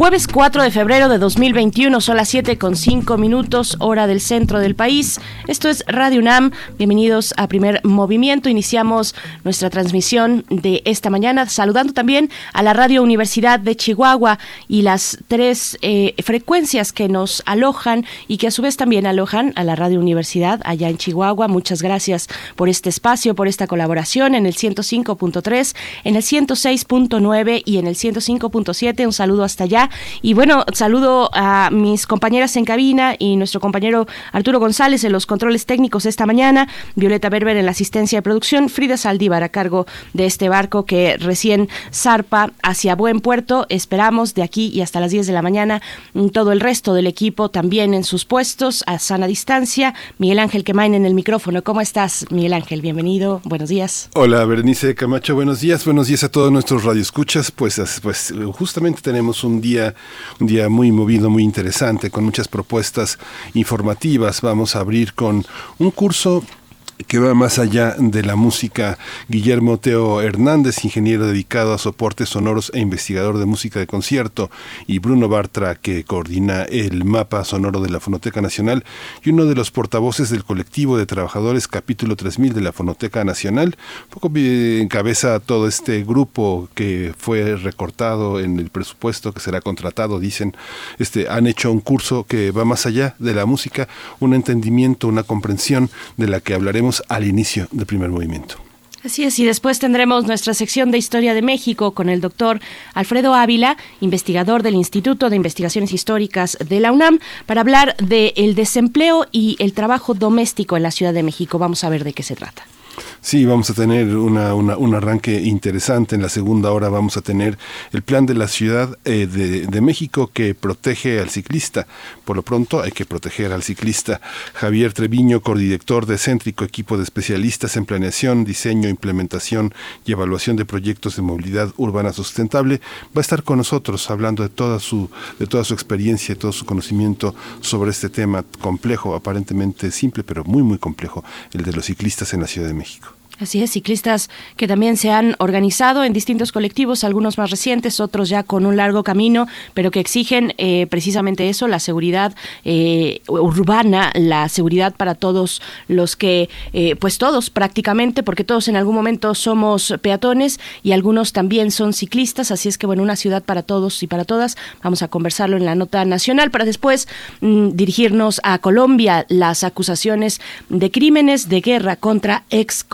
Jueves 4 de febrero de 2021, son las 7 con 5 minutos, hora del centro del país. Esto es Radio UNAM. Bienvenidos a Primer Movimiento. Iniciamos nuestra transmisión de esta mañana, saludando también a la Radio Universidad de Chihuahua y las tres eh, frecuencias que nos alojan y que a su vez también alojan a la Radio Universidad allá en Chihuahua. Muchas gracias por este espacio, por esta colaboración en el 105.3, en el 106.9 y en el 105.7. Un saludo hasta allá y bueno, saludo a mis compañeras en cabina y nuestro compañero Arturo González en los controles técnicos esta mañana, Violeta Berber en la asistencia de producción, Frida Saldívar a cargo de este barco que recién zarpa hacia buen puerto. Esperamos de aquí y hasta las 10 de la mañana mm, todo el resto del equipo también en sus puestos a sana distancia. Miguel Ángel Quemain en el micrófono. ¿Cómo estás, Miguel Ángel? Bienvenido. Buenos días. Hola, Berenice Camacho. Buenos días. Buenos días a todos nuestros radioescuchas. Pues, pues justamente tenemos un día un día muy movido, muy interesante, con muchas propuestas informativas. Vamos a abrir con un curso que va más allá de la música. Guillermo Teo Hernández, ingeniero dedicado a soportes sonoros e investigador de música de concierto, y Bruno Bartra, que coordina el mapa sonoro de la Fonoteca Nacional y uno de los portavoces del colectivo de trabajadores capítulo 3000 de la Fonoteca Nacional. Poco encabeza todo este grupo que fue recortado en el presupuesto que será contratado, dicen, este han hecho un curso que va más allá de la música, un entendimiento, una comprensión de la que hablaremos al inicio del primer movimiento. Así es, y después tendremos nuestra sección de Historia de México con el doctor Alfredo Ávila, investigador del Instituto de Investigaciones Históricas de la UNAM, para hablar del desempleo y el trabajo doméstico en la Ciudad de México. Vamos a ver de qué se trata. Sí, vamos a tener una, un arranque interesante. En la segunda hora vamos a tener el plan de la Ciudad eh, de, de, México que protege al ciclista. Por lo pronto hay que proteger al ciclista. Javier Treviño, coordirector de Céntrico, equipo de especialistas en planeación, diseño, implementación y evaluación de proyectos de movilidad urbana sustentable, va a estar con nosotros hablando de toda su, de toda su experiencia, todo su conocimiento sobre este tema complejo, aparentemente simple, pero muy, muy complejo, el de los ciclistas en la Ciudad de México. Así es, ciclistas que también se han organizado en distintos colectivos, algunos más recientes, otros ya con un largo camino, pero que exigen eh, precisamente eso, la seguridad eh, urbana, la seguridad para todos los que, eh, pues todos prácticamente, porque todos en algún momento somos peatones y algunos también son ciclistas, así es que bueno, una ciudad para todos y para todas. Vamos a conversarlo en la nota nacional para después mm, dirigirnos a Colombia, las acusaciones de crímenes de guerra contra ex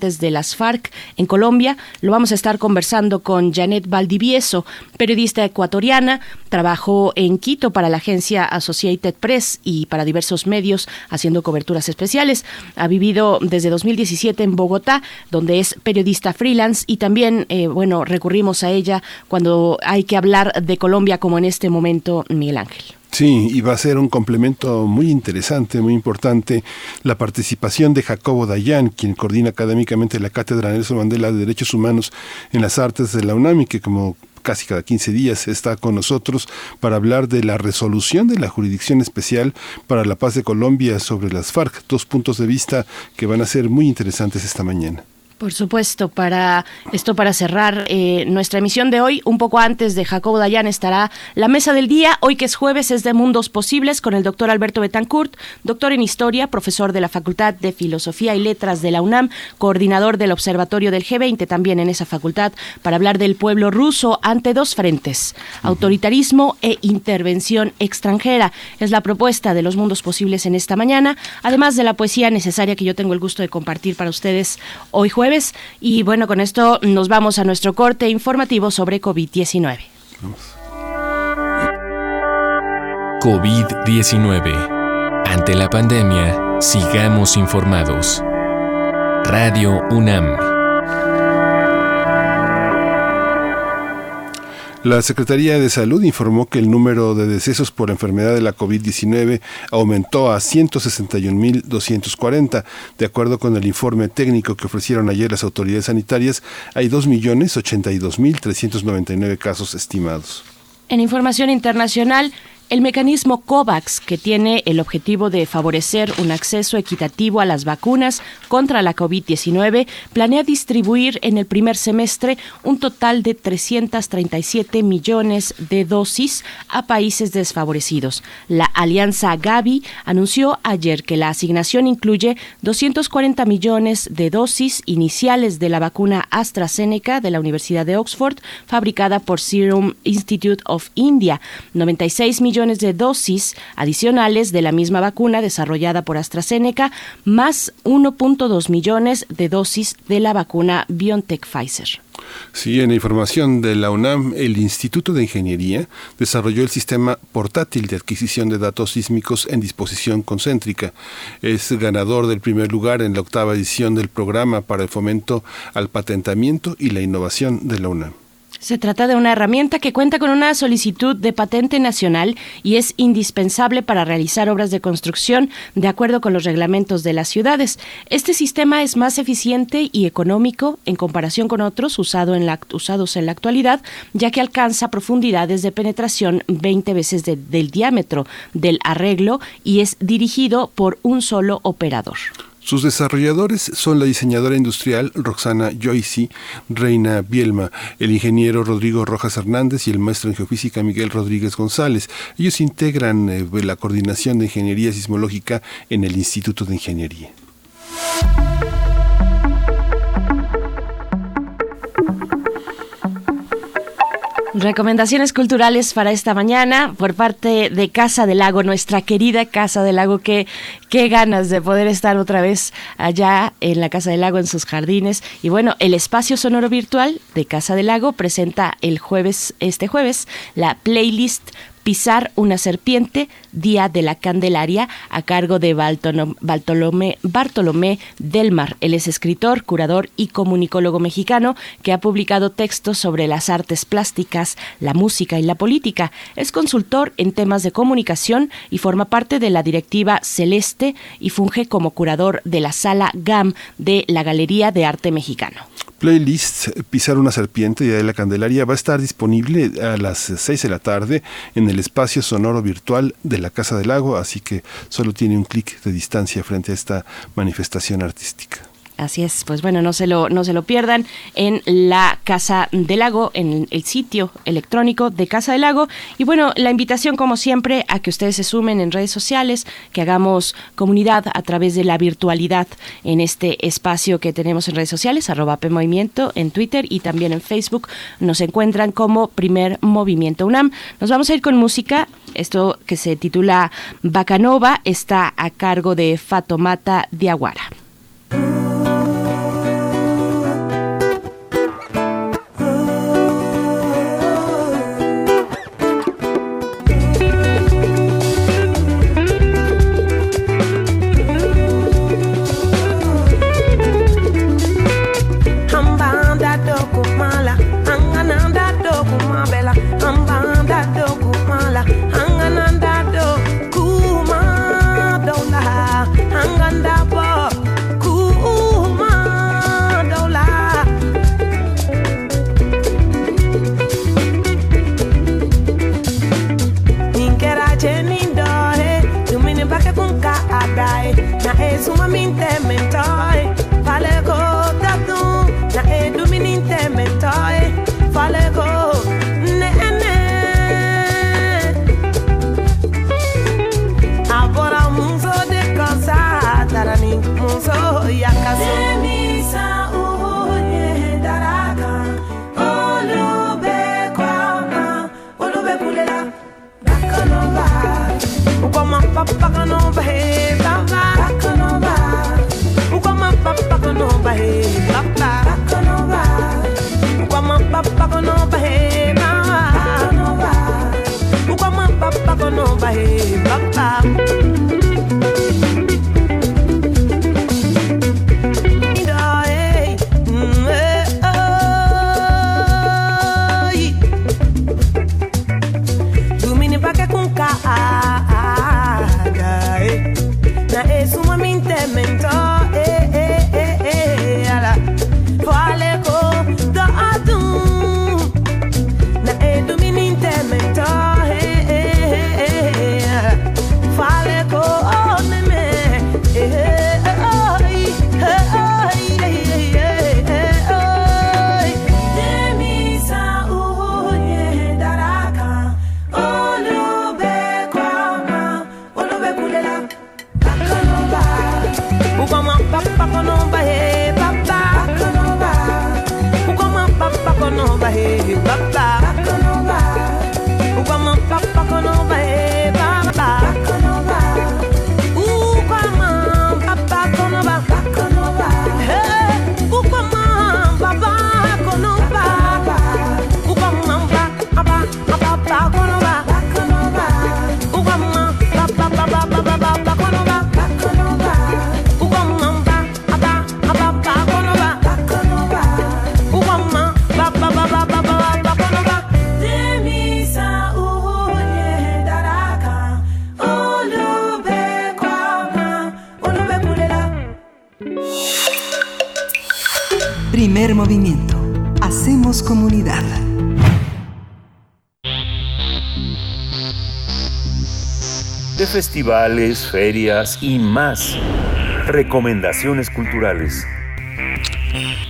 de las FARC en Colombia. Lo vamos a estar conversando con Janet Valdivieso, periodista ecuatoriana, trabajó en Quito para la agencia Associated Press y para diversos medios haciendo coberturas especiales. Ha vivido desde 2017 en Bogotá, donde es periodista freelance y también, eh, bueno, recurrimos a ella cuando hay que hablar de Colombia como en este momento, Miguel Ángel. Sí, y va a ser un complemento muy interesante, muy importante, la participación de Jacobo Dayan, quien coordina académicamente la Cátedra Nelson Mandela de Derechos Humanos en las Artes de la UNAM y que como casi cada 15 días está con nosotros para hablar de la resolución de la Jurisdicción Especial para la Paz de Colombia sobre las FARC, dos puntos de vista que van a ser muy interesantes esta mañana. Por supuesto, para esto para cerrar eh, nuestra emisión de hoy, un poco antes de Jacobo Dayan estará la mesa del día. Hoy que es jueves es de Mundos Posibles con el doctor Alberto Betancourt, doctor en Historia, profesor de la Facultad de Filosofía y Letras de la UNAM, coordinador del Observatorio del G20 también en esa facultad, para hablar del pueblo ruso ante dos frentes, autoritarismo e intervención extranjera. Es la propuesta de los Mundos Posibles en esta mañana, además de la poesía necesaria que yo tengo el gusto de compartir para ustedes hoy jueves y bueno, con esto nos vamos a nuestro corte informativo sobre COVID-19. COVID-19. Ante la pandemia, sigamos informados. Radio UNAM. La Secretaría de Salud informó que el número de decesos por enfermedad de la COVID-19 aumentó a 161.240. De acuerdo con el informe técnico que ofrecieron ayer las autoridades sanitarias, hay 2.082.399 casos estimados. En información internacional, el mecanismo COVAX, que tiene el objetivo de favorecer un acceso equitativo a las vacunas contra la COVID-19, planea distribuir en el primer semestre un total de 337 millones de dosis a países desfavorecidos. La alianza Gavi anunció ayer que la asignación incluye 240 millones de dosis iniciales de la vacuna AstraZeneca de la Universidad de Oxford, fabricada por Serum Institute of India, 96 millones de dosis adicionales de la misma vacuna desarrollada por AstraZeneca, más 1.2 millones de dosis de la vacuna BioNTech Pfizer. Sí, en la información de la UNAM, el Instituto de Ingeniería desarrolló el sistema portátil de adquisición de datos sísmicos en disposición concéntrica. Es ganador del primer lugar en la octava edición del programa para el fomento al patentamiento y la innovación de la UNAM. Se trata de una herramienta que cuenta con una solicitud de patente nacional y es indispensable para realizar obras de construcción de acuerdo con los reglamentos de las ciudades. Este sistema es más eficiente y económico en comparación con otros usados en la actualidad, ya que alcanza profundidades de penetración 20 veces del diámetro del arreglo y es dirigido por un solo operador. Sus desarrolladores son la diseñadora industrial Roxana Joyce, Reina Bielma, el ingeniero Rodrigo Rojas Hernández y el maestro en geofísica Miguel Rodríguez González. Ellos integran eh, la coordinación de ingeniería sismológica en el Instituto de Ingeniería. Recomendaciones culturales para esta mañana por parte de Casa del Lago, nuestra querida Casa del Lago, que qué ganas de poder estar otra vez allá en la Casa del Lago, en sus jardines. Y bueno, el espacio sonoro virtual de Casa del Lago presenta el jueves, este jueves, la playlist Pisar una serpiente, Día de la Candelaria, a cargo de Bartolomé, Bartolomé Delmar. Él es escritor, curador y comunicólogo mexicano que ha publicado textos sobre las artes plásticas, la música y la política. Es consultor en temas de comunicación y forma parte de la directiva Celeste y funge como curador de la sala GAM de la Galería de Arte Mexicano playlist Pisar una serpiente, Día de la Candelaria, va a estar disponible a las 6 de la tarde en el espacio sonoro virtual de la Casa del Lago, así que solo tiene un clic de distancia frente a esta manifestación artística. Así es, pues bueno, no se lo, no se lo pierdan en la Casa del Lago, en el sitio electrónico de Casa del Lago. Y bueno, la invitación, como siempre, a que ustedes se sumen en redes sociales, que hagamos comunidad a través de la virtualidad en este espacio que tenemos en redes sociales, arroba Movimiento en Twitter y también en Facebook. Nos encuentran como Primer Movimiento UNAM. Nos vamos a ir con música. Esto que se titula Bacanova está a cargo de Fatomata Diaguara. sumamente mentoi fale ko tatu na edumininte mentoi fale ko so yakaso Demisa uhuye daraga. Olube kwama Olube kulela. Bakanova Ukoma papakanova hey over here. Bam. Festivales, ferias y más. Recomendaciones culturales.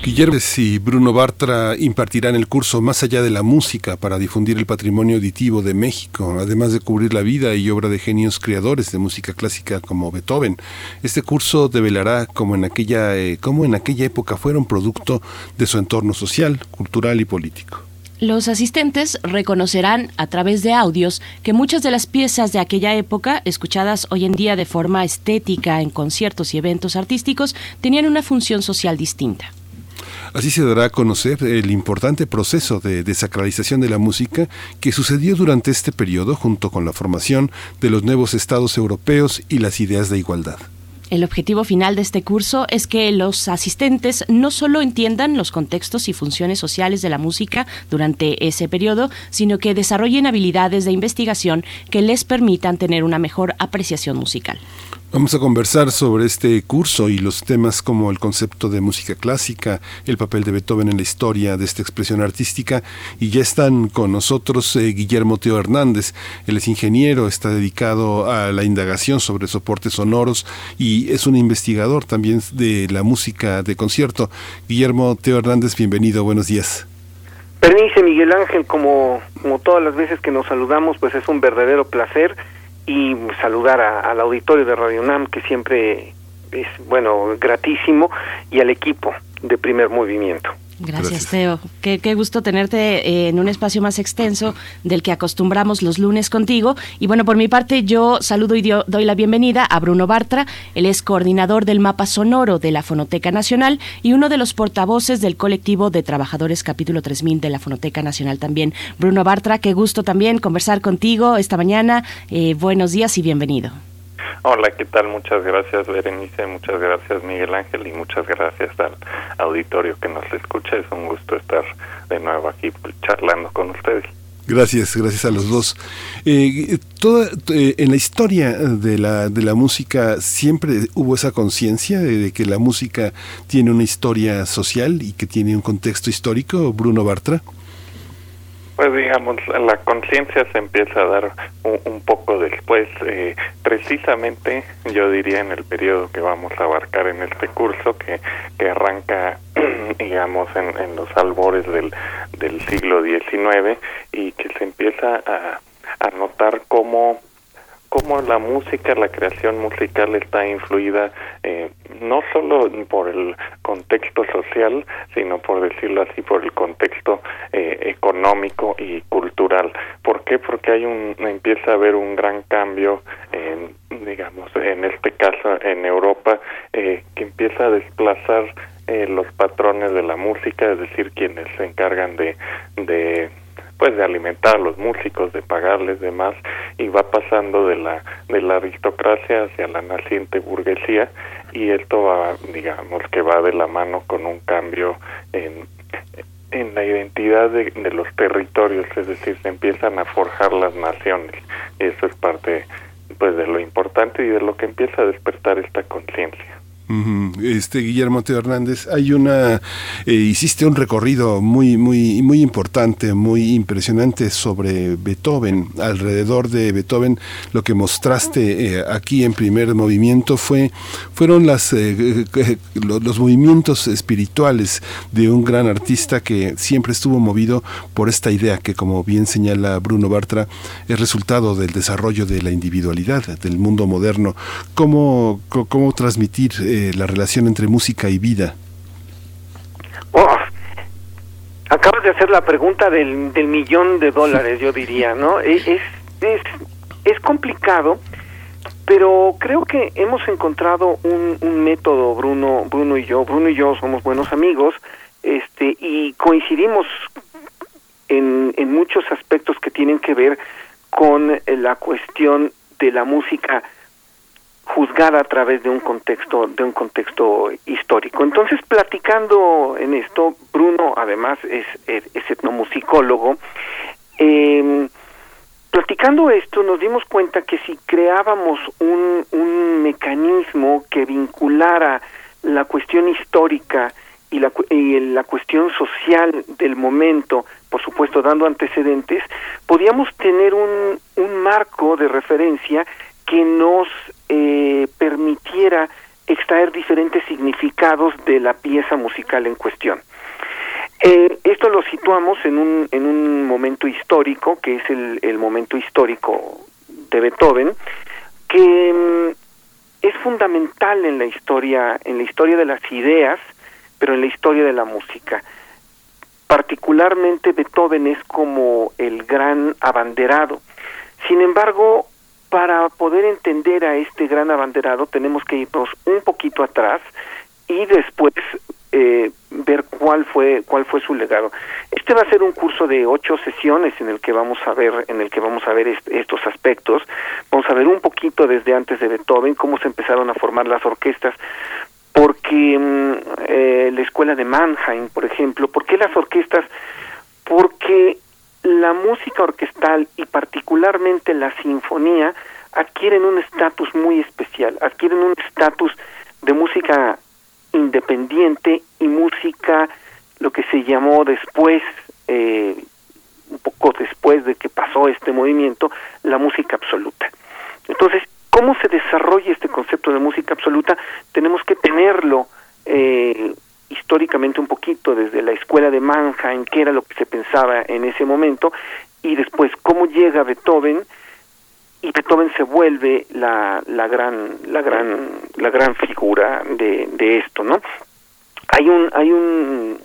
Guillermo y Bruno Bartra impartirán el curso Más allá de la música para difundir el patrimonio auditivo de México, además de cubrir la vida y obra de genios creadores de música clásica como Beethoven. Este curso develará cómo en aquella, eh, cómo en aquella época fueron producto de su entorno social, cultural y político. Los asistentes reconocerán a través de audios que muchas de las piezas de aquella época, escuchadas hoy en día de forma estética en conciertos y eventos artísticos, tenían una función social distinta. Así se dará a conocer el importante proceso de desacralización de la música que sucedió durante este periodo junto con la formación de los nuevos estados europeos y las ideas de igualdad. El objetivo final de este curso es que los asistentes no solo entiendan los contextos y funciones sociales de la música durante ese periodo, sino que desarrollen habilidades de investigación que les permitan tener una mejor apreciación musical. Vamos a conversar sobre este curso y los temas como el concepto de música clásica, el papel de Beethoven en la historia de esta expresión artística y ya están con nosotros eh, Guillermo Teo Hernández, él es ingeniero, está dedicado a la indagación sobre soportes sonoros y es un investigador también de la música de concierto. Guillermo Teo Hernández, bienvenido, buenos días. Permice Miguel Ángel, como, como todas las veces que nos saludamos, pues es un verdadero placer y saludar al auditorio de Radio UNAM, que siempre es, bueno, gratísimo, y al equipo de primer movimiento. Gracias, Teo. Qué, gusto tenerte eh, en un espacio más extenso del que acostumbramos los lunes contigo. Y bueno, por mi parte, yo saludo y doy la bienvenida a Bruno Bartra. Él es coordinador del mapa sonoro de la Fonoteca Nacional y uno de los portavoces del colectivo de trabajadores capítulo 3000 de la Fonoteca Nacional también. Bruno Bartra, qué gusto también conversar contigo esta mañana. Eh, buenos días y bienvenido. Hola, ¿qué tal? Muchas gracias, Berenice, muchas gracias, Miguel Ángel, y muchas gracias al auditorio que nos escucha. Es un gusto estar de nuevo aquí charlando con ustedes. Gracias, gracias a los dos. Eh, toda, eh, en la historia de la, de la música siempre hubo esa conciencia de, que la música tiene una historia social y que tiene un contexto histórico, Bruno Bartra. Pues digamos, la conciencia se empieza a dar un, poco después, eh, precisamente yo diría en el periodo que vamos a abarcar en este curso, que, que arranca, digamos, en, en los albores del, del siglo XIX y que se empieza a, a notar cómo cómo la música, la creación musical está influida eh, no solo por el contexto social, sino por decirlo así, por el contexto eh, económico y cultural. ¿Por qué? Porque hay un empieza a haber un gran cambio, en, digamos, en este caso en Europa, eh, que empieza a desplazar los patrones de la música, es decir, quienes se encargan de, de pues de alimentar a los músicos, de pagarles demás y va pasando de la de la aristocracia hacia la naciente burguesía y esto va digamos que va de la mano con un cambio en en la identidad de, los territorios, es decir, se empiezan a forjar las naciones. Eso es parte pues de lo importante y de lo que empieza a despertar esta conciencia. Este Guillermo Teo Hernández, hay una eh, hiciste un recorrido muy muy muy importante, muy impresionante sobre Beethoven. Alrededor de Beethoven, lo que mostraste eh, aquí en primer movimiento fue fueron las eh, los, movimientos espirituales de un gran artista que siempre estuvo movido por esta idea que, como bien señala Bruno Bartra, es resultado del desarrollo de la individualidad del mundo moderno. ¿Cómo cómo transmitir la relación entre música y vida? Oh, acabas de hacer la pregunta del, millón de dólares, yo diría, ¿no? Es, es, es, complicado, pero creo que hemos encontrado un, un método, Bruno, Bruno y yo. Bruno y yo somos buenos amigos, este, y coincidimos en, en muchos aspectos que tienen que ver con la cuestión de la música juzgada a través de un contexto de un contexto histórico. Entonces, platicando en esto, Bruno además es, es, etnomusicólogo. Eh, platicando esto, nos dimos cuenta que si creábamos un, un mecanismo que vinculara la cuestión histórica y la, y la cuestión social del momento, por supuesto dando antecedentes, podíamos tener un, un marco de referencia que nos eh, permitiera extraer diferentes significados de la pieza musical en cuestión. Eh, esto lo situamos en un, en un momento histórico, que es el, momento histórico de Beethoven, que mm, es fundamental en la historia, en la historia de las ideas, pero en la historia de la música. Particularmente Beethoven es como el gran abanderado. Sin embargo, para poder entender a este gran abanderado tenemos que irnos un poquito atrás y después eh, ver cuál fue cuál fue su legado. Este va a ser un curso de ocho sesiones en el que vamos a ver en el que vamos a ver estos aspectos. Vamos a ver un poquito desde antes de Beethoven cómo se empezaron a formar las orquestas, porque mm, eh, la escuela de Mannheim, por ejemplo, ¿por qué las orquestas? Porque la música orquestal y particularmente la sinfonía adquieren un estatus muy especial, adquieren un estatus de música independiente y música, lo que se llamó después, eh, un poco después de que pasó este movimiento, la música absoluta. Entonces, ¿cómo se desarrolla este concepto de música absoluta? Tenemos que tenerlo eh, históricamente un poquito desde la escuela de Mannheim, que era lo que se pensaba en ese momento, y después cómo llega Beethoven y Beethoven se vuelve la, la gran la gran la gran figura de, de esto, ¿no? Hay un hay un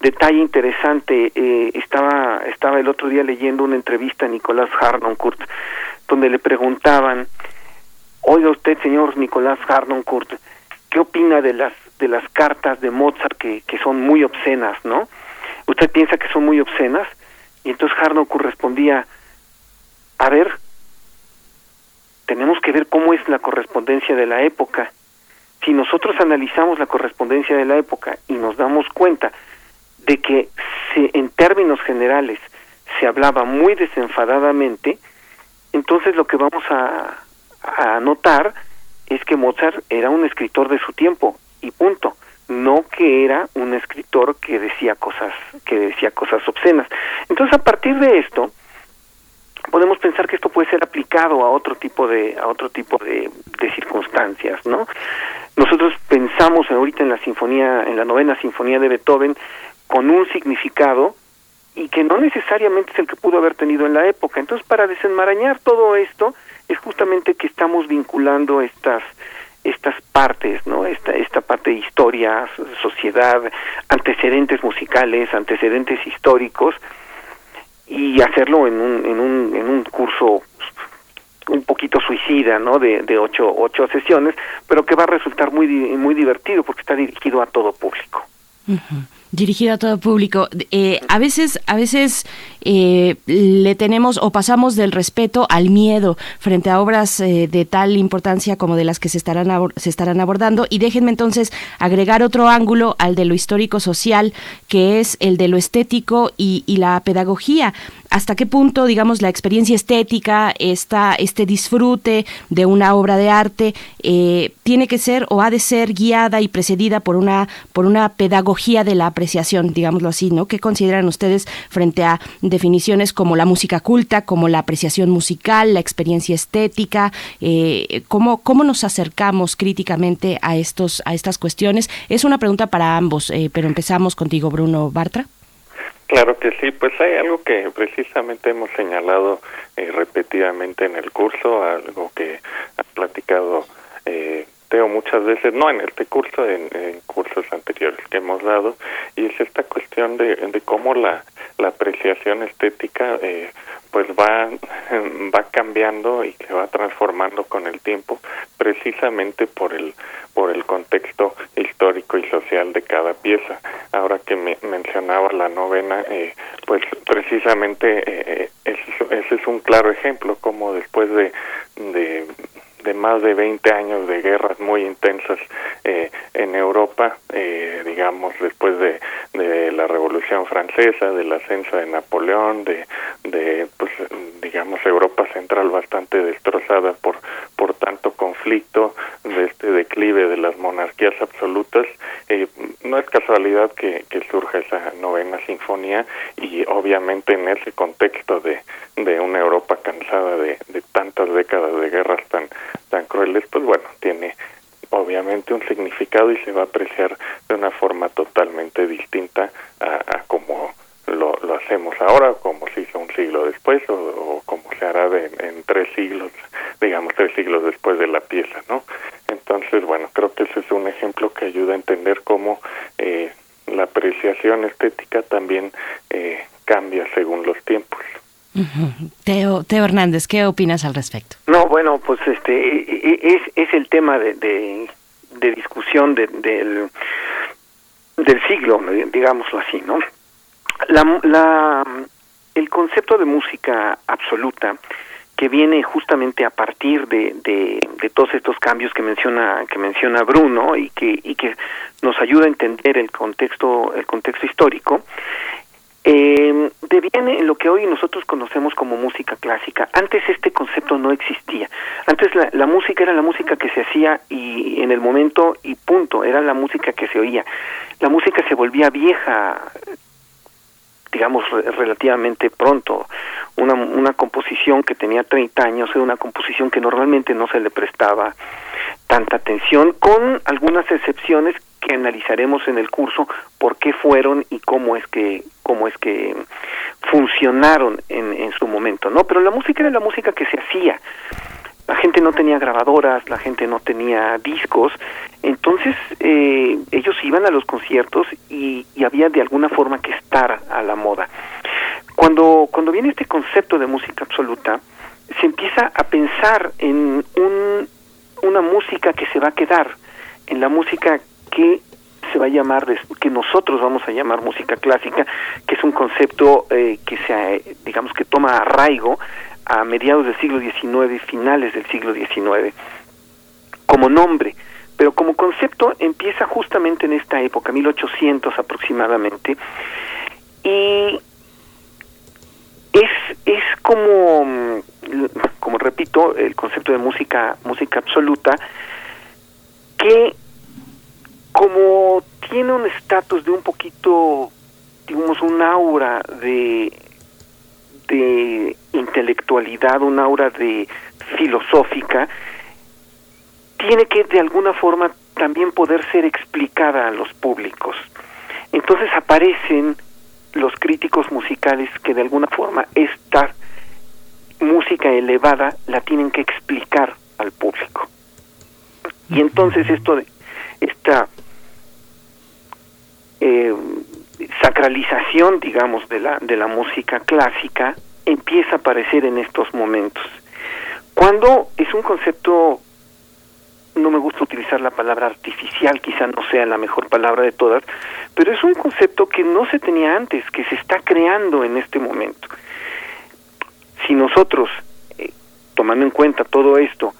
detalle interesante eh, estaba estaba el otro día leyendo una entrevista a Nicolás Harnoncourt donde le preguntaban oiga usted señor Nicolás Harnoncourt qué opina de las de las cartas de Mozart que, que son muy obscenas, ¿no? ¿Usted piensa que son muy obscenas? Y entonces Harnoncourt respondía, a ver, tenemos que ver cómo es la correspondencia de la época. Si nosotros analizamos la correspondencia de la época y nos damos cuenta de que se, en términos generales se hablaba muy desenfadadamente, entonces lo que vamos a, a notar es que Mozart era un escritor de su tiempo y punto. No que era un escritor que decía cosas que decía cosas obscenas. Entonces a partir de esto podemos pensar que esto puede ser aplicado a otro tipo de a otro tipo de, de circunstancias no nosotros pensamos ahorita en la sinfonía en la novena sinfonía de Beethoven con un significado y que no necesariamente es el que pudo haber tenido en la época. Entonces para desenmarañar todo esto es justamente que estamos vinculando estas estas partes, ¿no? Esta, esta parte de historia, sociedad, antecedentes musicales, antecedentes históricos, y hacerlo en un, en un, en un curso un poquito suicida, ¿no? De, de ocho, ocho sesiones, pero que va a resultar muy, muy divertido porque está dirigido a todo público. Dirigido a todo público. Eh, a veces, a veces eh, le tenemos o pasamos del respeto al miedo frente a obras eh, de tal importancia como de las que se estarán se estarán abordando. Y déjenme entonces agregar otro ángulo al de lo histórico social, que es el de lo estético y la pedagogía hasta qué punto, digamos, la experiencia estética, esta, este disfrute de una obra de arte, eh, tiene que ser o ha de ser guiada y precedida por una, por una pedagogía de la apreciación, digámoslo así, ¿no? ¿Qué consideran ustedes frente a definiciones como la música culta, como la apreciación musical, la experiencia estética? Eh, ¿cómo, ¿Cómo nos acercamos críticamente a, estos, a estas cuestiones? Es una pregunta para ambos, eh, pero empezamos contigo, Bruno Bartra. Claro que sí, pues hay algo que precisamente hemos señalado eh, repetidamente en el curso, algo que ha platicado eh, Teo muchas veces, no en este curso, en, cursos anteriores que hemos dado, y es esta cuestión de, de cómo la, la apreciación estética eh, pues va, va cambiando y se va transformando con el tiempo precisamente por el por el contexto histórico y social de cada pieza. Ahora que me mencionaba la novena, eh, pues precisamente eh, ese, es un claro ejemplo, como después de, de de más de 20 años de guerras muy intensas eh, en Europa, eh, digamos, después de, la Revolución Francesa, del ascenso de Napoleón, de, de pues, digamos, Europa Central bastante destrozada por, por tanto conflicto, de este declive de las monarquías absolutas, eh, no es casualidad que, que surja esa novena sinfonía y obviamente en ese contexto de, de una Europa cansada de, de tantas décadas de guerras tan, tan crueles, pues bueno, tiene obviamente un significado y se va a apreciar de una forma totalmente distinta a, a como lo, lo hacemos ahora, como se hizo un siglo después o, o como se hará de, en tres siglos, digamos tres siglos después de la pieza, ¿no? Entonces, bueno, creo que ese es un ejemplo que ayuda a entender cómo eh, la apreciación estética también eh, cambia según los tiempos. Teo, Teo Hernández, ¿qué opinas al respecto? No, bueno, pues este e, e, es, es el tema de, de, de discusión de, del, del siglo, digámoslo así, ¿no? La, la, el concepto de música absoluta que viene justamente a partir de, de, de, todos estos cambios que menciona que menciona Bruno y que y que nos ayuda a entender el contexto el contexto histórico eh, deviene en lo que hoy nosotros conocemos como música clásica. Antes este concepto no existía. Antes la, la, música era la música que se hacía y en el momento y punto, era la música que se oía. La música se volvía vieja, digamos, relativamente pronto. Una, una composición que tenía 30 años era una composición que normalmente no se le prestaba tanta atención, con algunas excepciones que analizaremos en el curso por qué fueron y cómo es que cómo es que funcionaron en, en su momento, ¿no? Pero la música era la música que se hacía. La gente no tenía grabadoras, la gente no tenía discos, entonces eh, ellos iban a los conciertos y, y había de alguna forma que estar a la moda. Cuando cuando viene este concepto de música absoluta, se empieza a pensar en un, una música que se va a quedar, en la música que se va a llamar, que nosotros vamos a llamar música clásica, que es un concepto eh, que se, digamos que toma arraigo a mediados del siglo XIX, finales del siglo XIX, como nombre, pero como concepto empieza justamente en esta época, 1800 aproximadamente, y es, es como, como repito, el concepto de música, música absoluta, que como tiene un estatus de un poquito, digamos, un aura de, de intelectualidad, un aura de filosófica, tiene que de alguna forma también poder ser explicada a los públicos. Entonces aparecen los críticos musicales que de alguna forma esta música elevada la tienen que explicar al público. Y entonces esto de esta eh, sacralización, digamos, de la, de la música clásica empieza a aparecer en estos momentos. Cuando es un concepto, no me gusta utilizar la palabra artificial, quizá no sea la mejor palabra de todas, pero es un concepto que no se tenía antes, que se está creando en este momento. Si nosotros, eh, tomando en cuenta todo esto,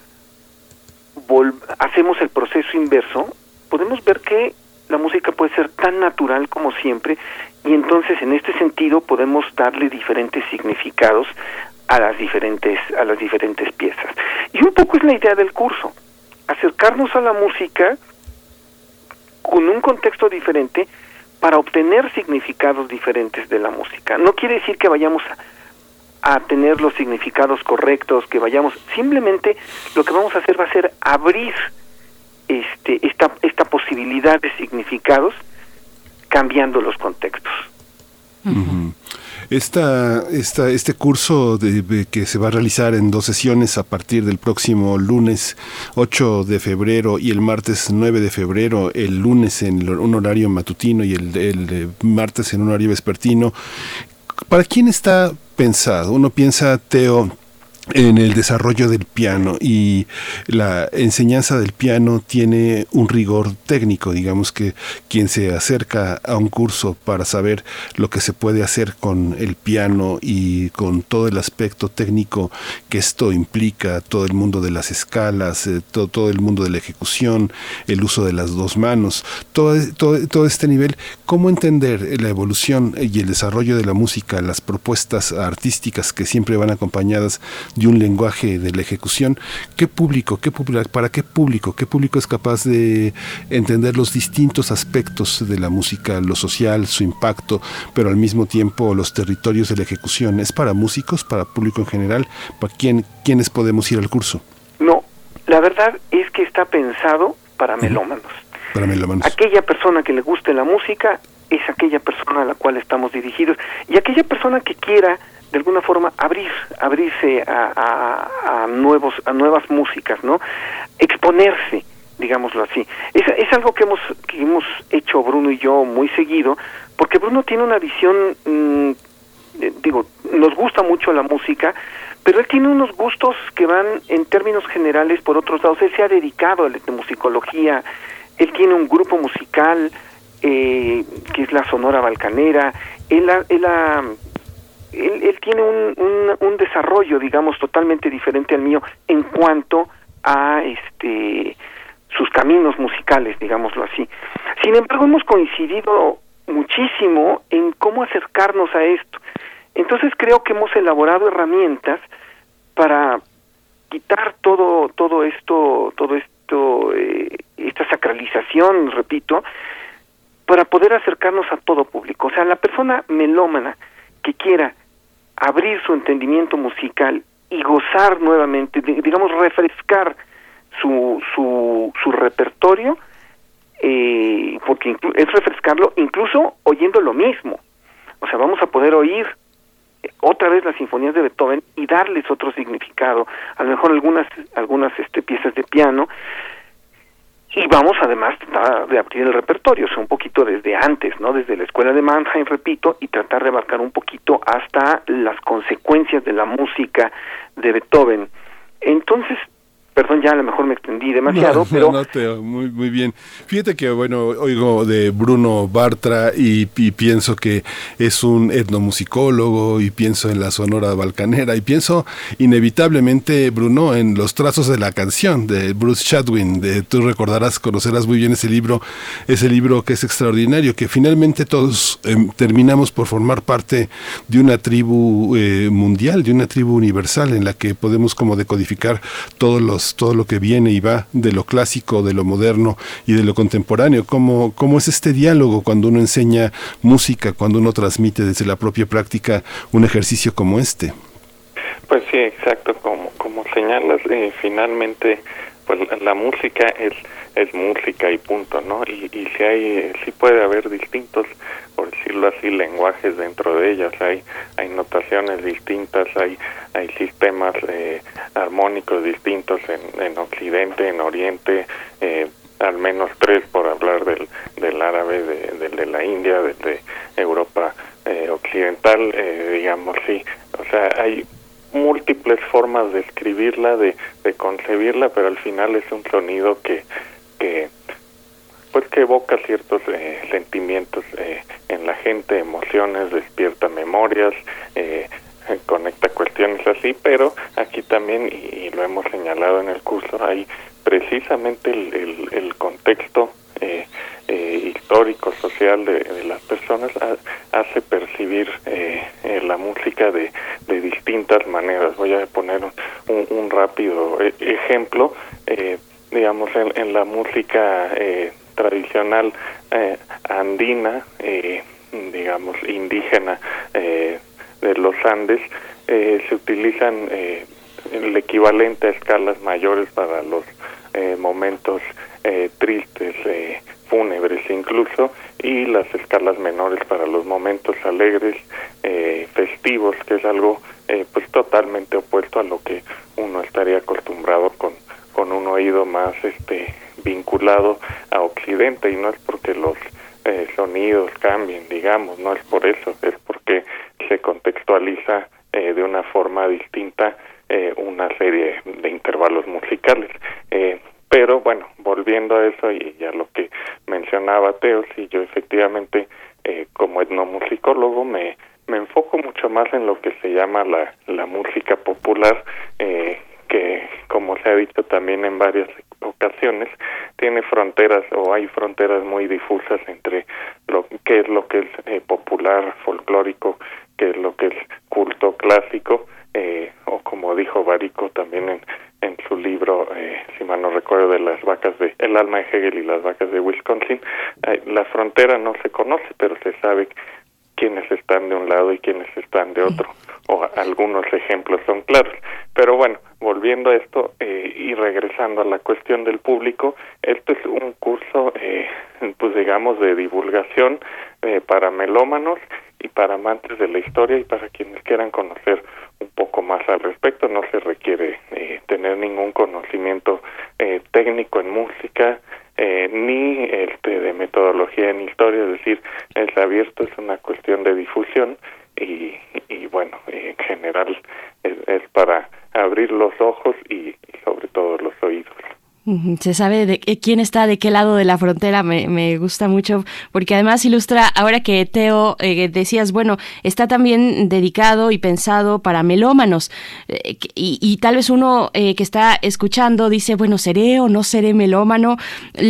hacemos el proceso inverso, podemos ver que la música puede ser tan natural como siempre y entonces en este sentido podemos darle diferentes significados a las diferentes a las diferentes piezas. Y un poco es la idea del curso, acercarnos a la música con un contexto diferente para obtener significados diferentes de la música. No quiere decir que vayamos a, a tener los significados correctos, que vayamos, simplemente lo que vamos a hacer va a ser abrir este, esta, esta posibilidad de significados cambiando los contextos. Esta, esta, este curso de, que se va a realizar en dos sesiones a partir del próximo lunes 8 de febrero y el martes 9 de febrero, el lunes en un horario matutino y el, el martes en un horario vespertino, ¿para quién está pensado? Uno piensa, Teo, en el desarrollo del piano y la enseñanza del piano tiene un rigor técnico, digamos que quien se acerca a un curso para saber lo que se puede hacer con el piano y con todo el aspecto técnico que esto implica, todo el mundo de las escalas, eh, todo, todo, el mundo de la ejecución, el uso de las dos manos, todo, todo, todo este nivel, cómo entender la evolución y el desarrollo de la música, las propuestas artísticas que siempre van acompañadas de un lenguaje de la ejecución, ¿qué público, qué público, para qué público, qué público es capaz de entender los distintos aspectos de la música, lo social, su impacto, pero al mismo tiempo los territorios de la ejecución? ¿Es para músicos, para público en general? ¿Para quién, quiénes podemos ir al curso? No, la verdad es que está pensado para melómanos. Para melómanos. Aquella persona que le guste la música es aquella persona a la cual estamos dirigidos y aquella persona que quiera de alguna forma abrir abrirse a, a, nuevos a nuevas músicas no exponerse digámoslo así. Es, es algo que hemos que hemos hecho Bruno y yo muy seguido porque Bruno tiene una visión mm, eh, digo nos gusta mucho la música pero él tiene unos gustos que van en términos generales por otros lados. Él se ha dedicado a la musicología él tiene un grupo musical eh, que es la Sonora Balcanera, él, él, él, tiene un, desarrollo, digamos, totalmente diferente al mío en cuanto a este sus caminos musicales, digámoslo así. Sin embargo, hemos coincidido muchísimo en cómo acercarnos a esto. Entonces creo que hemos elaborado herramientas para quitar todo todo esto todo esto eh, esta sacralización repito para poder acercarnos a todo público. O sea, la persona melómana que quiera abrir su entendimiento musical y gozar nuevamente, digamos, refrescar su, su, su repertorio, eh, porque es refrescarlo incluso oyendo lo mismo. O sea, vamos a poder oír otra vez las sinfonías de Beethoven y darles otro significado, a lo mejor algunas algunas este piezas de piano y vamos además tratar de abrir el repertorio, o sea, un poquito desde antes, ¿no? Desde la escuela de Mannheim, repito, y tratar de abarcar un poquito hasta las consecuencias de la música de Beethoven. Entonces, Perdón, ya a lo mejor me extendí demasiado, pero... No, muy, muy bien. Fíjate que, bueno, oigo de Bruno Bartra y, pienso que es un etnomusicólogo y pienso en la Sonora Balcanera y pienso inevitablemente, Bruno, en los trazos de la canción de Bruce Chadwin. De, tú recordarás, conocerás muy bien ese libro, ese libro que es extraordinario, que finalmente todos em, terminamos por formar parte de una tribu eh, mundial, de una tribu universal en la que podemos como decodificar todos los todo lo que viene y va de lo clásico, de lo moderno y de lo contemporáneo. ¿Cómo, cómo es este diálogo cuando uno enseña música, cuando uno transmite desde la propia práctica un ejercicio como este? Pues sí, exacto, como, como señalas, eh, finalmente pues la música es es música y punto, ¿no? Y, y si hay, si puede haber distintos, por decirlo así, lenguajes dentro de ellas, hay, hay notaciones distintas, hay, hay sistemas eh, armónicos distintos en, en Occidente, en Oriente, eh, al menos tres por hablar del, del árabe, de, del de la India, de, Europa eh, occidental, digamos, sí, o sea, hay múltiples formas de escribirla, de, de concebirla, pero al final es un sonido que que pues que evoca ciertos eh, sentimientos eh, en la gente, emociones, despierta memorias, eh, conecta cuestiones así, pero aquí también, y, lo hemos señalado en el curso, hay precisamente el, el, contexto histórico, social de, las personas hace percibir la música de, de distintas maneras. Voy a poner un, un rápido ejemplo digamos, en, en la música eh, tradicional eh, andina, eh, digamos, indígena de los Andes, se utilizan el equivalente a escalas mayores para los momentos tristes, fúnebres incluso, y las escalas menores para los momentos alegres, festivos, que es algo pues totalmente opuesto a lo que uno estaría acostumbrado con con un oído más este vinculado a Occidente y no es porque los eh, sonidos cambien, digamos, no es por eso, es porque se contextualiza eh, de una forma distinta eh, una serie de intervalos musicales. pero bueno, volviendo a eso y, a lo que mencionaba Teo, si yo efectivamente como etnomusicólogo me, me enfoco mucho más en lo que se llama la, la música popular, que, como se ha dicho también en varias ocasiones, tiene fronteras o hay fronteras muy difusas entre lo que es lo que es eh, popular, folclórico, que es lo que es culto clásico, eh, o como dijo Barico también en, en su libro, eh, si mal no recuerdo, de las vacas de El alma de Hegel y las vacas de Wisconsin, eh, la frontera no se conoce, pero se sabe quiénes están de un lado y quiénes están de otro, o algunos ejemplos son claros. Pero bueno, volviendo a esto eh, y regresando a la cuestión del público, esto es un curso, eh, pues digamos, de divulgación eh, para melómanos y para amantes de la historia y para quienes quieran conocer un poco más al respecto. No se requiere eh, tener ningún conocimiento eh, técnico en música eh, ni este de metodología en historia, es decir, es abierto, es una cuestión de difusión y, y bueno, en general es, para abrir los ojos y sobre todo los oídos. Se sabe de quién está de qué lado de la frontera, me, me gusta mucho, porque además ilustra, ahora que Teo eh, decías, bueno, está también dedicado y pensado para melómanos, eh, y, y, tal vez uno eh, que está escuchando dice, bueno, ¿seré o no seré melómano?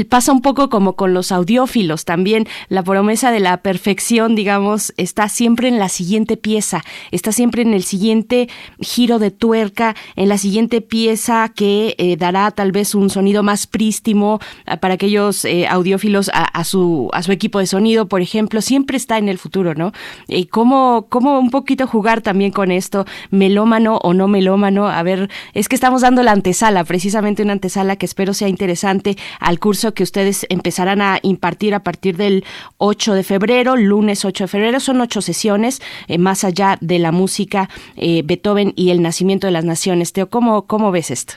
Pasa un poco como con los audiófilos también, la promesa de la perfección, digamos, está siempre en la siguiente pieza, está siempre en el siguiente giro de tuerca, en la siguiente pieza que dará tal vez un sonido más prístimo para aquellos eh, audiófilos a, su a su equipo de sonido, por ejemplo, siempre está en el futuro, ¿no? Y cómo, un poquito jugar también con esto, melómano o no melómano, a ver, es que estamos dando la antesala, precisamente una antesala que espero sea interesante al curso que ustedes empezarán a impartir a partir del 8 de febrero, lunes 8 de febrero, son ocho sesiones, eh, más allá de la música, eh, Beethoven y el nacimiento de las naciones. Teo, ¿cómo, cómo ves esto?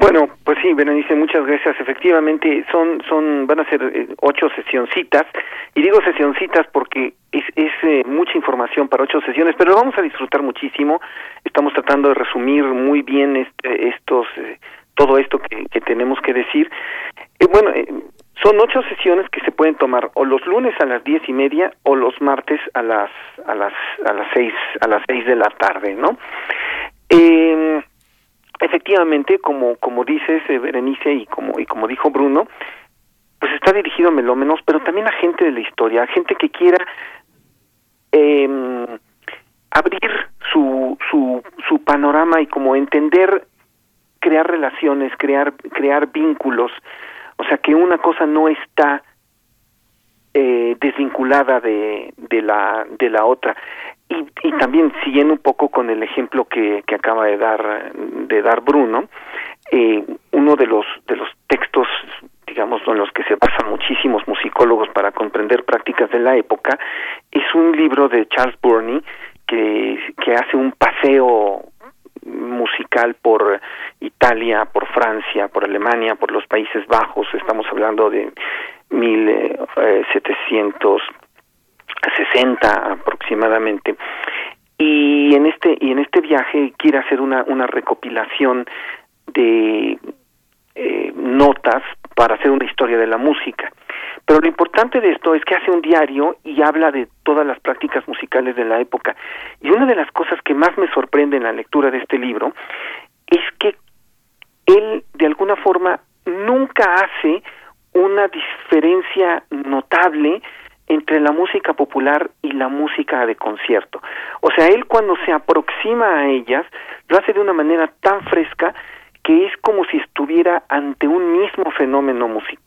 Bueno, pues sí, Berenice, muchas gracias. Efectivamente, son, son, van a ser eh, ocho sesioncitas, y digo sesioncitas porque es, es eh, mucha información para ocho sesiones, pero vamos a disfrutar muchísimo. Estamos tratando de resumir muy bien este, estos, eh, todo esto que, que, tenemos que decir. bueno, son ocho sesiones que se pueden tomar o los lunes a las diez y media o los martes a las, a las, a las seis, a las seis de la tarde, ¿no? Eh, efectivamente, como como dices eh, Berenice y como y como dijo Bruno, pues está dirigido a melómenos, pero también a gente de la historia, a gente que quiera eh, abrir su, su su panorama y como entender, crear relaciones, crear crear vínculos, o sea que una cosa no está eh, desvinculada de, de la de la otra y, y también siguiendo un poco con el ejemplo que, que acaba de dar de dar Bruno eh, uno de los de los textos digamos en los que se basan muchísimos musicólogos para comprender prácticas de la época es un libro de Charles Burney que que hace un paseo musical por Italia, por Francia, por Alemania, por los Países Bajos, estamos hablando de 1700 60 aproximadamente y en este y en este viaje quiere hacer una una recopilación de eh, notas para hacer una historia de la música. Pero lo importante de esto es que hace un diario y habla de todas las prácticas musicales de la época. Y una de las cosas que más me sorprende en la lectura de este libro es que él de alguna forma nunca hace una diferencia notable entre la música popular y la música de concierto. O sea, él cuando se aproxima a ellas, lo hace de una manera tan fresca que es como si estuviera ante un mismo fenómeno music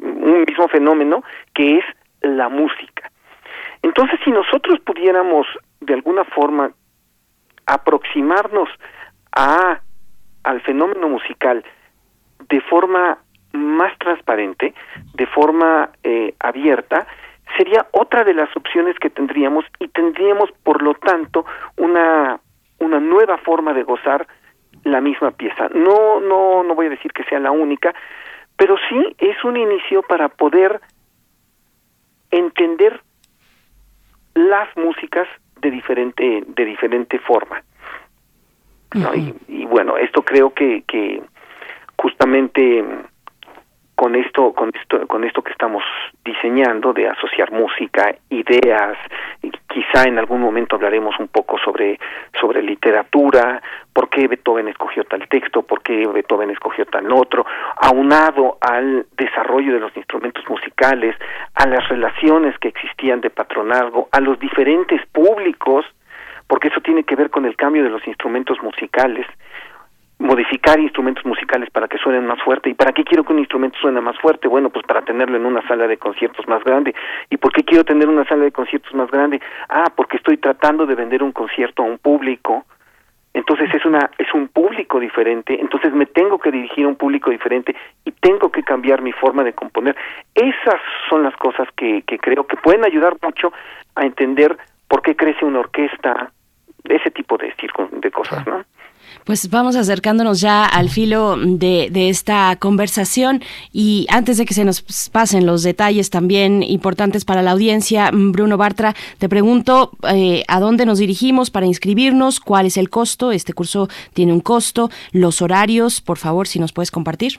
un mismo fenómeno que es la música. Entonces, si nosotros pudiéramos de alguna forma aproximarnos a al fenómeno musical de forma más transparente, de forma eh, abierta, sería otra de las opciones que tendríamos y tendríamos por lo tanto una una nueva forma de gozar la misma pieza. No no no voy a decir que sea la única, pero sí es un inicio para poder entender las músicas de diferente de diferente forma. ¿no? Uh -huh. y, y, bueno, esto creo que que justamente con esto, con esto, con esto que estamos diseñando de asociar música, ideas, quizá en algún momento hablaremos un poco sobre sobre literatura, por qué Beethoven escogió tal texto, por qué Beethoven escogió tal otro, aunado al desarrollo de los instrumentos musicales, a las relaciones que existían de patronazgo, a los diferentes públicos, porque eso tiene que ver con el cambio de los instrumentos musicales, modificar instrumentos musicales para que suenen más fuerte. ¿Y para qué quiero que un instrumento suene más fuerte? Bueno, pues para tenerlo en una sala de conciertos más grande. ¿Y por qué quiero tener una sala de conciertos más grande? Ah, porque estoy tratando de vender un concierto a un público. Entonces es una es un público diferente, entonces me tengo que dirigir a un público diferente y tengo que cambiar mi forma de componer. Esas son las cosas que, que creo que pueden ayudar mucho a entender por qué crece una orquesta, ese tipo de, de cosas, ¿no? Pues vamos acercándonos ya al filo de, esta conversación. Y antes de que se nos pasen los detalles también importantes para la audiencia, Bruno Bartra, te pregunto eh, a dónde nos dirigimos para inscribirnos, cuál es el costo, este curso tiene un costo, los horarios, por favor, si nos puedes compartir.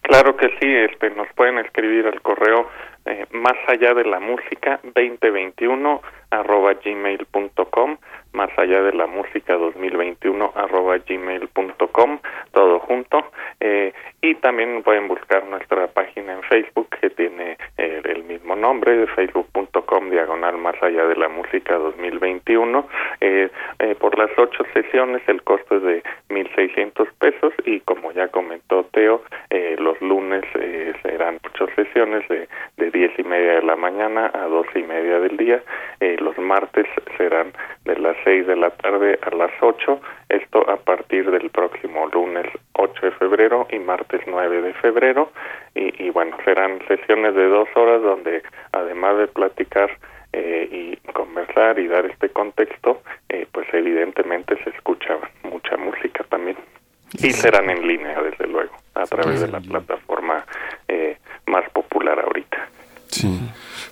Claro que sí, este, nos pueden escribir al correo eh, más allá de la música 2021 arroba gmail.com más allá de la música 2021 arroba gmail.com todo junto. Eh, y también pueden buscar nuestra página en Facebook que tiene eh, el mismo nombre facebook.com diagonal más allá de la música 2021 eh, eh, por las ocho sesiones el costo es de 1.600 pesos y como ya comentó Teo los lunes serán ocho sesiones de, de diez y media de la mañana a dos y media del día. Los martes serán de las 6 de la tarde a las 8, esto a partir del próximo lunes 8 de febrero y martes 9 de febrero, y, y bueno, serán sesiones de dos horas donde además de platicar eh, y conversar y dar este contexto, eh, pues evidentemente se escucha mucha música también. Y serán en línea, desde luego, a través de la plataforma eh, más popular ahorita. Sí.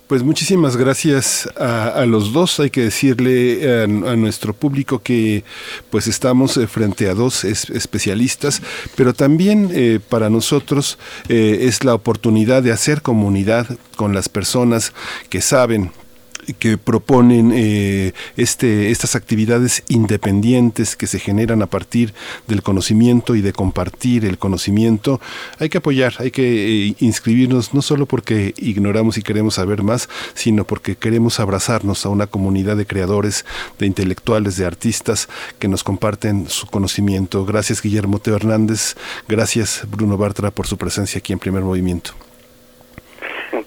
Pues muchísimas gracias a, los dos. Hay que decirle a, nuestro público que pues estamos eh, frente a dos especialistas, pero también eh, para nosotros eh, es la oportunidad de hacer comunidad con las personas que saben que proponen eh, este, estas actividades independientes que se generan a partir del conocimiento y de compartir el conocimiento, hay que apoyar, hay que eh, inscribirnos no solo porque ignoramos y queremos saber más, sino porque queremos abrazarnos a una comunidad de creadores, de intelectuales, de artistas que nos comparten su conocimiento. Gracias Guillermo Teo Hernández, gracias Bruno Bartra por su presencia aquí en Primer Movimiento.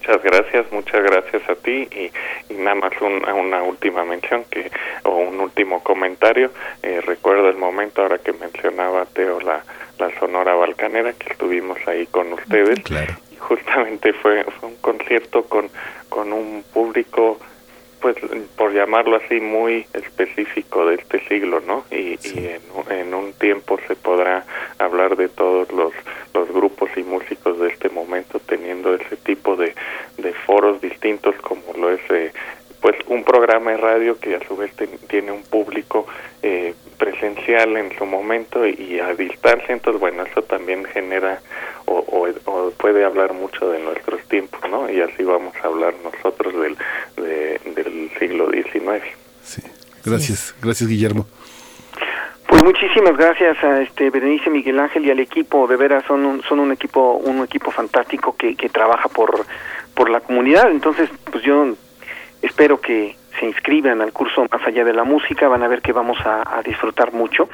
Muchas gracias, muchas gracias a ti y, nada más una última mención que o un último comentario. Eh, recuerdo el momento ahora que mencionaba Teo la, la Sonora Balcanera que estuvimos ahí con ustedes. Y justamente fue, fue un concierto con, con un público pues por llamarlo así muy específico de este siglo no y, y en, en, un tiempo se podrá hablar de todos los los grupos y músicos de este momento teniendo ese tipo de, de foros distintos como lo es eh, pues un programa de radio que a su vez tiene un público eh, presencial en su momento y, a distancia entonces bueno eso también genera o, o, puede hablar mucho de nuestros tiempos no y así vamos a hablar nosotros del del siglo XIX sí. Gracias. Gracias Guillermo. Pues muchísimas gracias a este Berenice Miguel Ángel y al equipo, de veras son un, son un equipo un equipo fantástico que, que trabaja por por la comunidad, entonces pues yo espero que se inscriban al curso Más allá de la música, van a ver que vamos a, disfrutar mucho.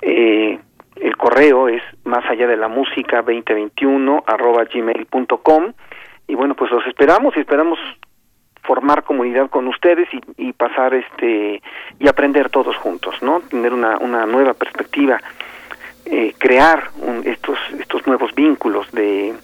Eh, el correo es más allá de la música 2021 arroba gmail.com y bueno pues los esperamos y esperamos formar comunidad con ustedes y, pasar este y aprender todos juntos no tener una, una nueva perspectiva eh, crear estos estos nuevos vínculos de,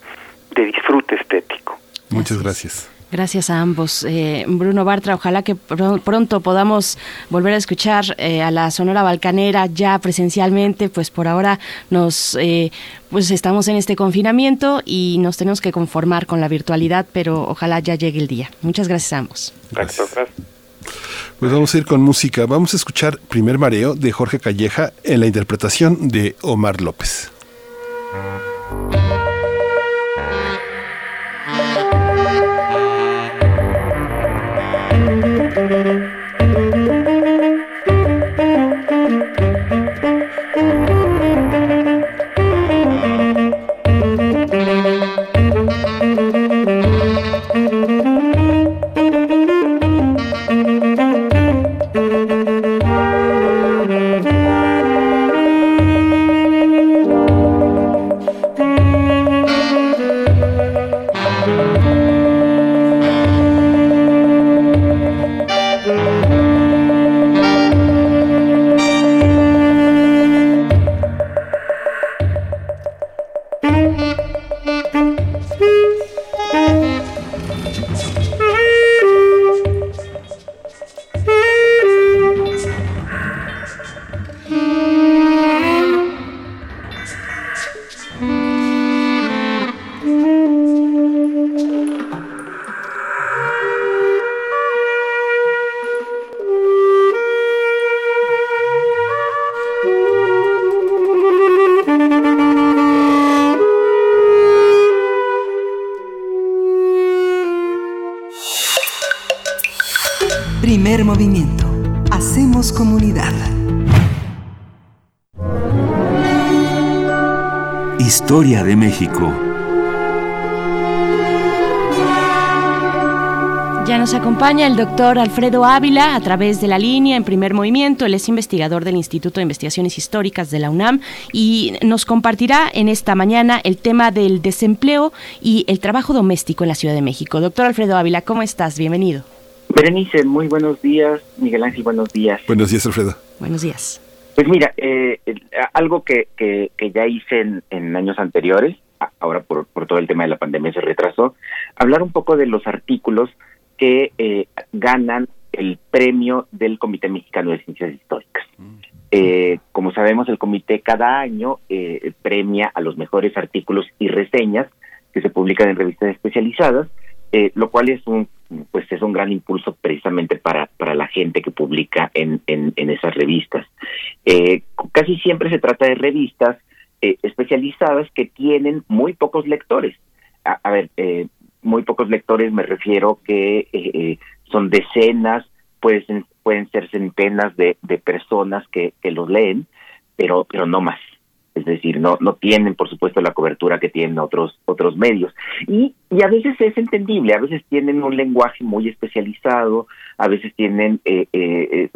de disfrute estético. Muchas gracias Gracias a ambos. Eh, Bruno Bartra, ojalá que pronto podamos volver a escuchar eh, a la Sonora Balcanera ya presencialmente, pues por ahora nos eh, pues estamos en este confinamiento y nos tenemos que conformar con la virtualidad, pero ojalá ya llegue el día. Muchas gracias a ambos. Gracias. Pues vamos a ir con música. Vamos a escuchar Primer Mareo de Jorge Calleja en la interpretación de Omar López. Historia de México. Ya nos acompaña el doctor Alfredo Ávila a través de la línea en primer movimiento. Él es investigador del Instituto de Investigaciones Históricas de la UNAM y nos compartirá en esta mañana el tema del desempleo y el trabajo doméstico en la Ciudad de México. Doctor Alfredo Ávila, ¿cómo estás? Bienvenido. Berenice, muy buenos días. Miguel Ángel, buenos días. Buenos días, Alfredo. Buenos días. Pues mira, eh, algo que, que, ya hice en, años anteriores, ahora por, por todo el tema de la pandemia se retrasó, hablar un poco de los artículos que eh, ganan el premio del Comité Mexicano de Ciencias Históricas. Mm. Eh, como sabemos, el comité cada año eh, premia a los mejores artículos y reseñas que se publican en revistas especializadas, lo cual es un pues es un gran impulso precisamente para, para la gente que publica en, en, esas revistas. casi siempre se trata de revistas especializadas que tienen muy pocos lectores. A, a ver, muy pocos lectores, me refiero que eh, eh, son decenas, pueden, pueden ser centenas de, de personas que, que los leen, pero, pero no más. Es decir, no, no tienen, por supuesto, la cobertura que tienen otros, otros medios. Y, y a veces es entendible, a veces tienen un lenguaje muy especializado, a veces tienen eh, eh,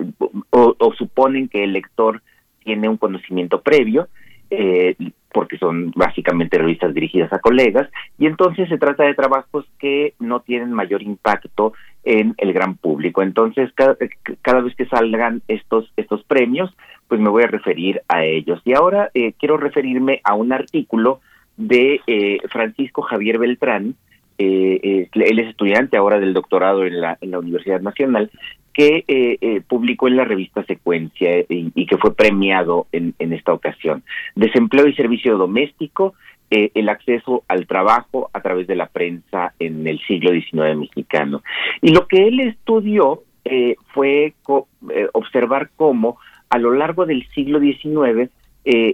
o, o, suponen que el lector tiene un conocimiento previo, eh, porque son básicamente revistas dirigidas a colegas, y entonces se trata de trabajos que no tienen mayor impacto en el gran público. Entonces, cada, cada vez que salgan estos, estos premios, pues me voy a referir a ellos. Y ahora eh, quiero referirme a un artículo de eh, Francisco Javier Beltrán, eh, él es estudiante ahora del doctorado en la, en la Universidad Nacional, que eh, eh, publicó en la revista Secuencia y, que fue premiado en, en, esta ocasión. Desempleo y servicio doméstico, eh, el acceso al trabajo a través de la prensa en el siglo XIX mexicano. Y lo que él estudió fue observar cómo a lo largo del siglo XIX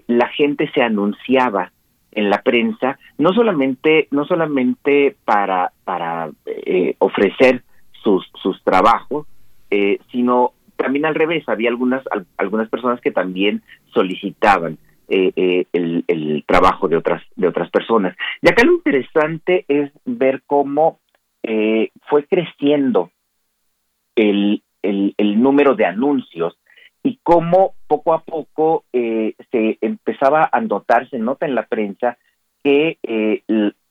la gente se anunciaba en la prensa no solamente no solamente para para ofrecer sus sus trabajos eh, sino también al revés, había algunas, algunas personas que también solicitaban eh, eh, el, trabajo de otras, de otras personas. Y acá lo interesante es ver cómo fue creciendo el, el, número de anuncios y cómo poco a poco se empezaba a notar, se nota en la prensa que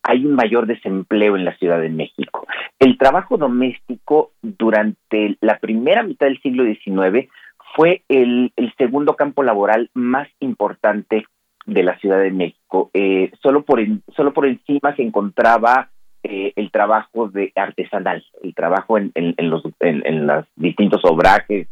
hay un mayor desempleo en la Ciudad de México. El trabajo doméstico durante la primera mitad del siglo XIX fue el, segundo campo laboral más importante de la Ciudad de México. Eh, solo, por solo por encima se encontraba eh, el trabajo de artesanal, el trabajo en, los en, los distintos obrajes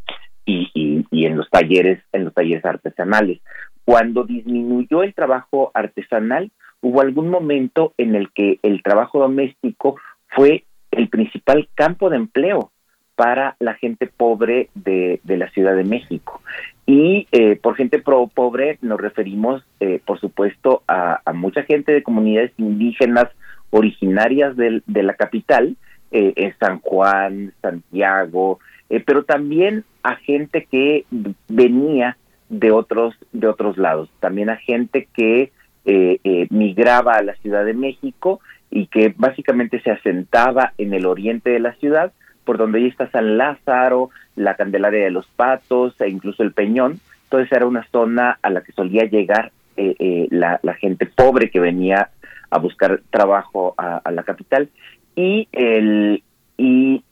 y, y, en los talleres en los talleres artesanales. Cuando disminuyó el trabajo artesanal, hubo algún momento en el que el trabajo doméstico fue el principal campo de empleo para la gente pobre de, la Ciudad de México. Y eh, por gente pobre nos referimos, eh, por supuesto, a, mucha gente de comunidades indígenas originarias de la capital, eh, San Juan, Santiago, eh, pero también a gente que venía de otros de otros lados, también a gente que eh, eh, migraba a la Ciudad de México y que básicamente se asentaba en el oriente de la ciudad, por donde ahí está San Lázaro, la Candelaria de los Patos e incluso el Peñón. Entonces era una zona a la que solía llegar eh, la, gente pobre que venía a buscar trabajo a, la capital y el y,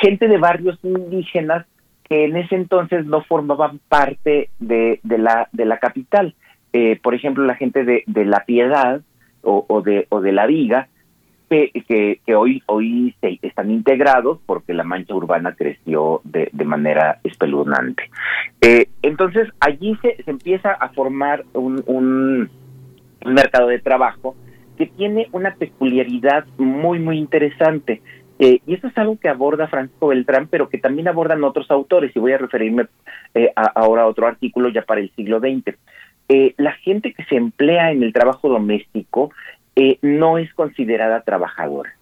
gente de barrios indígenas que en ese entonces no formaban parte de la de la capital eh, por ejemplo, la gente de, de La Piedad o, de, o de La Viga, que, que, hoy, hoy se, están integrados porque la mancha urbana creció de, de manera espeluznante. Eh, entonces, allí se, se empieza a formar un, un, mercado de trabajo que tiene una peculiaridad muy, muy interesante. Eh, y eso es algo que aborda Francisco Beltrán, pero que también abordan otros autores, y voy a referirme ahora a otro artículo ya para el siglo XX. Eh, la gente que se emplea en el trabajo doméstico eh, no es considerada trabajadora.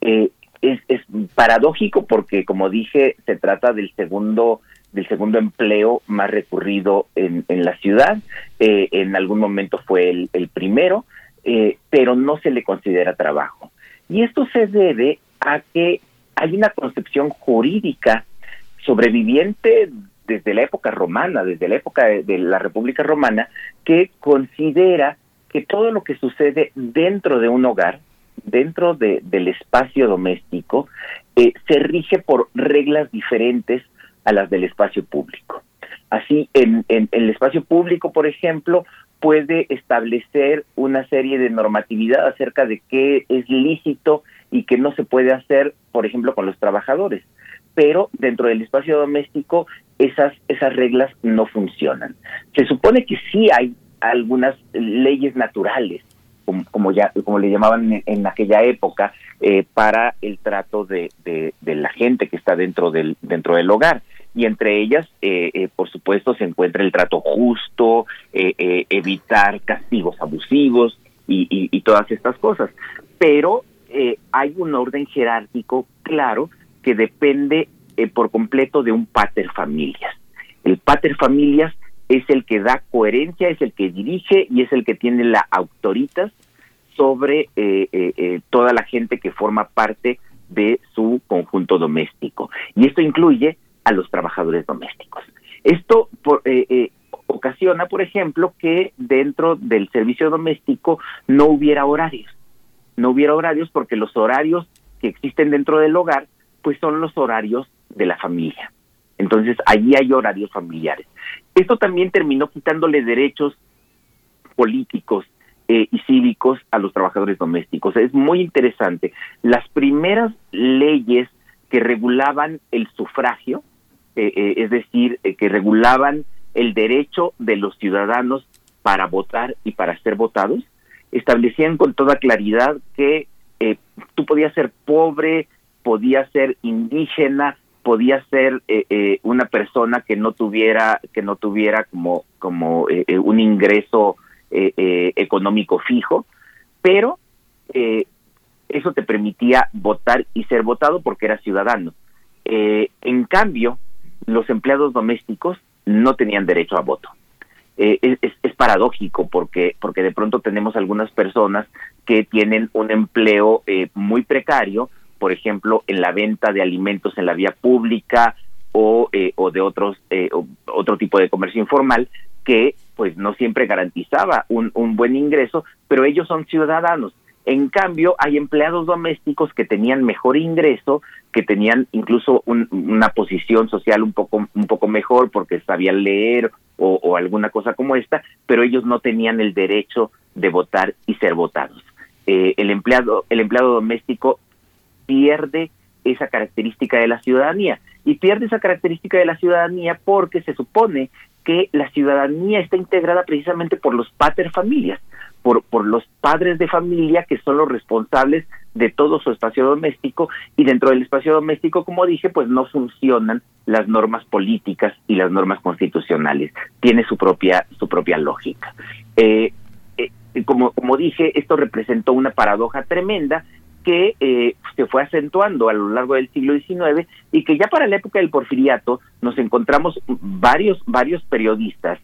Eh, es, es paradójico porque, como dije, se trata del segundo del segundo empleo más recurrido en, en la ciudad. Eh, en algún momento fue el, el primero, eh, pero no se le considera trabajo. Y esto se debe a que hay una concepción jurídica sobreviviente desde la época romana, desde la época de, la República Romana, que considera que todo lo que sucede dentro de un hogar, dentro de, del espacio doméstico, eh, se rige por reglas diferentes a las del espacio público. Así, en, en, el espacio público, por ejemplo, puede establecer una serie de normatividad acerca de qué es lícito y qué no se puede hacer, por ejemplo, con los trabajadores. Pero dentro del espacio doméstico esas, esas reglas no funcionan. Se supone que sí hay algunas leyes naturales, como, ya como le llamaban en, aquella época, eh, para el trato de, de, la gente que está dentro del, dentro del hogar y entre ellas, eh, eh, por supuesto, se encuentra el trato justo, evitar castigos abusivos y, y, todas estas cosas. Pero hay un orden jerárquico claro que depende por completo de un pater familias. El pater familias es el que da coherencia, es el que dirige y es el que tiene la autoritas sobre eh, eh, eh, toda la gente que forma parte de su conjunto doméstico. Y esto incluye a los trabajadores domésticos. Esto por, ocasiona, por ejemplo, que dentro del servicio doméstico no hubiera horarios. No hubiera horarios porque los horarios que existen dentro del hogar, pues son los horarios de la familia. Entonces, allí hay horarios familiares. Esto también terminó quitándole derechos políticos eh, y cívicos a los trabajadores domésticos. Es muy interesante. Las primeras leyes que regulaban el sufragio, eh, eh, es decir, que regulaban el derecho de los ciudadanos para votar y para ser votados, establecían con toda claridad que tú podías ser pobre, podías ser indígena, podías ser una persona que no tuviera que no tuviera como como un ingreso eh, eh, económico fijo, pero eh, eso te permitía votar y ser votado porque eras ciudadano. en cambio, los empleados domésticos no tenían derecho a voto. Es, es, paradójico porque porque de pronto tenemos algunas personas que tienen un empleo muy precario, por ejemplo, en la venta de alimentos en la vía pública o, o de otros otro tipo de comercio informal que pues no siempre garantizaba un, un buen ingreso, pero ellos son ciudadanos. En cambio, hay empleados domésticos que tenían mejor ingreso, que tenían incluso una posición social un poco, un poco mejor porque sabían leer o, alguna cosa como esta, pero ellos no tenían el derecho de votar y ser votados. Eh, el empleado, el empleado doméstico pierde esa característica de la ciudadanía y pierde esa característica de la ciudadanía porque se supone que la ciudadanía está integrada precisamente por los pater familias, por, los padres de familia que son los responsables de todo su espacio doméstico y dentro del espacio doméstico, como dije, pues no funcionan las normas políticas y las normas constitucionales. Tiene su propia su propia lógica. Eh, eh, como como dije, esto representó una paradoja tremenda que eh, se fue acentuando a lo largo del siglo XIX y que ya para la época del porfiriato nos encontramos varios, varios periodistas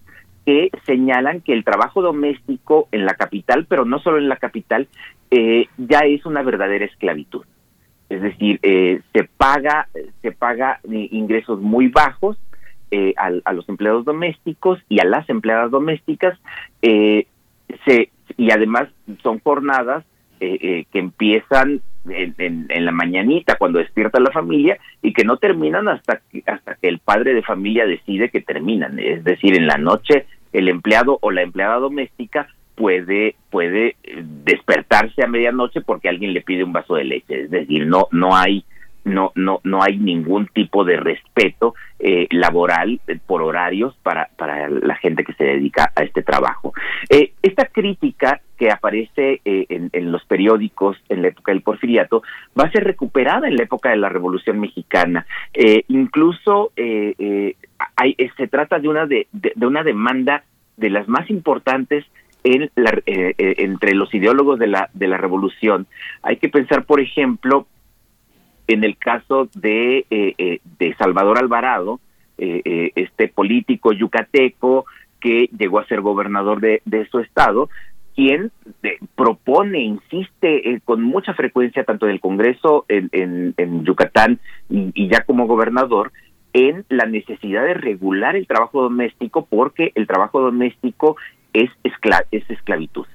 que señalan que el trabajo doméstico en la capital, pero no solo en la capital, eh, ya es una verdadera esclavitud. Es decir, eh, se paga, se paga ingresos muy bajos a, a, los empleados domésticos y a las empleadas domésticas, se, y además son jornadas eh, eh, que empiezan en, en, la mañanita cuando despierta la familia y que no terminan hasta que, hasta que el padre de familia decide que terminan. Es decir, en la noche el empleado o la empleada doméstica puede puede eh, despertarse a medianoche porque alguien le pide un vaso de leche. Es decir, no no hay no no no hay ningún tipo de respeto eh, laboral eh, por horarios para para la gente que se dedica a este trabajo. Eh, esta crítica que aparece en, en, los periódicos en la época del porfiriato va a ser recuperada en la época de la revolución mexicana. Incluso hay, se trata de una de, de, una demanda de las más importantes en la, entre los ideólogos de la de la revolución. Hay que pensar por ejemplo en el caso de, de Salvador Alvarado, este político yucateco que llegó a ser gobernador de, su estado, quien propone, insiste con mucha frecuencia, tanto en el Congreso en, en, Yucatán y, ya como gobernador, en la necesidad de regular el trabajo doméstico porque el trabajo doméstico es, es esclavitud.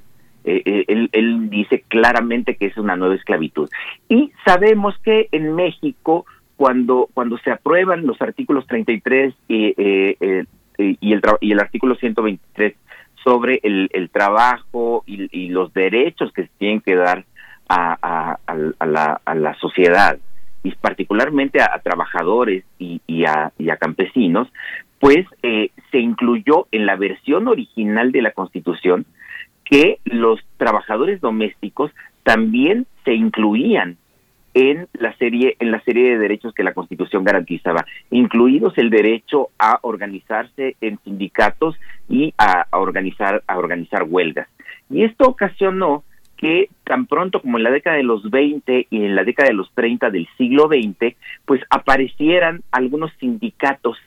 Eh, eh, él, dice claramente que es una nueva esclavitud. Y sabemos que en México, cuando, cuando se aprueban los artículos 33 y, eh, y, el, y el artículo 123 sobre el, el trabajo y, los derechos que se tienen que dar a, a, la, a la sociedad, y particularmente a, trabajadores y, y, a, y a campesinos, pues eh, se incluyó en la versión original de la Constitución que los trabajadores domésticos también se incluían en la serie en la serie de derechos que la Constitución garantizaba, incluidos el derecho a organizarse en sindicatos y a, organizar a organizar huelgas. Y esto ocasionó que tan pronto como en la década de los 20 y en la década de los 30 del siglo XX, pues aparecieran algunos sindicatos,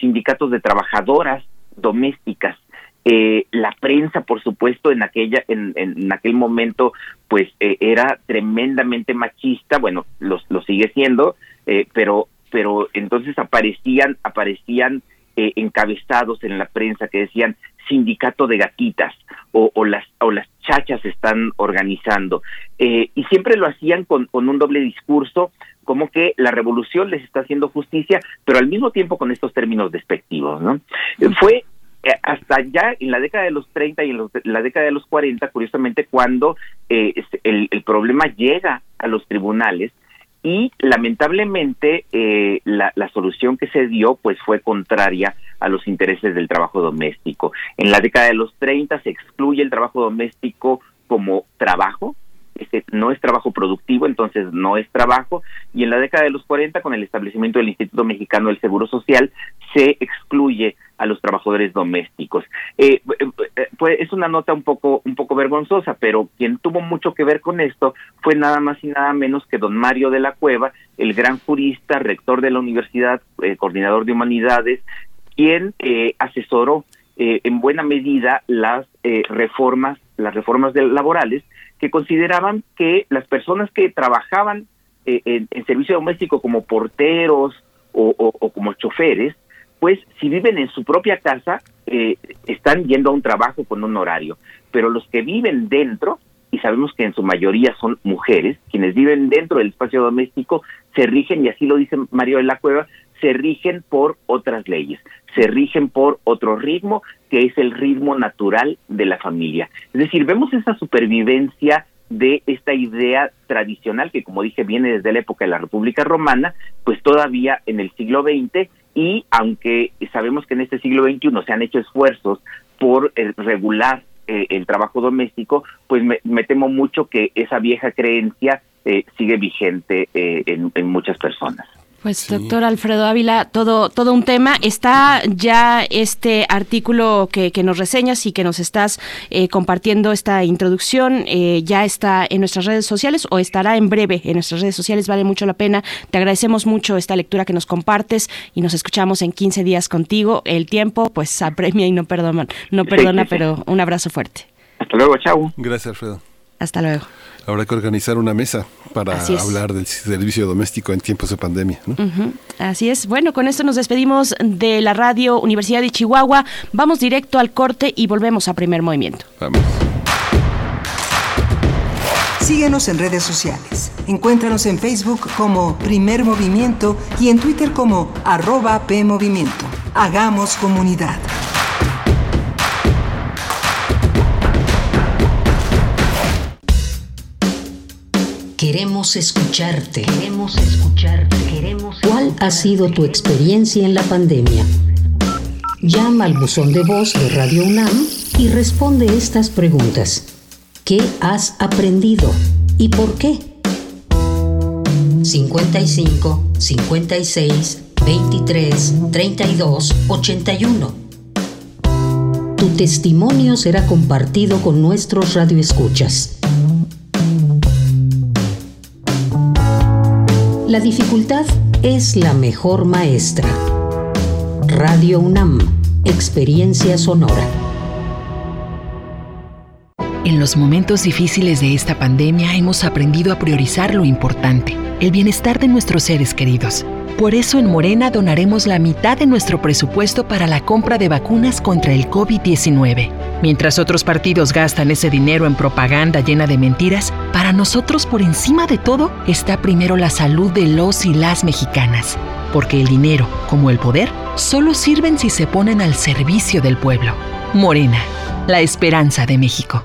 sindicatos de trabajadoras domésticas. Eh, la prensa, por supuesto, en aquella, en, en aquel momento, pues eh, era tremendamente machista. Bueno, lo, lo sigue siendo, eh, pero, pero entonces aparecían, aparecían eh, encabezados en la prensa que decían sindicato de gatitas o, o, las o las chachas están organizando eh, y siempre lo hacían con, con un doble discurso como que la revolución les está haciendo justicia pero al mismo tiempo con estos términos despectivos no fue hasta ya en la década de los 30 y en, la década de los 40 curiosamente cuando eh, el, el problema llega a los tribunales y lamentablemente eh, la, la, solución que se dio pues fue contraria a los intereses del trabajo doméstico. En la década de los 30 se excluye el trabajo doméstico como trabajo, este no es trabajo productivo, entonces no es trabajo, y en la década de los 40 con el establecimiento del Instituto Mexicano del Seguro Social se excluye a los trabajadores domésticos. Eh, eh, pues es una nota un poco un poco vergonzosa, pero quien tuvo mucho que ver con esto fue nada más y nada menos que don Mario de la Cueva, el gran jurista, rector de la universidad, eh, coordinador de humanidades, quien asesoró en buena medida las reformas las reformas laborales que consideraban que las personas que trabajaban en, servicio doméstico como porteros o como choferes pues si viven en su propia casa, eh, están yendo a un trabajo con un horario, pero los que viven dentro, y sabemos que en su mayoría son mujeres, quienes viven dentro del espacio doméstico, se rigen, y así lo dice Mario de la Cueva, se rigen por otras leyes, se rigen por otro ritmo, que es el ritmo natural de la familia. Es decir, vemos esa supervivencia de esta idea tradicional que, como dije, viene desde la época de la República Romana, pues todavía en el siglo XX y aunque sabemos que en este siglo XXI se han hecho esfuerzos por eh, regular eh, el trabajo doméstico, pues me, temo mucho que esa vieja creencia eh, sigue vigente en muchas personas. Pues doctor Alfredo Ávila, todo, todo un tema. Está ya este artículo que, que nos reseñas y que nos estás eh, compartiendo esta introducción, eh, ya está en nuestras redes sociales o estará en breve en nuestras redes sociales, vale mucho la pena. Te agradecemos mucho esta lectura que nos compartes y nos escuchamos en 15 días contigo. El tiempo pues apremia y no perdona, no perdona, pero un abrazo fuerte. Hasta luego, chao. Gracias, Alfredo. Hasta luego. Habrá que organizar una mesa para hablar del servicio doméstico en tiempos de pandemia. Así es. Bueno, con esto nos despedimos de la radio Universidad de Chihuahua. Vamos directo al corte y volvemos a primer movimiento. Vamos. Síguenos en redes sociales. Encuéntranos en Facebook como Primer Movimiento y en Twitter como arroba PMovimiento. Hagamos comunidad. Queremos escucharte. Queremos escucharte. Queremos ¿Cuál ha sido tu experiencia en la pandemia? Llama al buzón de voz de Radio UNAM y responde estas preguntas. ¿Qué has aprendido y por qué? 55 56 23 32 81. Tu testimonio será compartido con nuestros radioescuchas. La dificultad es la mejor maestra. Radio UNAM, experiencia sonora. En los momentos difíciles de esta pandemia hemos aprendido a priorizar lo importante, el bienestar de nuestros seres queridos. Por eso en Morena donaremos la mitad de nuestro presupuesto para la compra de vacunas contra el COVID-19. Mientras otros partidos gastan ese dinero en propaganda llena de mentiras, para nosotros por encima de todo está primero la salud de los y las mexicanas. Porque el dinero, como el poder, solo sirven si se ponen al servicio del pueblo. Morena, la esperanza de México.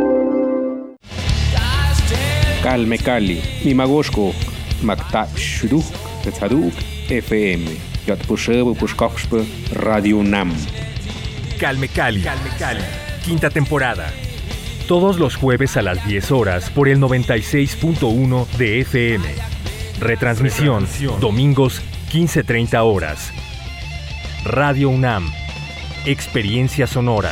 Calme Cali, Mimagoshko, Makta Shuduk, Tetzaduk, FM, Yatpushebu Pushkoxpe, Radio Nam. Calme Cali, Calme Cali, quinta temporada. Todos los jueves a las 10 horas por el 96.1 de FM. Retransmisión, domingos 15.30 horas. Radio UNAM, experiencia sonora.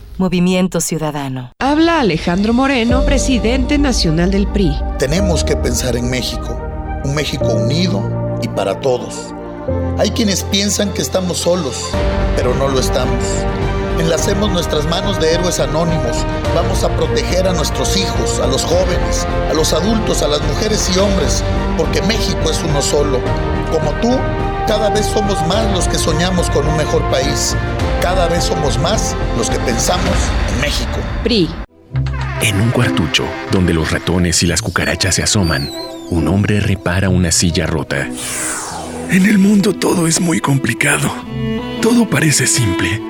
Movimiento Ciudadano. Habla Alejandro Moreno, presidente nacional del PRI. Tenemos que pensar en México, un México unido y para todos. Hay quienes piensan que estamos solos, pero no lo estamos. Enlacemos nuestras manos de héroes anónimos. Vamos a proteger a nuestros hijos, a los jóvenes, a los adultos, a las mujeres y hombres, porque México es uno solo. Como tú, cada vez somos más los que soñamos con un mejor país. Cada vez somos más los que pensamos en México. PRI. En un cuartucho, donde los ratones y las cucarachas se asoman, un hombre repara una silla rota. En el mundo todo es muy complicado. Todo parece simple,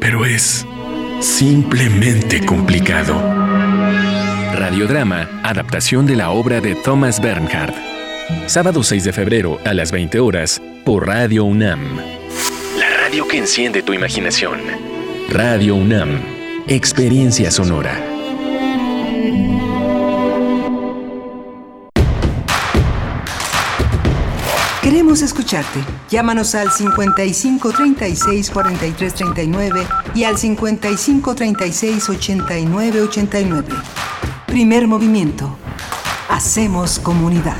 pero es simplemente complicado. Radiodrama, adaptación de la obra de Thomas Bernhard. Sábado 6 de febrero a las 20 horas por Radio UNAM. La radio que enciende tu imaginación. Radio UNAM. Experiencia sonora. Queremos escucharte. Llámanos al 55 36 43 39 y al 55 36 89 89. Primer movimiento. Hacemos comunidad.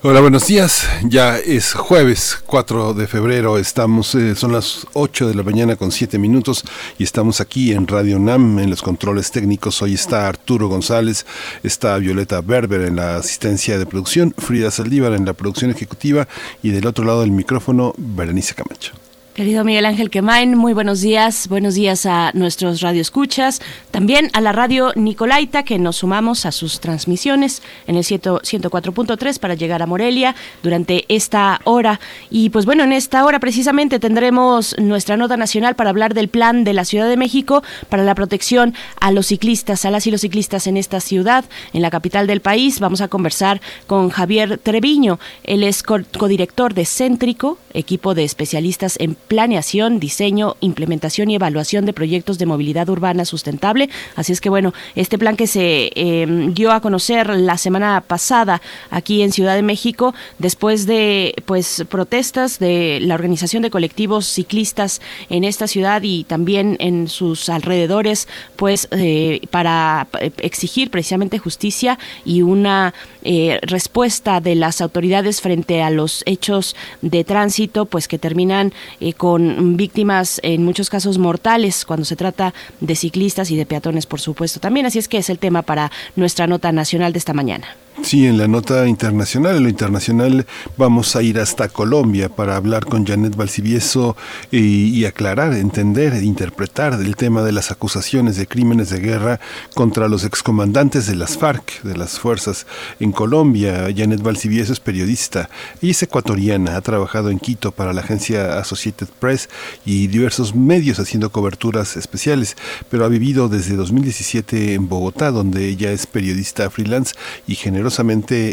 Hola, buenos días. Ya es jueves 4 de febrero. Estamos, eh, son las 8 de la mañana con 7 minutos y estamos aquí en Radio NAM en los controles técnicos. Hoy está Arturo González, está Violeta Berber en la asistencia de producción, Frida Saldívar en la producción ejecutiva y del otro lado del micrófono, Berenice Camacho. Querido Miguel Ángel Quemain, muy buenos días. Buenos días a nuestros radioescuchas. También a la radio Nicolaita, que nos sumamos a sus transmisiones en el 104.3 para llegar a Morelia durante esta hora. Y pues bueno, en esta hora precisamente tendremos nuestra nota nacional para hablar del plan de la Ciudad de México para la protección a los ciclistas, a las y los ciclistas en esta ciudad, en la capital del país. Vamos a conversar con Javier Treviño. Él es codirector de Céntrico, equipo de especialistas en planeación, diseño, implementación y evaluación de proyectos de movilidad urbana sustentable. Así es que bueno, este plan que se em, dio a conocer la semana pasada aquí en Ciudad de México, después de pues protestas de la organización de colectivos ciclistas en esta ciudad y también en sus alrededores, pues eh, para eh, exigir precisamente justicia y una eh, respuesta de las autoridades frente a los hechos de tránsito, pues que terminan con víctimas en muchos casos mortales cuando se trata de ciclistas y de peatones, por supuesto, también. Así es que es el tema para nuestra nota nacional de esta mañana. Sí, en la nota internacional, en lo internacional vamos a ir hasta Colombia para hablar con Janet Valcivieso y, aclarar, entender e interpretar el tema de las acusaciones de crímenes de guerra contra los excomandantes de las FARC, de las fuerzas en Colombia. Janet Valcivieso es periodista y es ecuatoriana, ha trabajado en Quito para la agencia Associated Press y diversos medios haciendo coberturas especiales, pero ha vivido desde 2017 en Bogotá, donde ella es periodista freelance y generó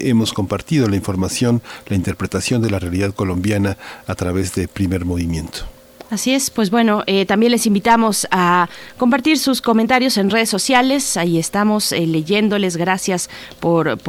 hemos compartido la información, la interpretación de la realidad colombiana a través de primer movimiento. Así es, pues bueno, eh, también les invitamos a compartir sus comentarios en redes sociales. Ahí estamos eh, leyéndoles. Gracias por,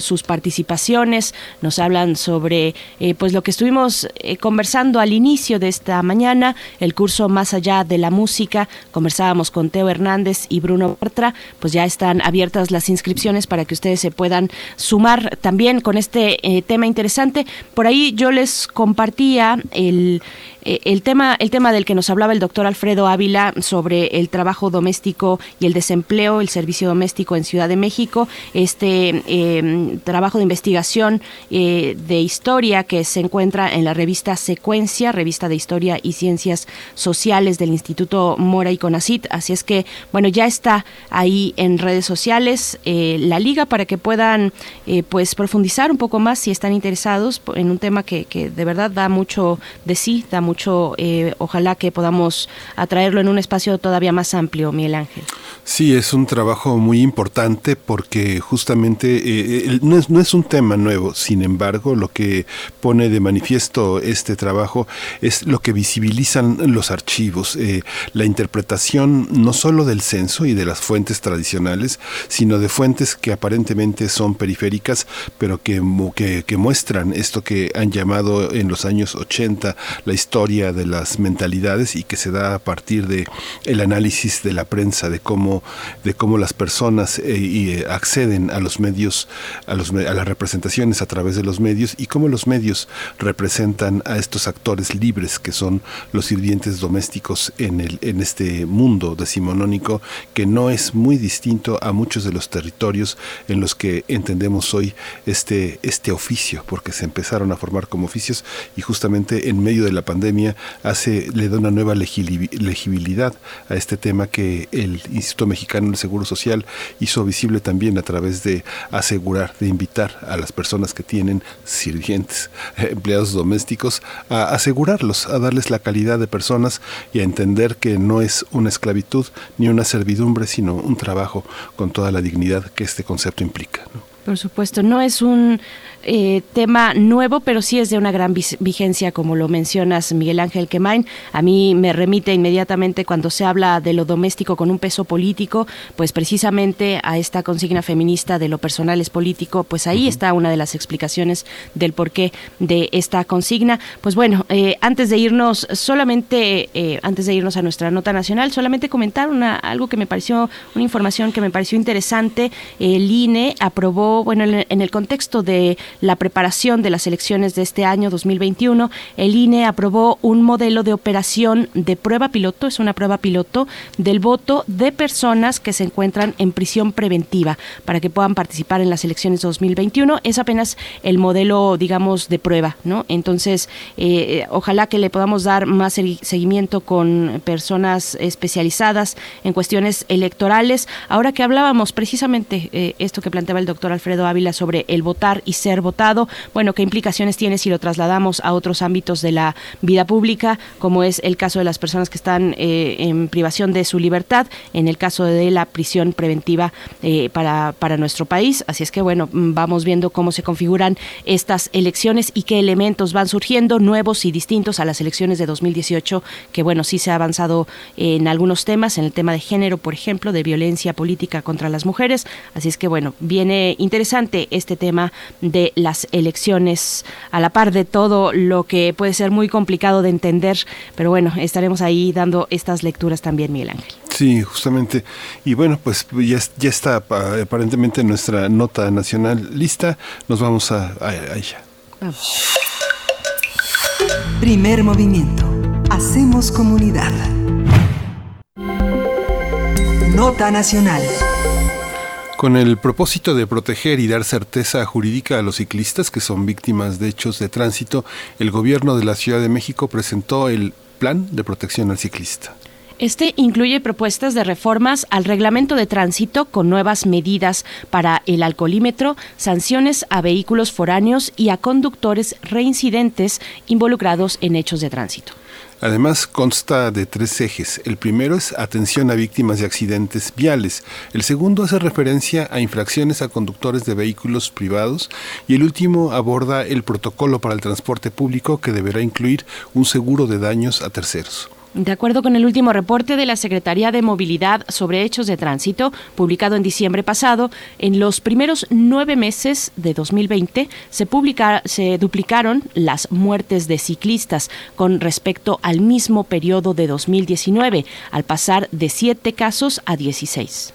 sus participaciones. Nos hablan sobre eh, pues lo que estuvimos conversando al inicio de esta mañana, el curso Más allá de la música. Conversábamos con Teo Hernández y Bruno Bartra. Pues ya están abiertas las inscripciones para que ustedes se puedan sumar también con este tema interesante. Por ahí yo les compartía el eh, el tema tema del que nos hablaba el doctor Alfredo Ávila sobre el trabajo doméstico y el desempleo, el servicio doméstico en Ciudad de México, este em, trabajo de investigación eh, de historia que se encuentra en la revista Secuencia, revista de historia y ciencias sociales del Instituto Mora y Conacit. Así es que, bueno, ya está ahí en redes sociales eh, la liga para que puedan pues profundizar un poco más si están interesados en un tema que, que de verdad da mucho de sí, da mucho eh, ojalá que podamos atraerlo en un espacio todavía más amplio, Miguel Ángel. Sí, es un trabajo muy importante porque justamente eh, no, es, no es un tema nuevo, sin embargo, lo que pone de manifiesto este trabajo es lo que visibilizan los archivos, eh, la interpretación no solo del censo y de las fuentes tradicionales, sino de fuentes que aparentemente son periféricas, pero que, que, que muestran esto que han llamado en los años 80 la historia de las mentalidades y que se da a partir de el análisis de la prensa de cómo de cómo las personas eh, eh, acceden a los medios a los a las representaciones a través de los medios y cómo los medios representan a estos actores libres que son los sirvientes domésticos en el en este mundo decimonónico que no es muy distinto a muchos de los territorios en los que entendemos hoy este este oficio porque se empezaron a formar como oficios y justamente en medio de la pandemia hace, le da una nueva legibilidad a este tema que el Instituto Mexicano del Seguro Social hizo visible también a través de asegurar, de invitar a las personas que tienen sirvientes, empleados domésticos, a asegurarlos, a darles la calidad de personas y a entender que no es una esclavitud ni una servidumbre, sino un trabajo con toda la dignidad que este concepto implica. Por supuesto, no es un eh, tema nuevo, pero sí es de una gran vigencia, como lo mencionas, Miguel Ángel Quemain. A mí me remite inmediatamente cuando se habla de lo doméstico con un peso político, pues precisamente a esta consigna feminista de lo personal es político, pues ahí está una de las explicaciones del porqué de esta consigna. Pues bueno, eh, antes de irnos, solamente, eh, antes de irnos a nuestra nota nacional, solamente comentar una, algo que me pareció, una información que me pareció interesante. El INE aprobó bueno, en el contexto de la preparación de las elecciones de este año 2021, el INE aprobó un modelo de operación de prueba piloto, es una prueba piloto del voto de personas que se encuentran en prisión preventiva para que puedan participar en las elecciones 2021. Es apenas el modelo, digamos, de prueba, ¿no? Entonces, eh, ojalá que le podamos dar más seguimiento con personas especializadas en cuestiones electorales. Ahora que hablábamos precisamente eh, esto que planteaba el doctor Alfredo Ávila sobre el votar y ser votado, bueno, qué implicaciones tiene si lo trasladamos a otros ámbitos de la vida pública, como es el caso de las personas que están eh, en privación de su libertad, en el caso de la prisión preventiva para, para nuestro país. Así es que, bueno, vamos viendo cómo se configuran estas elecciones y qué elementos van surgiendo nuevos y distintos a las elecciones de 2018, que bueno, sí se ha avanzado en algunos temas, en el tema de género, por ejemplo, de violencia política contra las mujeres. Así es que bueno, viene interesante este tema de las elecciones a la par de todo lo que puede ser muy complicado de entender, pero bueno, estaremos ahí dando estas lecturas también, Miguel Ángel. Sí, justamente. Y bueno, pues ya, ya está aparentemente nuestra nota nacional lista. Nos vamos a, a ella. Primer movimiento. Hacemos comunidad. Nota nacional. Con el propósito de proteger y dar certeza jurídica a los ciclistas que son víctimas de hechos de tránsito, el gobierno de la Ciudad de México presentó el Plan de Protección al Ciclista. Este incluye propuestas de reformas al reglamento de tránsito con nuevas medidas para el alcoholímetro, sanciones a vehículos foráneos y a conductores reincidentes involucrados en hechos de tránsito. Además, consta de tres ejes. El primero es atención a víctimas de accidentes viales. El segundo hace referencia a infracciones a conductores de vehículos privados. Y el último aborda el protocolo para el transporte público que deberá incluir un seguro de daños a terceros. De acuerdo con el último reporte de la Secretaría de Movilidad sobre hechos de tránsito, publicado en diciembre pasado, en los primeros nueve meses de 2020 se, se duplicaron las muertes de ciclistas con respecto al mismo periodo de 2019, al pasar de siete casos a 16.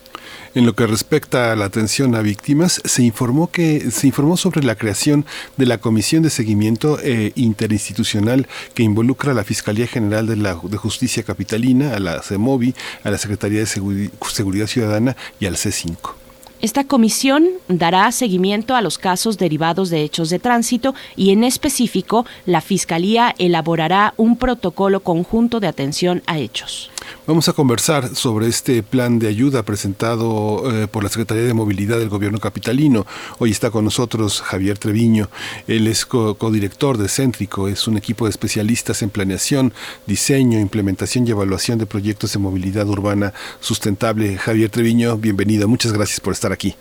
En lo que respecta a la atención a víctimas, se informó que se informó sobre la creación de la Comisión de Seguimiento eh, Interinstitucional que involucra a la Fiscalía General de, la, Justicia Capitalina, a la CEMOVI, a la Secretaría de Seguridad Ciudadana y al C5. Esta comisión dará seguimiento a los casos derivados de hechos de tránsito y en específico la Fiscalía elaborará un protocolo conjunto de atención a hechos. Vamos a conversar sobre este plan de ayuda presentado eh, por la Secretaría de Movilidad del Gobierno Capitalino. Hoy está con nosotros Javier Treviño. Él es codirector de Céntrico. Es un equipo de especialistas en planeación, diseño, implementación y evaluación de proyectos de movilidad urbana sustentable. Javier Treviño, bienvenido. Muchas gracias por estar aquí.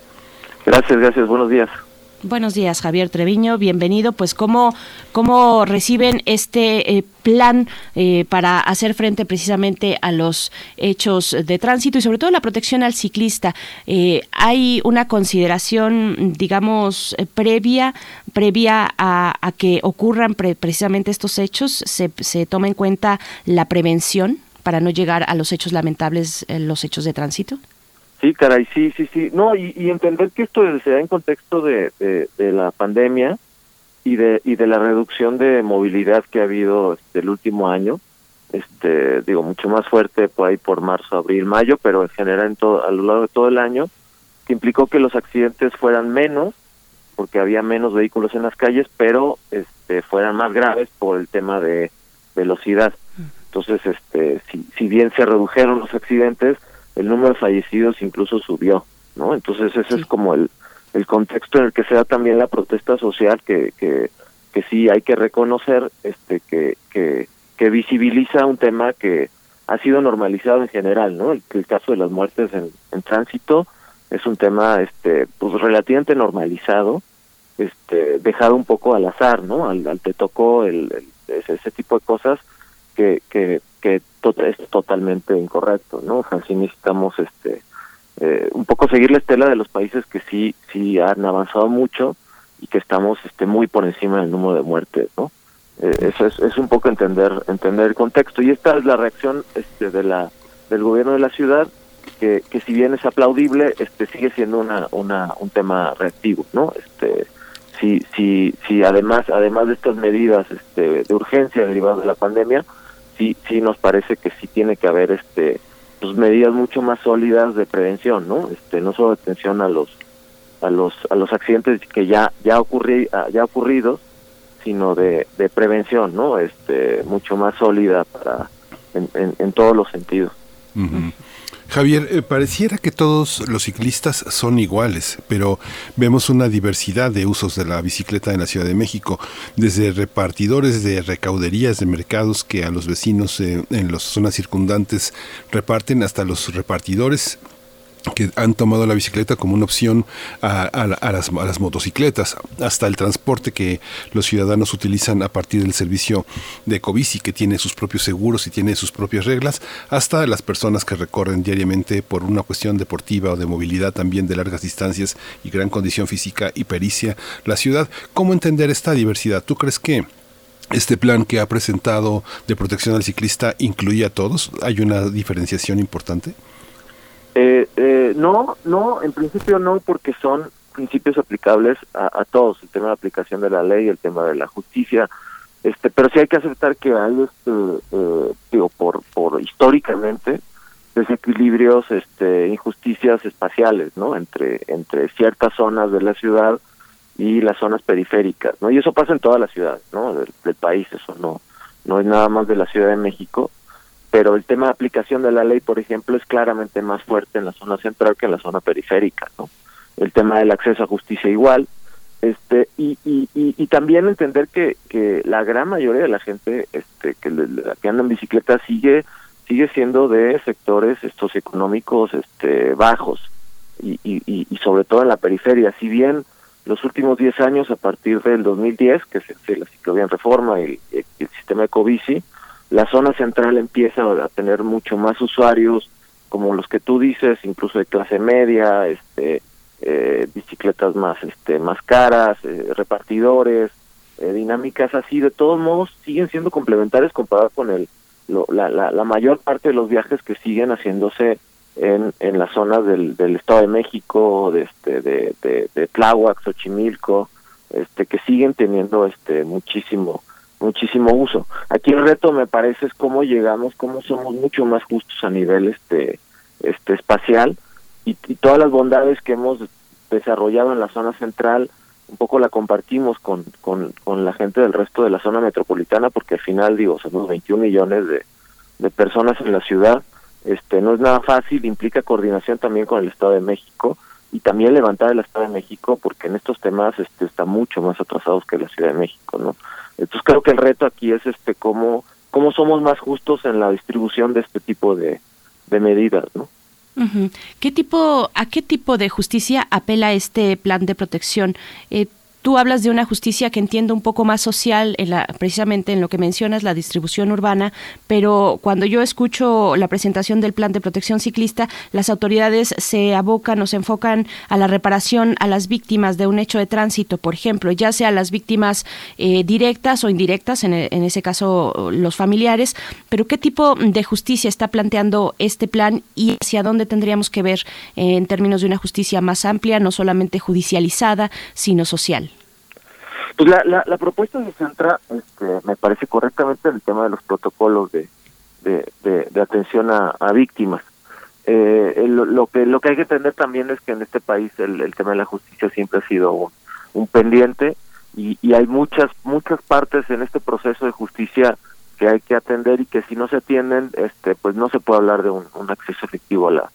Gracias, gracias. Buenos días. Buenos días, Javier Treviño. Bienvenido. Pues, ¿cómo, cómo reciben este eh, plan eh, para hacer frente precisamente a los hechos de tránsito y sobre todo la protección al ciclista? Eh, ¿Hay una consideración, digamos, previa, previa a, que ocurran precisamente estos hechos? ¿Se, ¿Se toma en cuenta la prevención para no llegar a los hechos lamentables, los hechos de tránsito? Sí, caray, sí, sí, sí. No, y, entender que esto se da en contexto de, de, la pandemia y de, y de la reducción de movilidad que ha habido este, el último año. Este, digo, mucho más fuerte por ahí por marzo, abril, mayo, pero en general en todo, a lo largo de todo el año, que implicó que los accidentes fueran menos, porque había menos vehículos en las calles, pero este, fueran más graves por el tema de velocidad. Entonces, este, si, si bien se redujeron los accidentes, el número de fallecidos incluso subió, ¿no? Entonces ese es como el, el contexto en el que se da también la protesta social que, que, que sí hay que reconocer este que, que, que visibiliza un tema que ha sido normalizado en general, ¿no? El, el caso de las muertes en, en tránsito es un tema este pues relativamente normalizado, este dejado un poco al azar, ¿no? Al, al te tocó el, ese, ese tipo de cosas que, que, que es totalmente incorrecto, ¿no? Así necesitamos este eh, un poco seguir la estela de los países que sí sí han avanzado mucho y que estamos este muy por encima del número de muertes, ¿no? Eh, eso es, es un poco entender entender el contexto y esta es la reacción este de la del gobierno de la ciudad que, que si bien es aplaudible, este sigue siendo una, una un tema reactivo, ¿no? Este si si si además además de estas medidas este de urgencia derivadas de la pandemia, sí sí nos parece que sí tiene que haber este pues medidas mucho más sólidas de prevención, ¿no? Este no solo atención a los a los a los accidentes que ya ya ocurri ya ocurridos, sino de, de prevención, ¿no? Este mucho más sólida para en, en, en todos los sentidos. Javier, eh, pareciera que todos los ciclistas son iguales, pero vemos una diversidad de usos de la bicicleta en la Ciudad de México, desde repartidores de recauderías de mercados que a los vecinos eh, en las zonas circundantes reparten, hasta los repartidores que han tomado la bicicleta como una opción a, a, las, a, las, motocicletas, hasta el transporte que los ciudadanos utilizan a partir del servicio de Ecobici, que tiene sus propios seguros y tiene sus propias reglas, hasta las personas que recorren diariamente por una cuestión deportiva o de movilidad también de largas distancias y gran condición física y pericia la ciudad. ¿Cómo entender esta diversidad? ¿Tú crees que este plan que ha presentado de protección al ciclista incluye a todos? ¿Hay una diferenciación importante? Eh, eh, no, no, en principio no, porque son principios aplicables a, a, todos, el tema de la aplicación de la ley, el tema de la justicia, este, pero sí hay que aceptar que hay, este, eh, digo, por, por históricamente desequilibrios, este, injusticias espaciales, ¿no? Entre, entre ciertas zonas de la ciudad y las zonas periféricas, ¿no? Y eso pasa en todas las ciudades, ¿no? Del, del país, eso no, no es nada más de la Ciudad de México pero el tema de aplicación de la ley, por ejemplo, es claramente más fuerte en la zona central que en la zona periférica, ¿no? El tema del acceso a justicia igual, este y, y, y, y también entender que, que la gran mayoría de la gente este que, que anda en bicicleta sigue sigue siendo de sectores socioeconómicos este bajos y, y, sobre todo en la periferia, si bien los últimos 10 años a partir del 2010 que se, la ciclovía en reforma y, y el sistema de Ecobici, la zona central empieza a tener mucho más usuarios, como los que tú dices, incluso de clase media, este, eh, bicicletas más, este, más caras, eh, repartidores, eh, dinámicas así. De todos modos, siguen siendo complementarios comparado con el, lo, la, la, la, mayor parte de los viajes que siguen haciéndose en, en las zonas del, del Estado de México, de, este, de, de, de Tláhuac, Xochimilco, este, que siguen teniendo este, muchísimo muchísimo uso. Aquí el reto me parece es cómo llegamos, cómo somos mucho más justos a nivel este este espacial y, todas las bondades que hemos desarrollado en la zona central un poco la compartimos con, con, con la gente del resto de la zona metropolitana porque al final digo somos 21 millones de, de personas en la ciudad este no es nada fácil implica coordinación también con el Estado de México y también levantar el Estado de México porque en estos temas este está mucho más atrasados que la Ciudad de México no entonces creo que el reto aquí es este cómo cómo somos más justos en la distribución de este tipo de, de medidas, ¿no? ¿Qué tipo, ¿A qué tipo de justicia apela este plan de protección? Eh, Tú hablas de una justicia que entiendo un poco más social, en la, precisamente en lo que mencionas, la distribución urbana, pero cuando yo escucho la presentación del plan de protección ciclista, las autoridades se abocan o se enfocan a la reparación a las víctimas de un hecho de tránsito, por ejemplo, ya sea las víctimas eh, directas o indirectas, en, en, ese caso los familiares, pero ¿qué tipo de justicia está planteando este plan y hacia dónde tendríamos que ver eh, en términos de una justicia más amplia, no solamente judicializada, sino social? Pues la, la, la, propuesta se centra, este, me parece correctamente, en el tema de los protocolos de, de, atención a, víctimas. Eh, el, lo que lo que hay que entender también es que en este país el, el tema de la justicia siempre ha sido un, un pendiente y, y, hay muchas muchas partes en este proceso de justicia que hay que atender y que si no se atienden, este, pues no se puede hablar de un, un acceso efectivo a la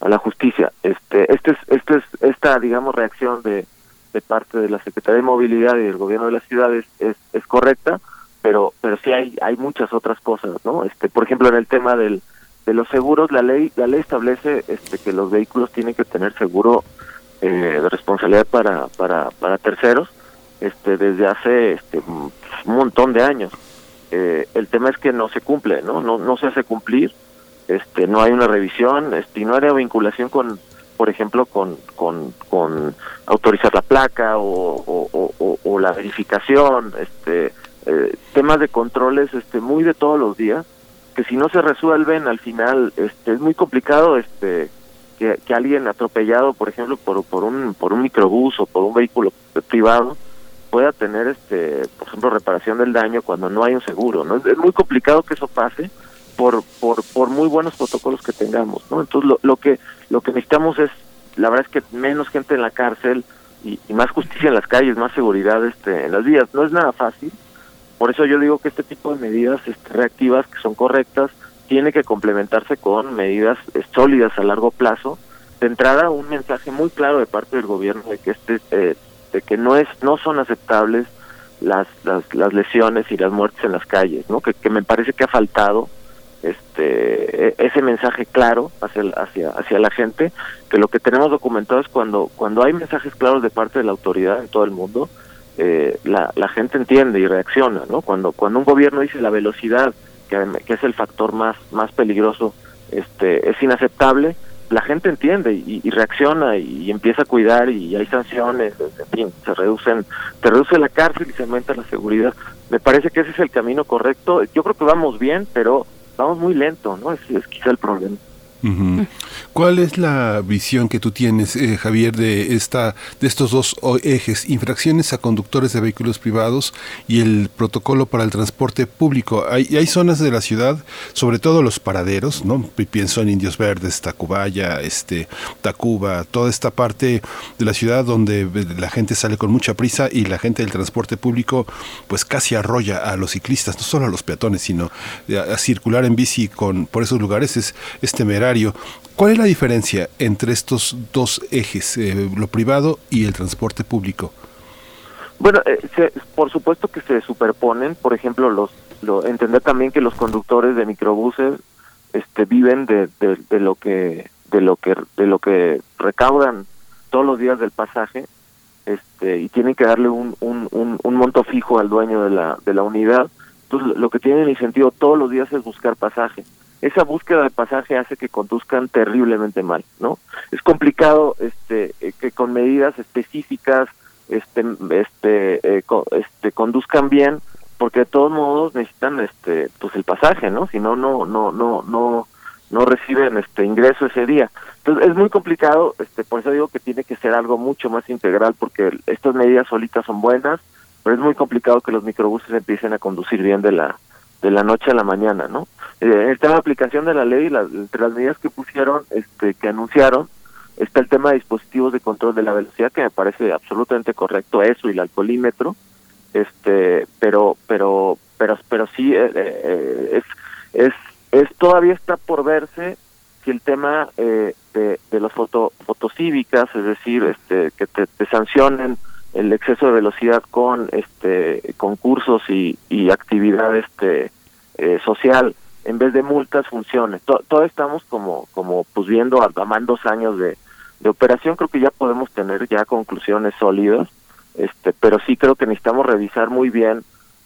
a la justicia. Este, este es, este es esta digamos reacción de de parte de la Secretaría de Movilidad y del Gobierno de las ciudades es, es correcta, pero pero sí hay hay muchas otras cosas, ¿no? Este, por ejemplo, en el tema del de los seguros, la ley la ley establece este que los vehículos tienen que tener seguro eh, de responsabilidad para para para terceros, este desde hace este un montón de años. Eh, el tema es que no se cumple, ¿no? No no se hace cumplir. Este, no hay una revisión, este, no hay vinculación con por ejemplo, con, con, con autorizar la placa o, la verificación, este, eh, temas de controles este, muy de todos los días, que si no se resuelven al final este, es muy complicado este, que, que alguien atropellado, por ejemplo, por, por un por un microbús o por un vehículo privado pueda tener este por ejemplo reparación del daño cuando no hay un seguro no es, muy complicado que eso pase por por por muy buenos protocolos que tengamos no entonces lo, lo que lo que necesitamos es la verdad es que menos gente en la cárcel y, más justicia en las calles más seguridad este en las vías. No es nada fácil. Por eso yo digo que este tipo de medidas este, reactivas que son correctas tiene que complementarse con medidas eh, sólidas a largo plazo. De entrada un mensaje muy claro de parte del gobierno de que este eh, de que no es no son aceptables las, las, las lesiones y las muertes en las calles, ¿no? Que, que me parece que ha faltado este e, ese mensaje claro hacia hacia hacia la gente que lo que tenemos documentado es cuando cuando hay mensajes claros de parte de la autoridad en todo el mundo eh, la, la gente entiende y reacciona no cuando cuando un gobierno dice la velocidad que, es el factor más más peligroso este es inaceptable la gente entiende y, reacciona y, empieza a cuidar y hay sanciones, en fin, se reducen, se reduce la cárcel y se aumenta la seguridad. Me parece que ese es el camino correcto. Yo creo que vamos bien, pero vamos muy lento, ¿no? Es, es quizá el problema. ¿Cuál es la visión que tú tienes, eh, Javier, de esta, de estos dos ejes, infracciones a conductores de vehículos privados y el protocolo para el transporte público? Hay, hay zonas de la ciudad, sobre todo los paraderos, ¿no? Pienso en Indios Verdes, Tacubaya, este, Tacuba, toda esta parte de la ciudad donde la gente sale con mucha prisa y la gente del transporte público, pues casi arrolla a los ciclistas, no solo a los peatones, sino a, circular en bici con por esos lugares es, es temerario ¿Cuál es la diferencia entre estos dos ejes, eh, lo privado y el transporte público? Bueno, eh, por supuesto que se superponen, por ejemplo, los lo, entender también que los conductores de microbuses este, viven de, lo que de lo que de lo que recaudan todos los días del pasaje este, y tienen que darle un, un, un, monto fijo al dueño de la, de la unidad. Entonces, lo que tienen incentivo todos los días es buscar pasaje esa búsqueda de pasaje hace que conduzcan terriblemente mal, ¿no? Es complicado este eh, que con medidas específicas este este eh, este conduzcan bien porque de todos modos necesitan este pues el pasaje, ¿no? Si no no no no no no reciben este ingreso ese día. Entonces es muy complicado, este por eso digo que tiene que ser algo mucho más integral porque estas medidas solitas son buenas, pero es muy complicado que los microbuses empiecen a conducir bien de la de la noche a la mañana, ¿no? Eh, está la aplicación de la ley, entre las medidas que pusieron, este, que anunciaron, está el tema de dispositivos de control de la velocidad, que me parece absolutamente correcto eso y el alcoholímetro, este, pero, pero, pero, pero sí eh, eh, es, es, es todavía está por verse si el tema de, de las foto, fotocívicas, es decir, este, que te, te sancionen el exceso de velocidad con este concursos y, y actividad este eh, social en vez de multas funcione. Todo estamos como como pues viendo a, más dos años de, de operación creo que ya podemos tener ya conclusiones sólidas este pero sí creo que necesitamos revisar muy bien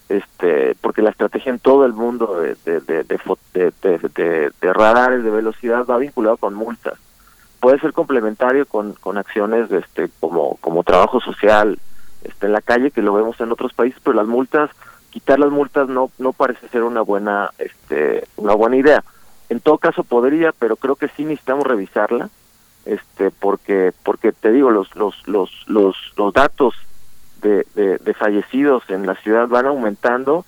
este porque la estrategia en todo el mundo de de, de, de, de radares de velocidad va vinculado con multas puede ser complementario con, con acciones este como como trabajo social este en la calle que lo vemos en otros países pero las multas quitar las multas no no parece ser una buena este una buena idea. En todo caso podría pero creo que sí necesitamos revisarla este porque porque te digo los los los los, los datos de, de, de fallecidos en la ciudad van aumentando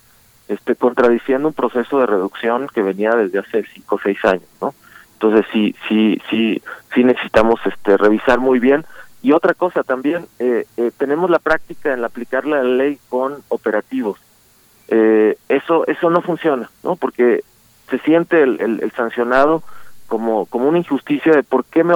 este contradiciendo un proceso de reducción que venía desde hace cinco o seis años no entonces sí, sí, sí, sí necesitamos este revisar muy bien. Y otra cosa también, eh, eh, tenemos la práctica en aplicar la ley con operativos. Eh, eso, eso no funciona, ¿no? Porque se siente el, el, sancionado como, como una injusticia de por qué me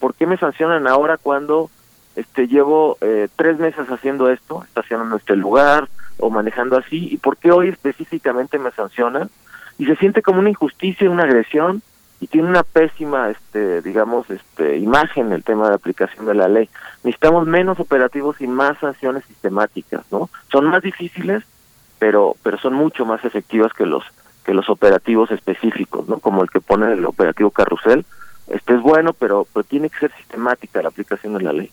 por qué me sancionan ahora cuando este llevo eh, tres meses haciendo esto, estacionando este lugar o manejando así, y por qué hoy específicamente me sancionan y se siente como una injusticia, una agresión y tiene una pésima este digamos este imagen el tema de aplicación de la ley. Necesitamos menos operativos y más sanciones sistemáticas no son más difíciles pero pero son mucho más efectivas que los que los operativos específicos no como el que pone el operativo carrusel. Este es bueno pero pero tiene que ser sistemática la aplicación de la ley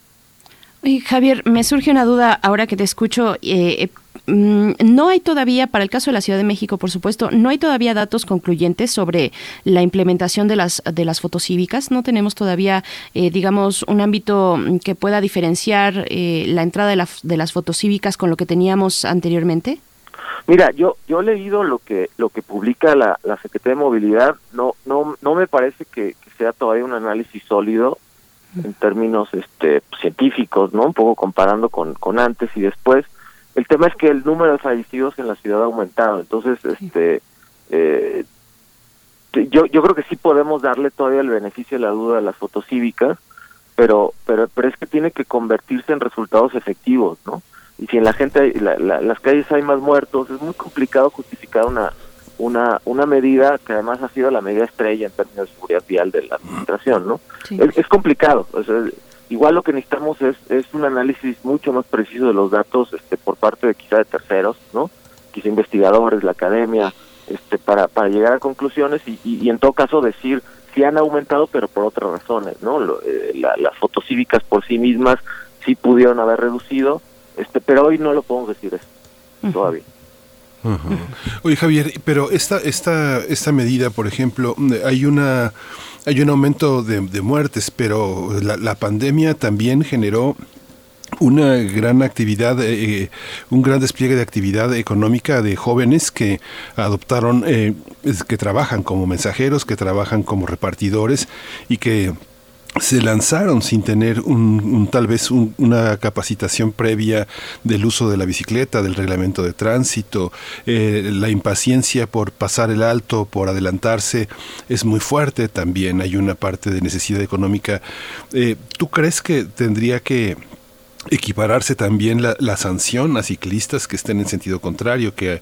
Javier, me surge una duda ahora que te escucho. Eh, mm, no hay todavía, para el caso de la Ciudad de México, por supuesto, no hay todavía datos concluyentes sobre la implementación de las de las fotocívicas. No tenemos todavía, eh, digamos, un ámbito que pueda diferenciar eh, la entrada de, la, de las fotocívicas con lo que teníamos anteriormente. Mira, yo yo he leído lo que lo que publica la, la Secretaría de Movilidad. No no no me parece que sea todavía un análisis sólido en términos este científicos, ¿no? Un poco comparando con, con antes y después. El tema es que el número de fallecidos en la ciudad ha aumentado, entonces este eh, yo yo creo que sí podemos darle todavía el beneficio de la duda a las fotocívicas, pero pero pero es que tiene que convertirse en resultados efectivos, ¿no? Y si en la gente la, las calles hay más muertos, es muy complicado justificar una una una medida que además ha sido la medida estrella en términos de seguridad vial de la administración, ¿no? Es, complicado, igual lo que necesitamos es es un análisis mucho más preciso de los datos este por parte de quizá de terceros, ¿no? Quizá investigadores, la academia, este para para llegar a conclusiones y, y, en todo caso decir si han aumentado pero por otras razones, ¿no? Eh, las fotocívicas por sí mismas sí pudieron haber reducido, este pero hoy no lo podemos decir eso todavía. Oye Javier, pero esta, esta, esta medida, por ejemplo, hay una hay un aumento de, muertes, pero la, pandemia también generó una gran actividad, eh, un gran despliegue de actividad económica de jóvenes que adoptaron, eh, que trabajan como mensajeros, que trabajan como repartidores y que se lanzaron sin tener un, tal vez una capacitación previa del uso de la bicicleta, del reglamento de tránsito, eh, la impaciencia por pasar el alto, por adelantarse, es muy fuerte también, hay una parte de necesidad económica. Eh, ¿Tú crees que tendría que equipararse también la, sanción a ciclistas que estén en sentido contrario, que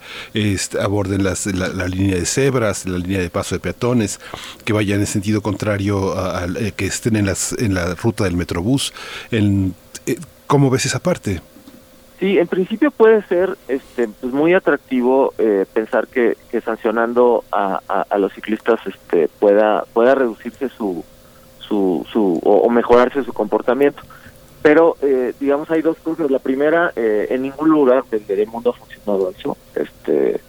aborden las, la, línea de cebras, la línea de paso de peatones, que vayan en sentido contrario, a, eh, que estén en, las, en la ruta del metrobús. En, eh, ¿Cómo ves esa parte? Sí, en principio puede ser este, pues muy atractivo eh, pensar que, sancionando a, los ciclistas este, pueda, pueda reducirse su, su o mejorarse su comportamiento pero, eh, digamos, hay dos cosas. La primera, eh, en ningún lugar del, mundo ha funcionado eso. Este,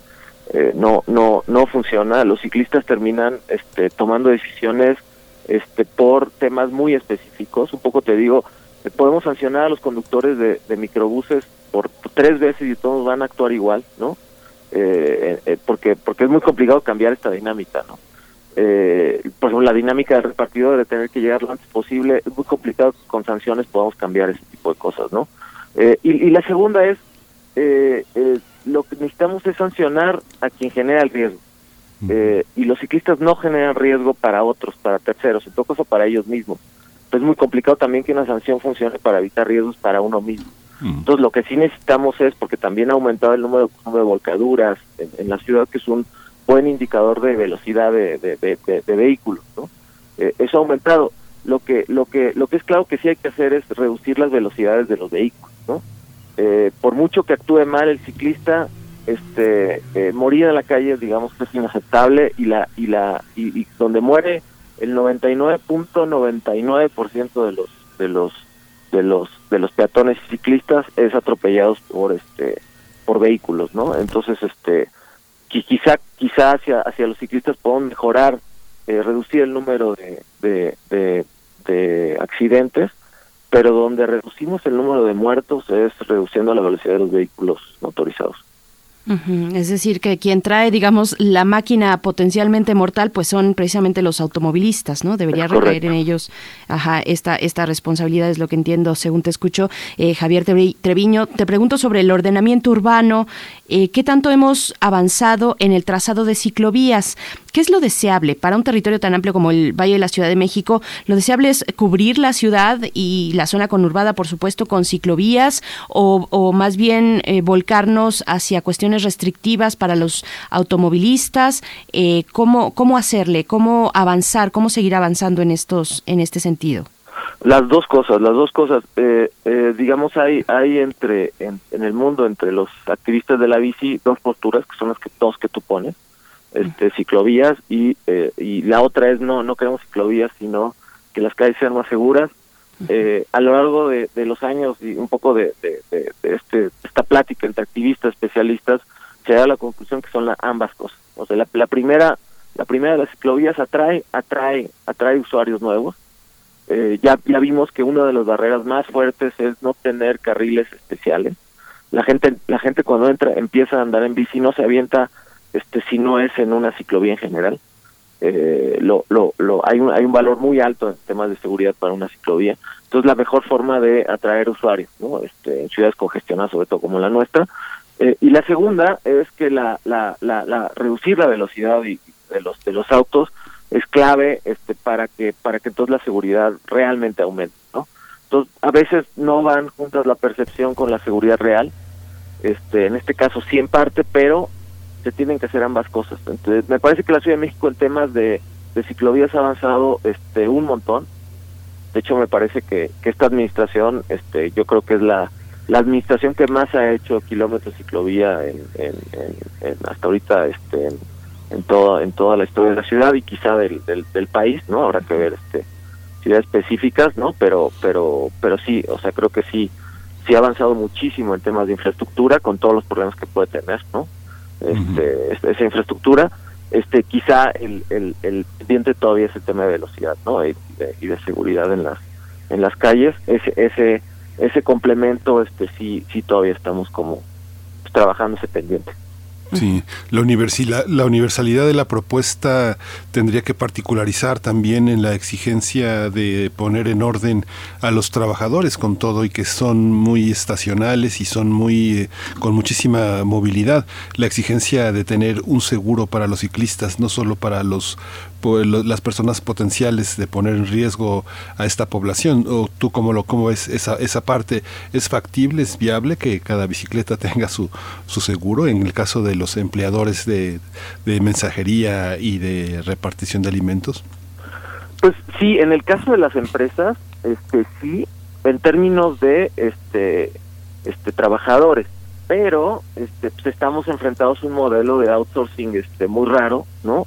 eh, no, no, no funciona. Los ciclistas terminan este, tomando decisiones este, por temas muy específicos. Un poco te digo, podemos sancionar a los conductejos de, de microbuses por tres veces y todos van a actuar igual, ¿no? porque porque es muy complicado cambiar esta dinámica, ¿no? Eh, por ejemplo, la dinámica del repartidor de tener que llegar lo antes posible, es muy complicado con sanciones podamos cambiar ese tipo de cosas, ¿no? Eh, y, la segunda es, eh, eh, lo que necesitamos es sancionar a quien genera el riesgo. y los ciclistas no generan riesgo para otros, para terceros, en todo caso para ellos mismos. Entonces es muy complicado también que una sanción funcione para evitar riesgos para uno mismo. Entonces lo que sí necesitamos es, porque también ha aumentado el número, de volcaduras en, en la ciudad, que es un buen indicador de velocidad de, de, vehículos, ¿no? Eh, eso ha aumentado. Lo que, lo que, lo que es claro que sí hay que hacer es reducir las velocidades de los vehículos, ¿no? Eh, por mucho que actúe mal el ciclista, este, eh, morir en la calle, digamos que es inaceptable y la, y la, y, donde muere el 99.99% de los, de los, de los, de los peatones y ciclistas es atropellados por este, por vehículos, ¿no? Entonces, este, quizá quizá hacia hacia los ciclistas podemos mejorar eh, reducir el número de, de, accidentes pero donde reducimos el número de muertos es reduciendo la velocidad de los vehículos motorizados es decir, que quien trae, digamos, la máquina potencialmente mortal, pues son precisamente los automovilistas, ¿no? Debería recaer en ellos, ajá, esta, esta responsabilidad es lo que entiendo, según te escucho. Eh, Javier Treviño, te pregunto sobre el ordenamiento urbano, eh, ¿qué tanto hemos avanzado en el trazado de ciclovías? ¿Qué es lo deseable para un territorio tan amplio como el Valle de la Ciudad de México? Lo deseable es cubrir la ciudad y la zona conurbada, por supuesto, con ciclovías o, más bien eh, volcarnos hacia cuestiones restrictivas para los automovilistas. Eh, ¿cómo, ¿Cómo hacerle? ¿Cómo avanzar? ¿Cómo seguir avanzando en, estos, en este sentido? Las dos cosas, las dos cosas. Eh, digamos, hay, hay entre en, el mundo, entre los activistas de la bici, dos posturas, que son las que, dos que tú pones este, ciclovías y, eh, y la otra es no, no queremos ciclovías, sino que las calles sean más seguras eh, a lo largo de, los años y un poco de, este, esta plática entre activistas, especialistas, se da la conclusión que son la, ambas cosas. O sea, la, primera, la primera de las ciclovías atrae, atrae, atrae usuarios nuevos. Eh, ya, ya vimos que una de las barreras más fuertes es no tener carriles especiales. La gente, la gente cuando entra, empieza a andar en bici no se avienta, este, si no es en una ciclovía en general. Eh, lo, lo, lo, hay, un, hay un valor muy alto en temas de seguridad para una ciclovía. Entonces, la mejor forma de atraer usuarios, ¿no? Este, en ciudades congestionadas, sobre todo como la nuestra. Eh, y la segunda es que la, la, la, reducir la velocidad y, de los de los autos es clave este para que para que entonces la seguridad realmente aumente no entonces a veces no van juntas la percepción con la seguridad real este en este caso sí en parte pero se tienen que hacer ambas cosas. Entonces, me parece que la Ciudad de México en temas de, de ciclovías ha avanzado este un montón. De hecho, me parece que, que esta administración, este, yo creo que es la, la administración que más ha hecho kilómetros de ciclovía en, en, hasta ahorita este, en, en, toda, en toda la historia de la ciudad y quizá del, del, del país, ¿no? Habrá que ver este ciudades específicas, ¿no? Pero, pero, pero sí, o sea, creo que sí, sí ha avanzado muchísimo en temas de infraestructura con todos los problemas que puede tener, ¿no? Este, esa infraestructura. Este, quizá el, el, el pendiente todavía es el tema de velocidad, ¿no? Y de, seguridad en las en las calles. Ese ese ese complemento, este, sí sí todavía estamos como trabajando ese pendiente. Sí, la, universidad, la universalidad de la propuesta tendría que particularizar también en la exigencia de poner en orden a los trabajadores con todo y que son muy estacionales y son muy eh, con muchísima movilidad. La exigencia de tener un seguro para los ciclistas, no solo para los las personas potenciales de poner en riesgo a esta población o tú cómo lo cómo ves esa esa parte es factible es viable que cada bicicleta tenga su su seguro en el caso de los empleadores de, de mensajería y de repartición de alimentos. Pues sí en el caso de las empresas este sí en términos de este este trabajadores. Pero este pues estamos enfrentados a un modelo de outsourcing este muy raro no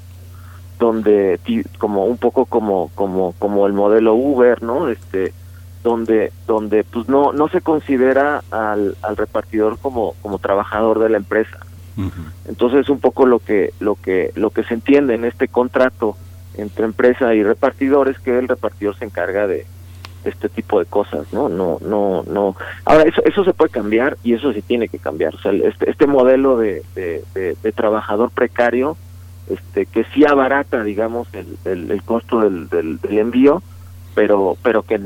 donde como un poco como como como el modelo Uber no este donde donde pues no no se considera al, al repartidor como como trabajador de la empresa. Entonces un poco lo que lo que lo que se entiende en este contrato entre empresa y repartidores que el repartidor se encarga de, este tipo de cosas no no no no. Ahora eso eso se puede cambiar y eso sí tiene que cambiar. O sea este este modelo de, de trabajador precario este que sí abarata digamos el, el, costo del, del, envío pero pero que,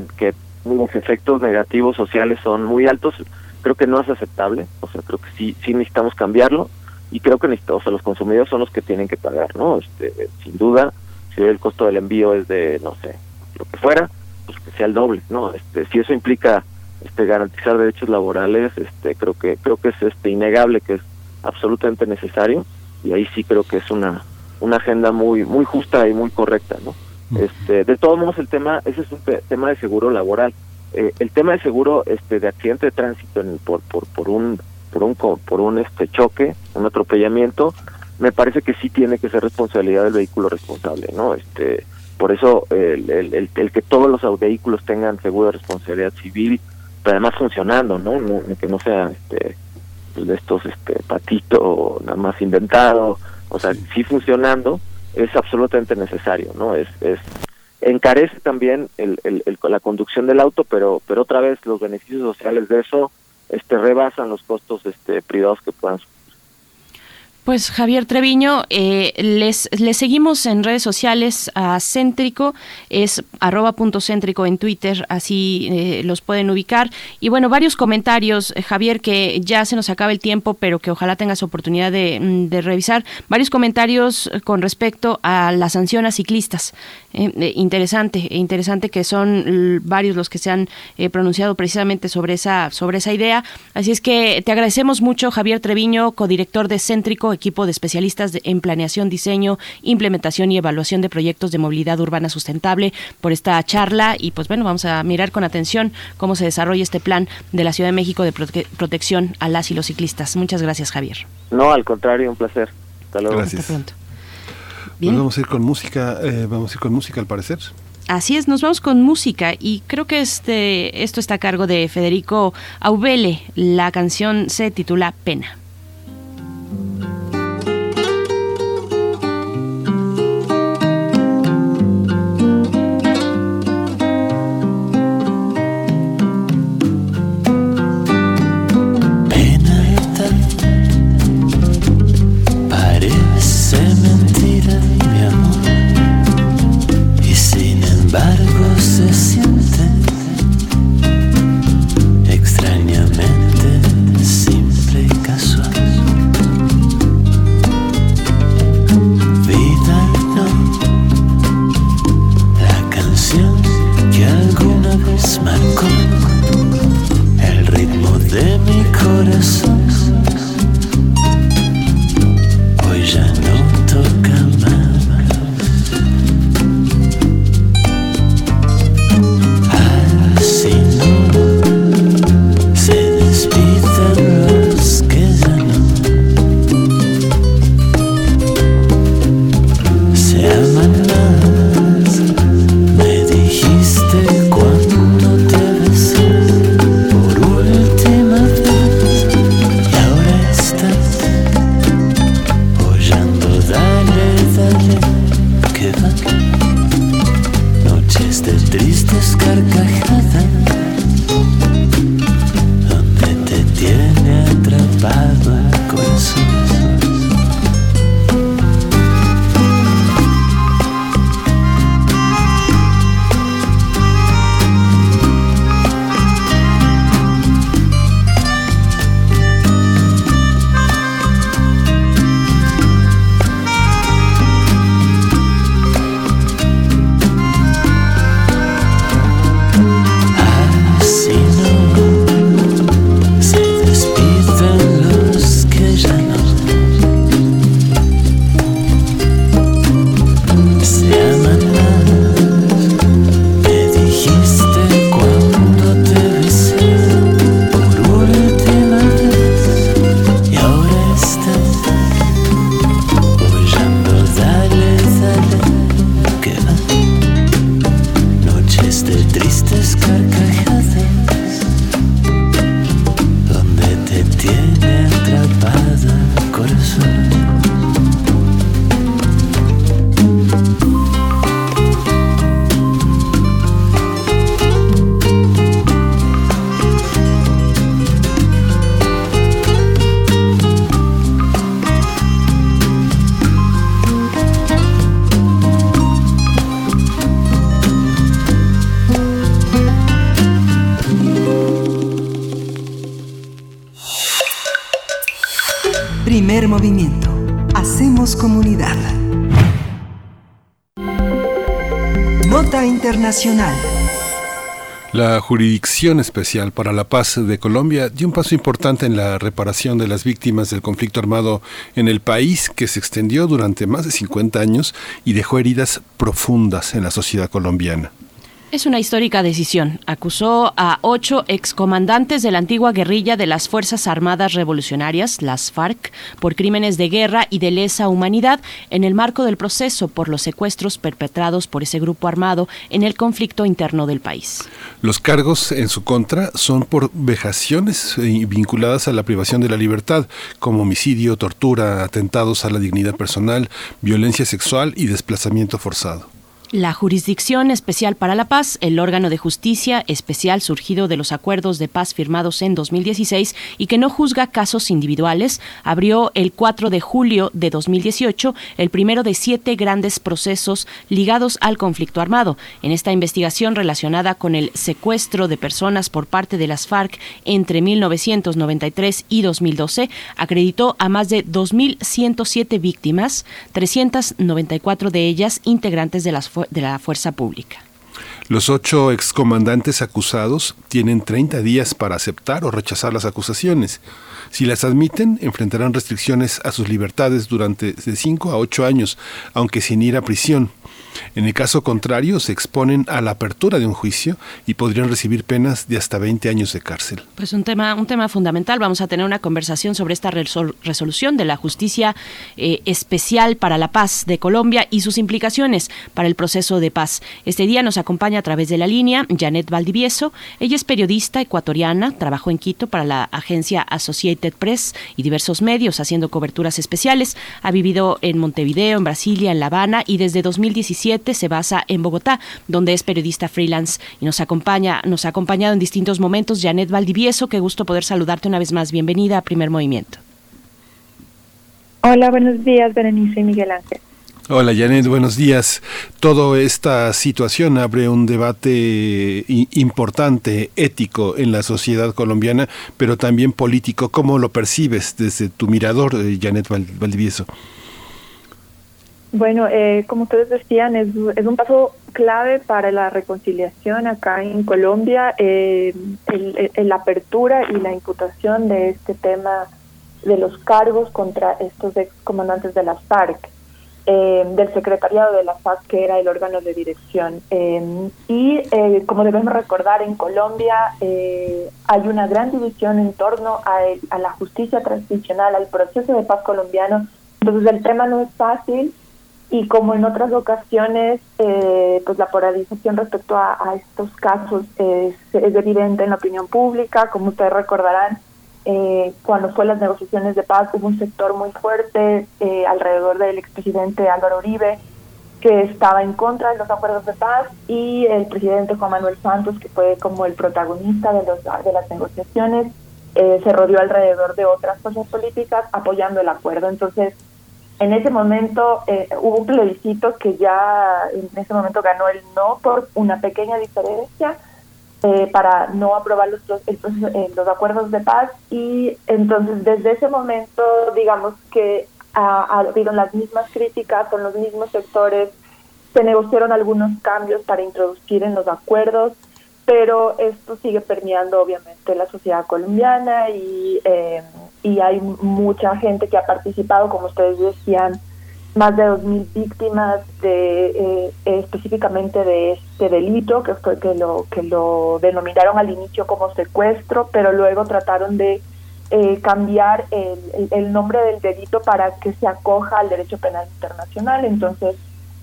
los efectos negativos sociales son muy altos creo que no es aceptable o sea creo que sí sí necesitamos cambiarlo y creo que o sea, los consumidores son los que tienen que pagar no este sin duda si el costo del envío es de no sé lo que fuera pues que sea el doble no este si eso implica este garantizar derechos laborales este creo que creo que es este innegable que es absolutamente necesario y ahí sí creo que es una una agenda muy muy justa y muy correcta no este de todos modos el tema ese es un tema de seguro laboral. Eh, el tema de seguro este de accidente de tránsito en, por, por por un por un por un este choque un atropellamiento me parece que sí tiene que ser responsabilidad del vehículo responsable no este por eso el, el, el, que todos los vehículos tengan seguro de responsabilidad civil pero además funcionando no, no que no sea este de estos este patito nada más inventado o sea sí. funcionando es absolutamente necesario no es es encarece también el, el, la conducción del auto pero pero otra vez los beneficios sociales de eso este rebasan los costos este privados que puedan pues Javier Treviño, eh, les, les seguimos en redes sociales a Céntrico, es arroba punto céntrico en Twitter, así eh, los pueden ubicar. Y bueno, varios comentarios, eh, Javier, que ya se nos acaba el tiempo, pero que ojalá tengas oportunidad de, mm, revisar. Varios comentarios con respecto a la sanción a ciclistas. interesante, interesante que son varios los que se han pronunciado precisamente sobre esa, sobre esa idea. Así es que te agradecemos mucho, Javier Treviño, codirector de Céntrico equipo de especialistas en planeación, diseño, implementación y evaluación de proyectos de movilidad urbana sustentable por esta charla y pues bueno, vamos a mirar con atención cómo se desarrolla este plan de la Ciudad de México de protección a las y los ciclistas. Muchas gracias, Javier. No, al contrario, un placer. Hasta luego. Gracias. pronto. Pues vamos a ir con música, eh, vamos a ir con música al parecer. Así es, nos vamos con música y creo que este esto está a cargo de Federico Aubele. La canción se titula Pena. Jurisdicción Especial para la Paz de Colombia dio un paso importante en la reparación de las víctimas del conflicto armado en el país que se extendió durante más de 50 años y dejó heridas profundas en la sociedad colombiana. Es una histórica decisión. Acusó a ocho excomandantes de la antigua guerrilla de las Fuerzas Armadas Revolucionarias, las FARC, por crímenes de guerra y de lesa humanidad en el marco del proceso por los secuestros perpetrados por ese grupo armado en el conflicto interno del país. Los cargos en su contra son por vejaciones eh, vinculadas a la privación de la libertad, como homicidio, tortura, atentados a la dignidad personal, violencia sexual y desplazamiento forzado. La Jurisdicción Especial para la Paz, el órgano de justicia especial surgido de los acuerdos de paz firmados en 2016 y que no juzga casos individuales, abrió el 4 de julio de 2018 el primero de siete grandes procesos ligados al conflicto armado. En esta investigación relacionada con el secuestro de personas por parte de las FARC entre 1993 y 2012, acreditó a más de 2.107 víctimas, 394 de ellas integrantes de las de la fuerza pública. Los ocho excomandantes acusados tienen 30 días para aceptar o rechazar las acusaciones. Si las admiten, enfrentarán restricciones a sus libertades durante de 5 a 8 años, aunque sin ir a prisión. En el caso contrario, se exponen a la apertura de un juicio y podrían recibir penas de hasta 20 años de cárcel. Pues un tema, un tema fundamental. Vamos a tener una conversación sobre esta resolución de la Justicia eh, Especial para la Paz de Colombia y sus implicaciones para el proceso de paz. Este día nos acompaña a través de la línea Janet Valdivieso. Ella es periodista ecuatoriana, trabajó en Quito para la agencia Associated Press y diversos medios haciendo coberturas especiales. Ha vivido en Montevideo, en Brasilia, en La Habana y desde 2017 se basa en Bogotá, donde es periodista freelance y nos acompaña, nos ha acompañado en distintos momentos. Janet Valdivieso, qué gusto poder saludarte una vez más. Bienvenida a Primer Movimiento. Hola, buenos días, Berenice y Miguel Ángel. Hola Janet, buenos días. Toda esta situación abre un debate importante, ético en la sociedad colombiana, pero también político. ¿Cómo lo percibes desde tu mirador, eh, Janet Valdivieso? Bueno, eh, como ustedes decían, es, un paso clave para la reconciliación acá en Colombia, eh, la apertura y la imputación de este tema de los cargos contra estos ex comandantes de las FARC, eh, del secretariado de la FARC, que era el órgano de dirección. Eh, y como debemos recordar, en Colombia hay una gran división en torno a, a la justicia transicional, al proceso de paz colombiano. Entonces el tema no es fácil y como en otras ocasiones, eh, pues la polarización respecto a, estos casos es, evidente en la opinión pública, como ustedes recordarán, eh, cuando fue las negociaciones de paz hubo un sector muy fuerte eh, alrededor del expresidente Álvaro Uribe que estaba en contra de los acuerdos de paz y el presidente Juan Manuel Santos, que fue como el protagonista de, los, de las negociaciones, se rodeó alrededor de otras fuerzas políticas apoyando el acuerdo. Entonces, en ese momento eh, hubo un plebiscito que ya en ese momento ganó el no por una pequeña diferencia eh, para no aprobar los, eh, los acuerdos de paz. Y entonces desde ese momento digamos que ha, habido las mismas críticas con los mismos sectores, se negociaron algunos cambios para introducir en los acuerdos, pero esto sigue permeando obviamente la sociedad colombiana y eh, y hay mucha gente que ha participado, como ustedes decían, más de 2.000 víctimas de eh, específicamente de este delito, que fue que lo que lo denominaron al inicio como secuestro, pero luego trataron de eh, cambiar el, el, nombre del delito para que se acoja al derecho penal internacional. Entonces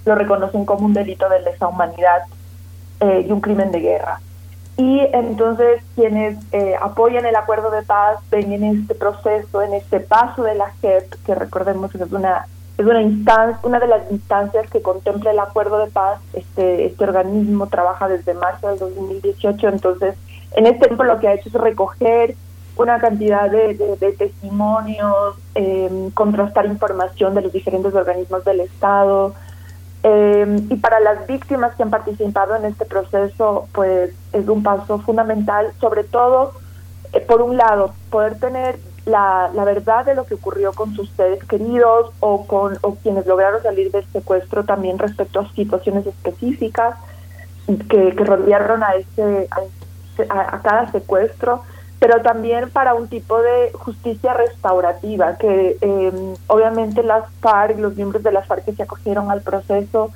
lo reconocen como un delito de lesa humanidad eh, y un crimen de guerra. Y entonces quienes eh, apoyan el acuerdo de paz ven en este proceso, en este paso de la JEP, que recordemos que es una es una instancia, una de las instancias que contempla el acuerdo de paz. Este este organismo trabaja desde marzo del 2018, entonces en este tiempo lo que ha hecho es recoger una cantidad de, de, testimonios, eh, contrastar información de los diferentes organismos del Estado, eh, y para las víctimas que han participado en este proceso, pues es un paso fundamental, sobre todo, eh, por un lado, poder tener la, la, verdad de lo que ocurrió con sus seres queridos o con o quienes lograron salir del secuestro también respecto a situaciones específicas que, que rodearon a, ese, a, a cada secuestro pero también para un tipo de justicia restaurativa, que eh, obviamente las FARC, los miembros de las FARC que se acogieron al proceso,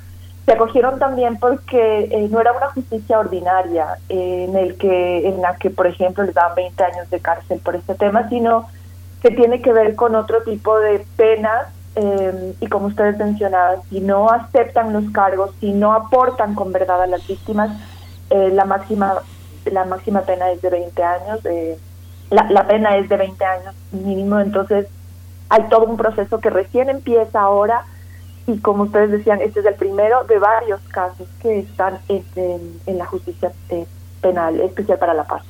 se acogieron también porque eh, no era una justicia ordinaria eh, en el que en la que por ejemplo les daban 20 años de cárcel por este tema, sino que tiene que ver con otro tipo de penas y como ustedes mencionaban, si no aceptan los cargos, si no aportan con verdad a las víctimas, la máxima la máxima pena es de 20 años, eh, la, la pena es de 20 años mínimo, entonces hay todo un proceso que recién empieza ahora y como ustedes decían, este es el primero de varios casos que están en, en, la justicia eh, penal especial para la paz.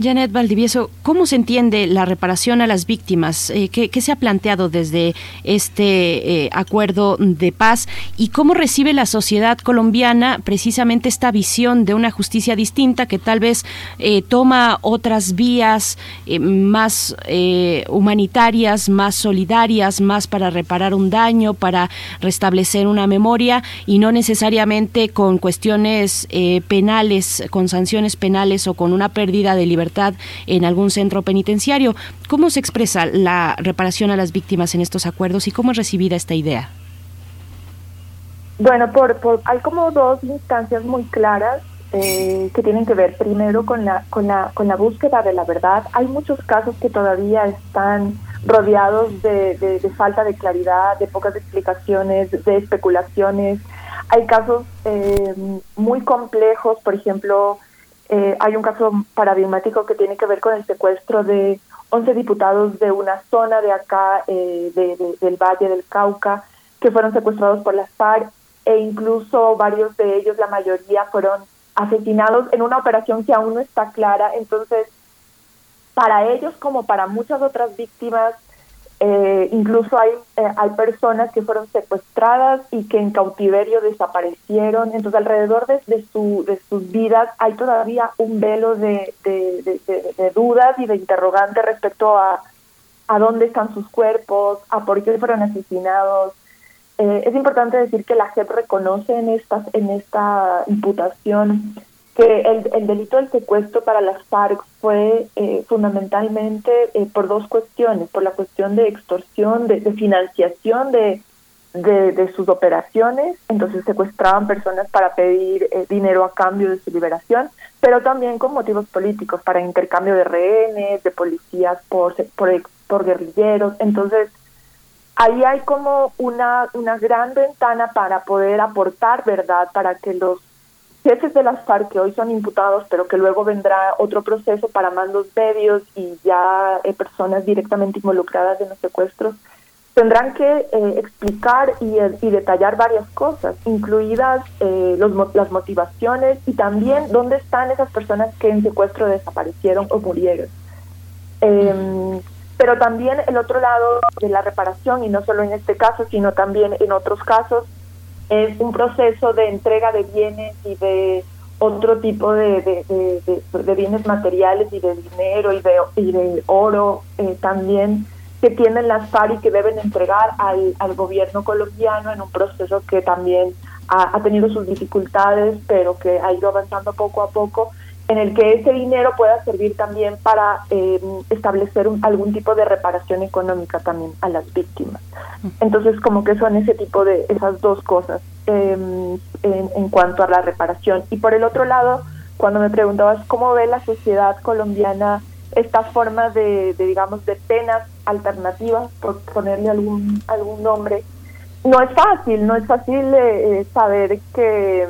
Janet Valdivieso, ¿cómo se entiende la reparación a las víctimas? Eh, ¿qué, se ha planteado desde este eh, acuerdo de paz? ¿Y cómo recibe la sociedad colombiana precisamente esta visión de una justicia distinta que tal vez eh, toma otras vías más humanitarias, más solidarias, más para reparar un daño, para restablecer una memoria y no necesariamente con cuestiones penales, con sanciones penales o con una pérdida de libertad en algún centro penitenciario. ¿Cómo se expresa la reparación a las víctimas en estos acuerdos y cómo es recibida esta idea? Bueno, por, hay como dos instancias muy claras eh, que tienen que ver primero con la, con, la, con la búsqueda de la verdad. Hay muchos casos que todavía están rodeados de, de, falta de claridad, de pocas explicaciones, de especulaciones. Hay casos eh, muy complejos, por ejemplo, eh, hay un caso paradigmático que tiene que ver con el secuestro de 11 diputados de una zona de acá, eh, del Valle del Cauca, que fueron secuestrados por las FARC e incluso varios de ellos, la mayoría, fueron asesinados en una operación que aún no está clara. Entonces, para ellos como para muchas otras víctimas, eh, incluso hay, eh, hay personas que fueron secuestradas y que en cautiverio desaparecieron. Entonces, alrededor de, de, su, de sus vidas hay todavía un velo de, de, dudas y de interrogantes respecto a, a dónde están sus cuerpos, a por qué fueron asesinados. Eh, es importante decir que la JEP reconoce en, esta, en esta imputación que el, el, delito del secuestro para las FARC fue eh, fundamentalmente eh, por dos cuestiones, por la cuestión de extorsión, de, financiación de, de, sus operaciones, entonces secuestraban personas para pedir eh, dinero a cambio de su liberación, pero también con motivos políticos, para intercambio de rehenes, de policías por, por, por guerrilleros, entonces ahí hay como una, una gran ventana para poder aportar verdad, para que los jefes de las FARC que hoy son imputados, pero que luego vendrá otro proceso para mandos medios y ya eh, personas directamente involucradas en los secuestros, tendrán que eh, explicar y, y, detallar varias cosas, incluidas eh, los, las motivaciones y también dónde están esas personas que en secuestro desaparecieron o murieron. Em, pero también el otro lado de la reparación, y no solo en este caso, sino también en otros casos, es un proceso de entrega de bienes y de otro tipo de, de, bienes materiales y de dinero y de, y de oro eh, también que tienen las FARC y que deben entregar al, al gobierno colombiano en un proceso que también ha, tenido sus dificultades, pero que ha ido avanzando poco a poco en el que ese dinero pueda servir también para eh, establecer algún tipo de reparación económica también a las víctimas. Entonces, como que son ese tipo de esas dos cosas em, en, cuanto a la reparación. Y por el otro lado, cuando me preguntabas cómo ve la sociedad colombiana estas formas de, digamos, de penas alternativas, por ponerle algún, algún nombre, no es fácil, no es fácil eh, saber que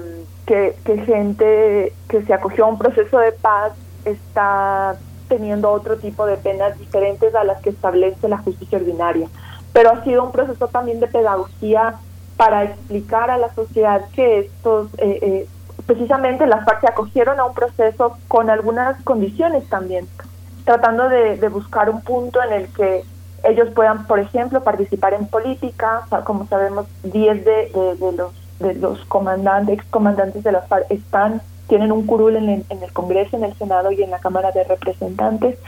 que, gente que se acogió a un proceso de paz está teniendo otro tipo de penas diferentes a las que establece la justicia ordinaria. Pero ha sido un proceso también de pedagogía para explicar a la sociedad que estos, eh, eh, precisamente las se acogieron a un proceso con algunas condiciones también, tratando de, buscar un punto en el que ellos puedan, por ejemplo, participar en política. Como sabemos, 10 de, de los de los comandantes, excomandantes de las FARC están, tienen un curul en el, Congreso, en el Senado y en la Cámara de Representantes,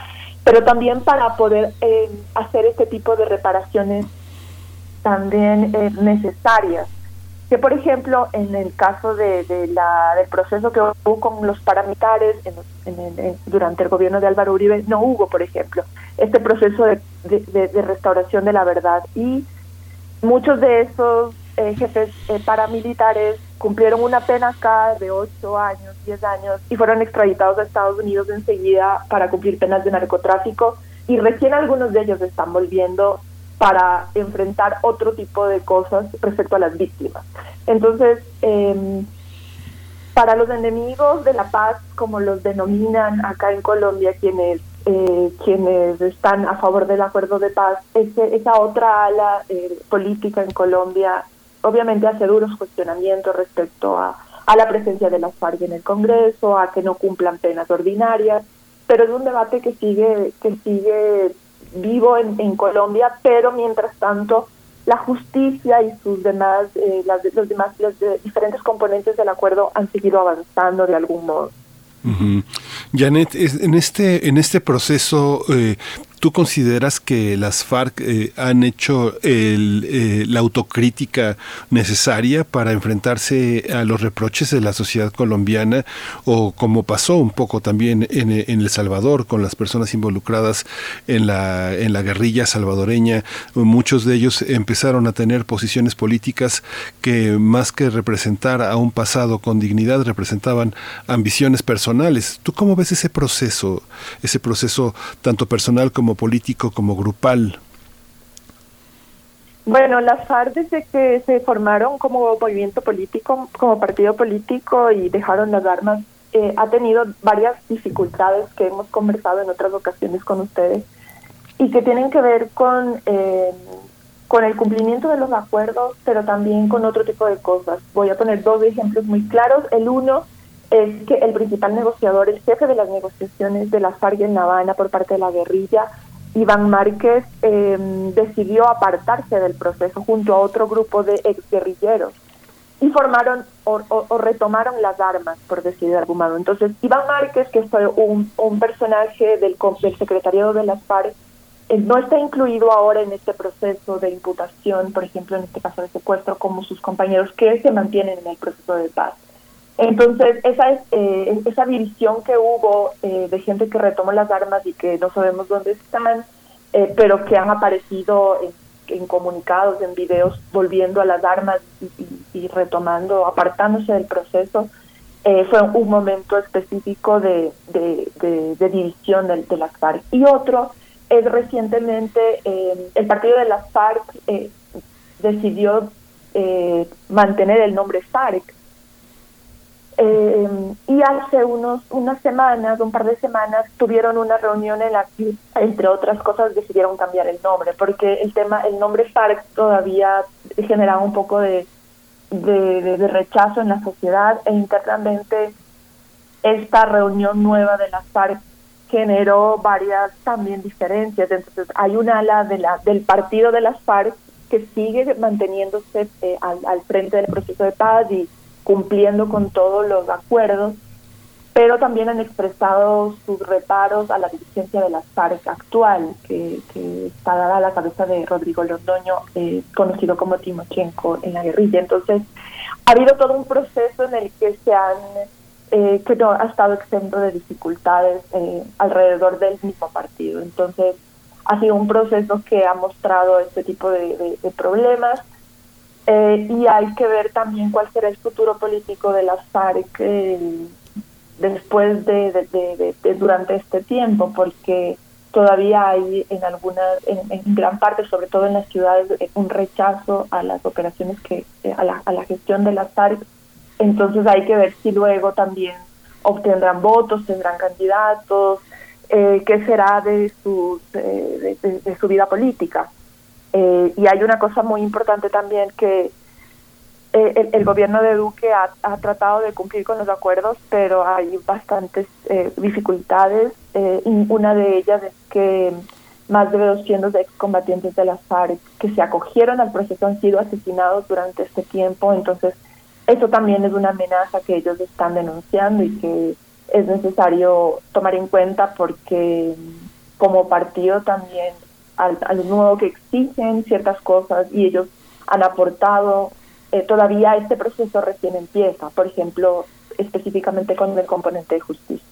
pero también para poder eh, hacer este tipo de reparaciones también eh, necesarias. Que por ejemplo, en el caso de, la, del proceso que hubo con los paramilitares en, durante el gobierno de Álvaro Uribe, no hubo, por ejemplo, este proceso de, de restauración de la verdad. Y muchos de esos eh, jefes eh, paramilitares cumplieron una pena acá de 8 años, 10 años y fueron extraditados a Estados Unidos enseguida para cumplir penas de narcotráfico y recién algunos de ellos están volviendo para enfrentar otro tipo de cosas respecto a las víctimas. Entonces, eh, para los enemigos de la paz, como los denominan acá en Colombia quienes eh, quienes están a favor del acuerdo de paz, ese, esa otra ala eh, política en Colombia obviamente hace duros cuestionamientos respecto a, a la presencia de las FARC en el Congreso, a que no cumplan penas ordinarias, pero es un debate que sigue, que sigue vivo en, Colombia, pero mientras tanto la justicia y sus demás, eh, las, los demás, los diferentes componentes del acuerdo han seguido avanzando de algún modo. Janet, en este, en este proceso, eh, ¿Tú consideras que las FARC eh, han hecho el, la autocrítica necesaria para enfrentarse a los reproches de la sociedad colombiana o como pasó un poco también en, en El Salvador con las personas involucradas en la, en la guerrilla salvadoreña? Muchos de ellos empezaron a tener posiciones políticas que más que representar a un pasado con dignidad representaban ambiciones personales. ¿Tú cómo ves ese proceso, ese proceso tanto personal como político como grupal? Bueno, las FARC desde que se formaron como movimiento político, como partido político y dejaron las armas, eh, ha tenido varias dificultades que hemos conversado en otras ocasiones con ustedes y que tienen que ver con eh, con el cumplimiento de los acuerdos, pero también con otro tipo de cosas. Voy a poner dos ejemplos muy claros. El uno es que el principal negociador, el jefe de las negociaciones de la FARC en La Habana por parte de la guerrilla, Iván Márquez, em, decidió apartarse del proceso junto a otro grupo de exguerrilleros y formaron o, retomaron las armas, por decir de algún modo. Entonces, Iván Márquez, que fue un, un personaje del, del secretariado de las FARC, eh, no está incluido ahora en este proceso de imputación, por ejemplo, en este caso de secuestro, como sus compañeros que se mantienen en el proceso de paz. Entonces, esa, es, eh, esa división que hubo eh, de gente que retomó las armas y que no sabemos dónde están, pero que han aparecido en, comunicados, en videos, volviendo a las armas y, retomando, apartándose del proceso, fue un momento específico de, división de, de las FARC. Y otro es recientemente eh, el partido de las FARC eh, decidió eh, mantener el nombre FARC. Y hace unos unas semanas, un par de semanas, tuvieron una reunión en la que, entre otras cosas, decidieron cambiar el nombre, porque el tema, el nombre FARC todavía generaba un poco de, de rechazo en la sociedad e internamente esta reunión nueva de las FARC generó varias también diferencias. Entonces, hay una ala de la, del partido de las FARC que sigue manteniéndose eh, al, frente del proceso de paz y cumpliendo con todos los acuerdos, pero también han expresado sus reparos a la dirigencia de las FARC actual, que, está dada a la cabeza de Rodrigo Londoño, eh, conocido como Timochenko en la guerrilla. Entonces, ha habido todo un proceso en el que se han eh, que no ha estado exento de dificultades eh, alrededor del mismo partido. Entonces, ha sido un proceso que ha mostrado este tipo de, problemas eh, y hay que ver también cuál será el futuro político de las FARC después de, durante este tiempo, porque todavía hay en algunas, en, gran parte, sobre todo en las ciudades, un rechazo a las operaciones que, a la, a la gestión de las FARC entonces hay que ver si luego también obtendrán votos, tendrán candidatos, eh, qué será de su, de, su vida política. Eh, y hay una cosa muy importante también que eh, el, gobierno de Duque ha, tratado de cumplir con los acuerdos, pero hay bastantes dificultades. y una de ellas es que más de 200 excombatientes de las FARC que se acogieron al proceso han sido asesinados durante este tiempo. Entonces, eso también es una amenaza que ellos están denunciando y que es necesario tomar en cuenta porque como partido también al, nuevo que exigen ciertas cosas y ellos han aportado, eh, todavía este proceso recién empieza, por ejemplo, específicamente con el componente de justicia.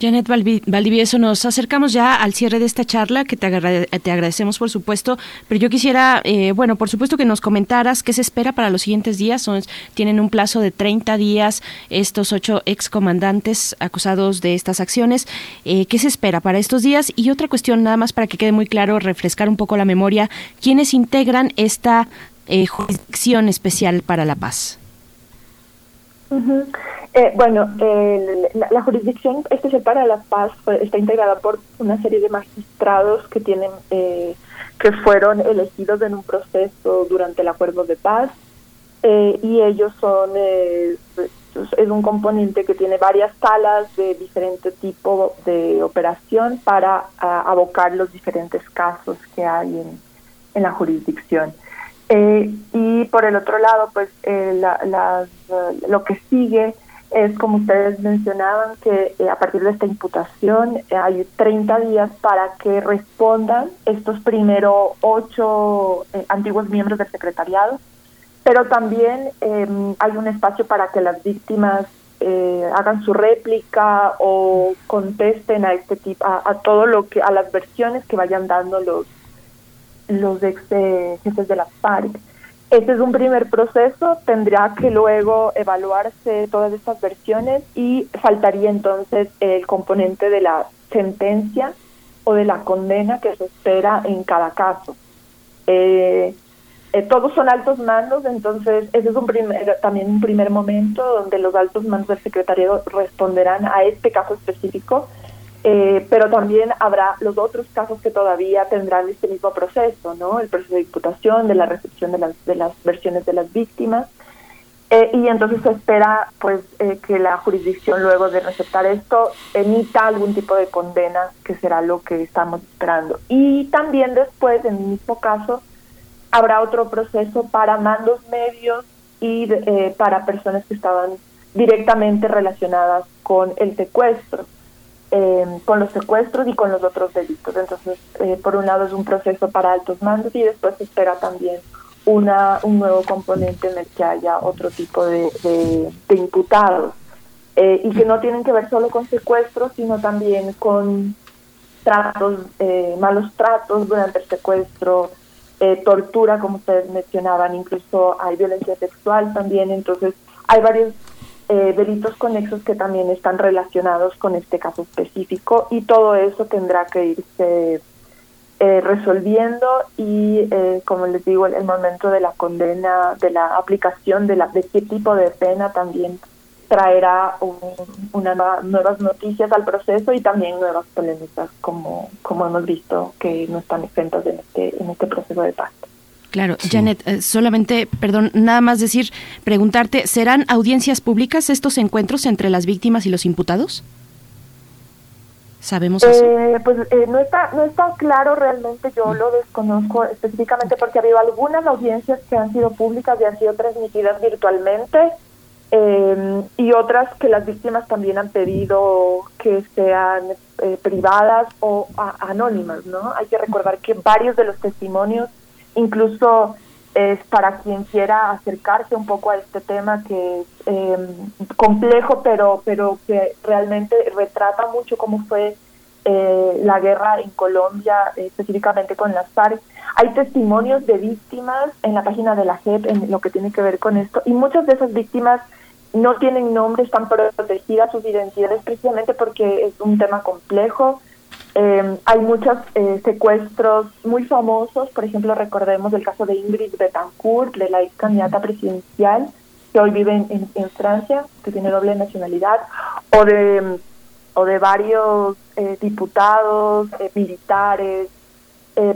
Janet Valdivieso, nos acercamos ya al cierre de esta charla, que te, agradecemos por supuesto, pero yo quisiera, eh, bueno, por supuesto que nos comentaras qué se espera para los siguientes días. Tienen un plazo de 30 días estos ocho excomandantes acusados de estas acciones. Eh, ¿Qué se espera para estos días? Y otra cuestión, nada más para que quede muy claro, refrescar un poco la memoria, ¿quiénes integran esta eh, jurisdicción especial para la paz? Eh, bueno, la, jurisdicción especial para la paz está integrada por una serie de magistrados que tienen eh, que fueron elegidos en un proceso durante el acuerdo de paz eh, y ellos son es un componente que tiene varias salas de diferente tipo de operación para abocar los diferentes casos que hay en, en la jurisdicción. y por el otro lado, pues la, lo que sigue es, como ustedes mencionaban, que eh, a partir de esta imputación eh, hay 30 días para que respondan estos primeros ocho eh, antiguos miembros del secretariado, pero también em, hay un espacio para que las víctimas hagan su réplica o contesten a este tipo, a, todo lo que, a las versiones que vayan dando los los ex jefes de la FARC. Este es un primer proceso, tendrá que luego evaluarse todas estas versiones y faltaría entonces el componente de la sentencia o de la condena que se espera en cada caso. Eh, eh, todos son altos mandos, entonces ese es un primer, también un primer momento donde los altos mandos del secretariado responderán a este caso específico eh, pero también habrá los otros casos que todavía tendrán este mismo proceso, ¿no? El proceso de diputación, de la recepción de las, de las versiones de las víctimas. Eh, y entonces se espera pues eh, que la jurisdicción luego de receptar esto emita algún tipo de condena que será lo que estamos esperando y también después en el mismo caso habrá otro proceso para mandos medios y para personas que estaban directamente relacionadas con el secuestro eh, con los secuestros y con los otros delitos. Entonces, eh, por un lado es un proceso para altos mandos y después se espera también una, un nuevo componente en el que haya otro tipo de, imputados eh, y que no tienen que ver solo con secuestros, sino también con tratos, malos tratos durante el secuestro, tortura, como ustedes mencionaban, incluso hay violencia sexual también, entonces hay varios eh, delitos conexos que también están relacionados con este caso específico y todo eso tendrá que irse eh, resolviendo y eh, como les digo el, momento de la condena de la aplicación de la de qué tipo de pena también traerá una nuevas noticias al proceso y también nuevas polémicas como como hemos visto que no están exentas en este en este proceso de paz. Claro, Janet, eh, solamente, perdón, nada más decir, preguntarte, ¿serán audiencias públicas estos encuentros entre las víctimas y los imputados? ¿Sabemos eso? Eh, pues eh, no, está, no está claro realmente, yo lo desconozco específicamente porque ha habido algunas audiencias que han sido públicas y han sido transmitidas virtualmente y otras que las víctimas también han pedido que sean privadas o anónimas, ¿no? Hay que recordar que varios de los testimonios incluso es para quien quiera acercarse un poco a este tema que es em, complejo, pero, pero que realmente retrata mucho cómo fue eh, la guerra en Colombia, específicamente con las FARC. Hay testimonios de víctimas en la página de la JEP en lo que tiene que ver con esto, y muchas de esas víctimas no tienen nombre, están protegidas sus identidades precisamente porque es un tema complejo eh, hay muchos eh, secuestros muy famosos, por ejemplo, recordemos el caso de Ingrid Betancourt, de la ex candidata presidencial, que hoy vive en, Francia, que tiene doble nacionalidad, o de, o de varios eh, diputados, eh, militares,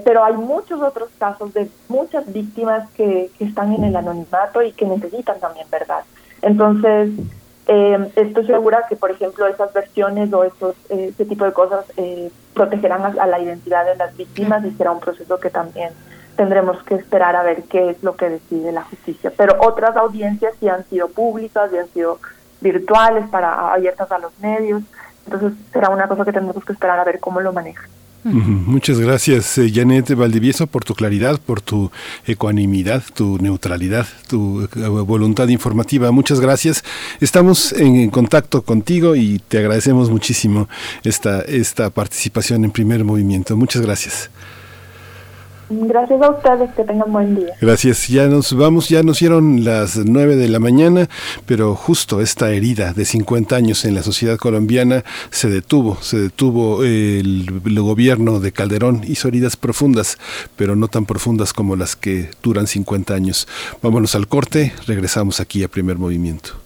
pero hay muchos otros casos de muchas víctimas que, que están en el anonimato y que necesitan también verdad. Entonces, eh, estoy segura que, por ejemplo, esas versiones o esos, eh, ese tipo de cosas eh, protegerán a, la identidad de las víctimas y será un proceso que también tendremos que esperar a ver qué es lo que decide la justicia. Pero otras audiencias sí han sido públicas, y han sido virtuales, para abiertas a los medios. Entonces será una cosa que tendremos que esperar a ver cómo lo manejan. Muchas gracias, eh, Janet Valdivieso, por tu claridad, por tu ecuanimidad, tu neutralidad, tu eh, voluntad informativa. Muchas gracias. Estamos en, contacto contigo y te agradecemos muchísimo esta, esta participación en primer movimiento. Muchas gracias. Gracias a ustedes, que tengan buen día. Gracias, ya nos vamos, ya nos dieron las nueve de la mañana, pero justo esta herida de 50 años en la sociedad colombiana se detuvo, se detuvo el, el gobierno de Calderón, hizo heridas profundas, pero no tan profundas como las que duran 50 años. Vámonos al corte, regresamos aquí a primer movimiento.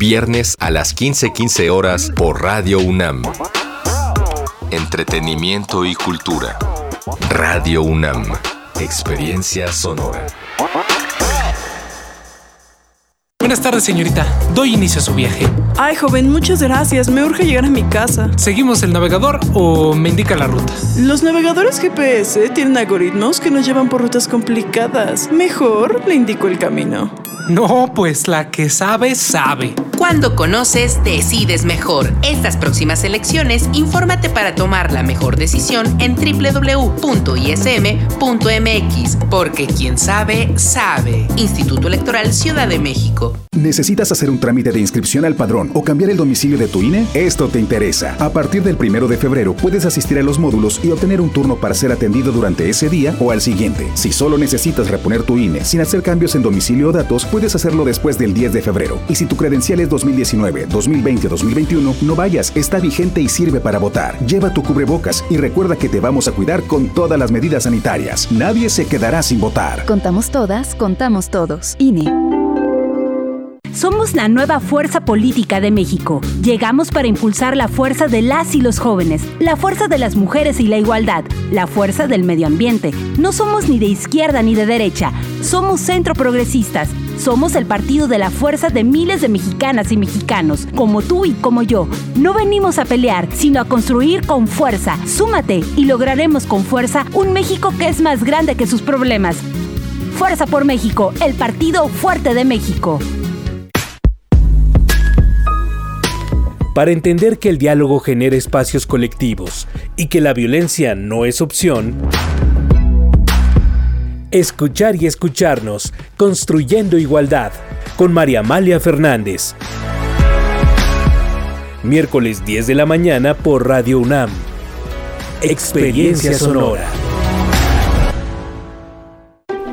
Viernes a las 15:15 horas por Radio UNAM. Entretenimiento y cultura. Radio UNAM. Experiencia sonora. Buenas tardes, señorita. Doy inicio a su viaje. Ay, joven, muchas gracias. Me urge llegar a mi casa. ¿Seguimos el navegador o me indica la ruta? Los navegadores GPS tienen algoritmos que nos llevan por rutas complicadas. Mejor le indico el camino. No, pues la que sabe, sabe. Cuando conoces, decides mejor. Estas próximas elecciones, infórmate para tomar la mejor decisión en www.ism.mx, porque quien sabe, sabe. Instituto Electoral Ciudad de México. ¿Necesitas hacer un trámite de inscripción al padrón o cambiar el domicilio de tu INE? Esto te interesa. A partir del primero de febrero puedes asistir a los módulos y obtener un turno para ser atendido durante ese día o al siguiente. Si solo necesitas reponer tu INE sin hacer cambios en domicilio o datos, puedes hacerlo después del 10 de febrero. Y si tu credencial es 2019, 2020 o 2021, no vayas, está vigente y sirve para votar. Lleva tu cubrebocas y recuerda que te vamos a cuidar con todas las medidas sanitarias. Nadie se quedará sin votar. Contamos todas, contamos todos. INE. Somos la nueva fuerza política de México. Llegamos para impulsar la fuerza de las y los jóvenes, la fuerza de las mujeres y la igualdad, la fuerza del medio ambiente. No somos ni de izquierda ni de derecha, somos centro progresistas. Somos el partido de la fuerza de miles de mexicanas y mexicanos, como tú y como yo. No venimos a pelear, sino a construir con fuerza. Súmate y lograremos con fuerza un México que es más grande que sus problemas. Fuerza por México, el partido fuerte de México. Para entender que el diálogo genera espacios colectivos y que la violencia no es opción, escuchar y escucharnos, construyendo igualdad, con María Amalia Fernández. Miércoles 10 de la mañana por Radio UNAM. Experiencia Sonora.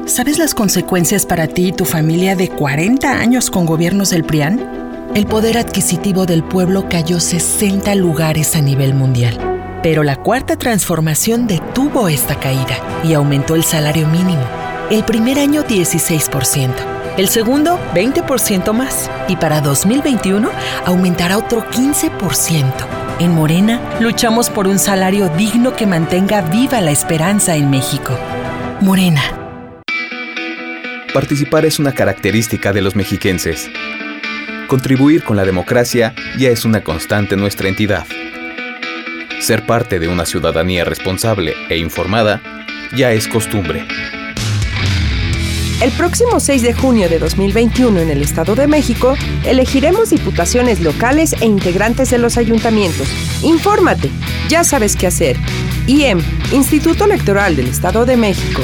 ¿Sabes las consecuencias para ti y tu familia de 40 años con gobiernos del PRIAN? El poder adquisitivo del pueblo cayó 60 lugares a nivel mundial. Pero la cuarta transformación detuvo esta caída y aumentó el salario mínimo. El primer año 16%, el segundo 20% más y para 2021 aumentará otro 15%. En Morena luchamos por un salario digno que mantenga viva la esperanza en México. Morena. Participar es una característica de los mexiquenses. Contribuir con la democracia ya es una constante en nuestra entidad. Ser parte de una ciudadanía responsable e informada ya es costumbre. El próximo 6 de junio de 2021 en el Estado de México, elegiremos diputaciones locales e integrantes de los ayuntamientos. Infórmate, ya sabes qué hacer. IEM, Instituto Electoral del Estado de México.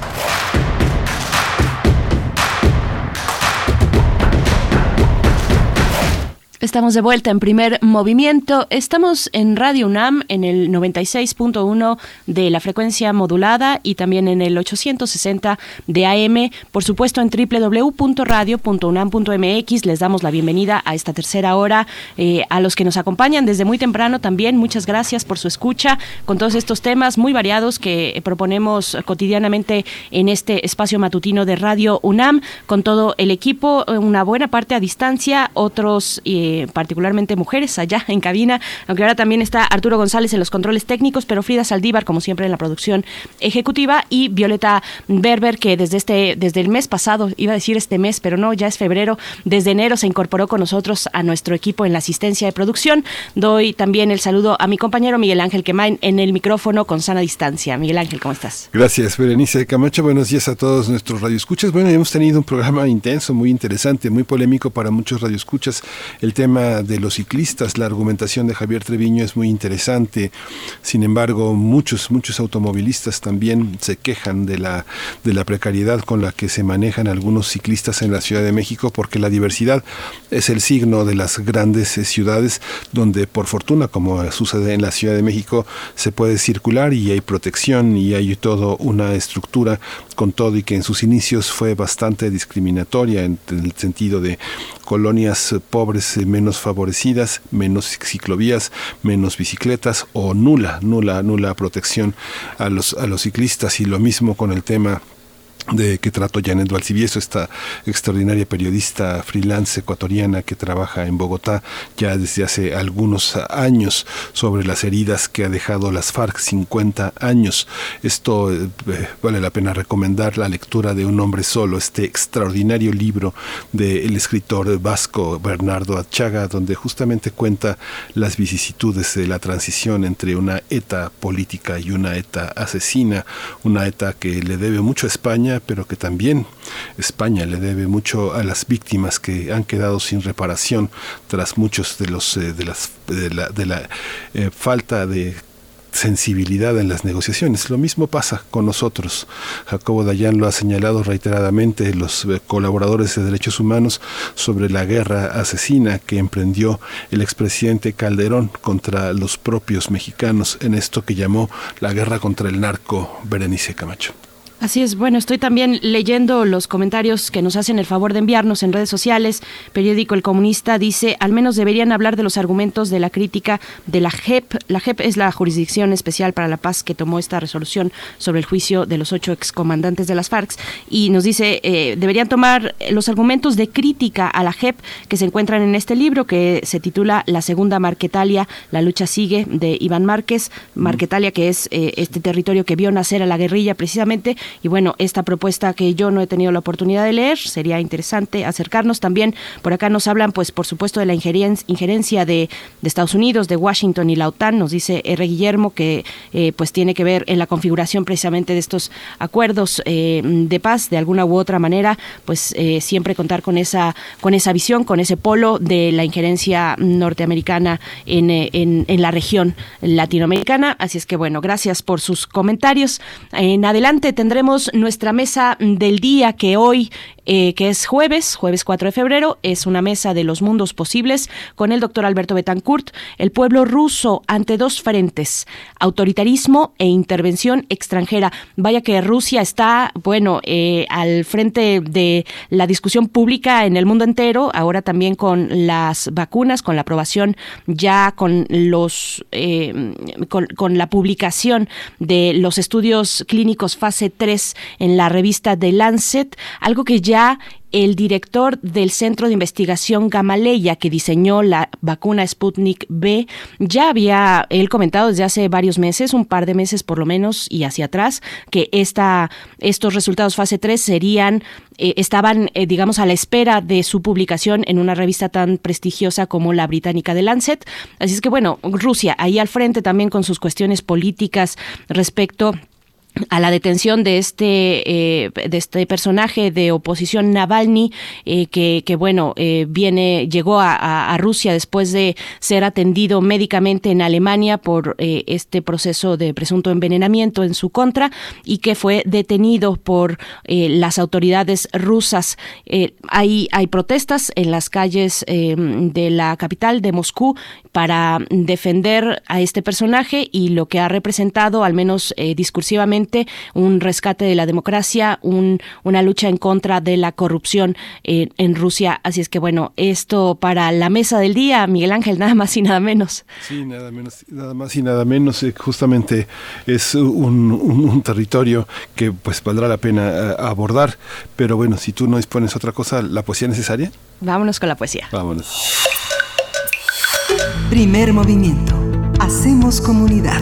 Estamos de vuelta en primer movimiento. Estamos en Radio UNAM en el 96.1 de la frecuencia modulada y también en el 860 de AM. Por supuesto en www.radio.unam.mx. Les damos la bienvenida a esta tercera hora. Eh, a los que nos acompañan desde muy temprano también, muchas gracias por su escucha con todos estos temas muy variados que proponemos cotidianamente en este espacio matutino de Radio UNAM. Con todo el equipo, una buena parte a distancia, otros... Eh, eh, particularmente mujeres allá en cabina, aunque ahora también está Arturo González en los controles técnicos, pero Frida Saldívar, como siempre, en la producción ejecutiva, y Violeta Berber, que desde este, desde el mes pasado, iba a decir este mes, pero no, ya es febrero, desde enero se incorporó con nosotros a nuestro equipo en la asistencia de producción. Doy también el saludo a mi compañero Miguel Ángel Quemain en el micrófono con sana distancia. Miguel Ángel, ¿cómo estás? Gracias, Berenice Camacho. Buenos días a todos nuestros radioescuchas. Bueno, hemos tenido un programa intenso, muy interesante, muy polémico para muchos radioescuchas. El tema de los ciclistas, la argumentación de Javier Treviño es muy interesante. Sin embargo, muchos, muchos automovilistas también se quejan de la, de la precariedad con la que se manejan algunos ciclistas en la Ciudad de México, porque la diversidad es el signo de las grandes eh, ciudades donde, por fortuna, como sucede en la Ciudad de México, se puede circular y hay protección y hay todo una estructura con todo y que en sus inicios fue bastante discriminatoria en el sentido de colonias pobres eh, menos favorecidas, menos ciclovías, menos bicicletas o nula, nula, nula protección a los, a los ciclistas. Y lo mismo con el tema de que trato Janet Valcivieso, esta extraordinaria periodista freelance ecuatoriana que trabaja en Bogotá ya desde hace algunos años sobre las heridas que ha dejado las FARC 50 años. Esto eh, vale la pena recomendar la lectura de Un hombre solo, este extraordinario libro del escritor vasco Bernardo Achaga, donde justamente cuenta las vicisitudes de la transición entre una ETA política y una ETA asesina, una ETA que le debe mucho a España, pero que también España le debe mucho a las víctimas que han quedado sin reparación tras muchos de los eh, de la eh, falta de sensibilidad en las negociaciones. Lo mismo pasa con nosotros. Jacobo Dayan lo ha señalado reiteradamente, los eh, colaboradores de derechos humanos, sobre la guerra asesina que emprendió el expresidente Calderón contra los propios mexicanos en esto que llamó la guerra contra el narco Berenice Camacho. Así es, bueno, estoy también leyendo los comentarios que nos hacen el favor de enviarnos en redes sociales. Periódico El Comunista dice, al menos deberían hablar de los argumentos de la crítica de la JEP. La JEP es la Jurisdicción Especial para la Paz que tomó esta resolución sobre el juicio de los ocho excomandantes de las FARC. Y nos dice, eh, deberían tomar los argumentos de crítica a la JEP que se encuentran en este libro que se titula La Segunda Marquetalia, la lucha sigue, de Iván Márquez. Marquetalia, que es eh, este territorio que vio nacer a la guerrilla precisamente y bueno, esta propuesta que yo no he tenido la oportunidad de leer, sería interesante acercarnos también. Por acá nos hablan, pues, por supuesto, de la injerencia de, Estados Unidos, de Washington y la OTAN. Nos dice R. Guillermo que, eh, pues, tiene que ver en la configuración precisamente de estos acuerdos eh, de paz, de alguna u otra manera, pues, eh, siempre contar con esa, con esa visión, con ese polo de la injerencia norteamericana en, en, en la región latinoamericana. Así es que, bueno, gracias por sus comentarios. En adelante tendremos nuestra mesa del día que hoy eh, que es jueves, jueves 4 de febrero, es una mesa de los mundos posibles con el doctor Alberto Betancourt, el pueblo ruso ante dos frentes, autoritarismo e intervención extranjera. Vaya que Rusia está, bueno, eh, al frente de la discusión pública en el mundo entero, ahora también con las vacunas, con la aprobación ya con los, eh, con, la publicación de los estudios clínicos fase 3 en la revista The Lancet, algo que ya ya el director del Centro de Investigación Gamaleya, que diseñó la vacuna Sputnik B, ya había él comentado desde hace varios meses, un par de meses por lo menos y hacia atrás, que esta, estos resultados fase 3 serían, eh, estaban, eh, digamos, a la espera de su publicación en una revista tan prestigiosa como la británica de Lancet. Así es que, bueno, Rusia ahí al frente también con sus cuestiones políticas respecto la detención de este eh, de este personaje de oposición Navalny eh, que, que, bueno eh, viene llegó a, a, Rusia después de ser atendido médicamente en Alemania por este proceso de presunto envenenamiento en su contra y que fue detenido por las autoridades rusas. Hay hay protestas en las calles de la capital de Moscú para defender a este personaje y lo que ha representado al menos discursivamente un rescate de la democracia, un, una lucha en contra de la corrupción en Rusia. Así es que bueno, esto para la mesa del día, Miguel Ángel, nada más y nada menos. Sí, nada menos, nada más y nada menos. Eh, justamente es un, un, territorio que pues valdrá la pena eh, abordar. Pero bueno, si tú no dispones otra cosa, ¿la poesía necesaria? Vámonos con la poesía. Vámonos. Primer movimiento. Hacemos comunidad.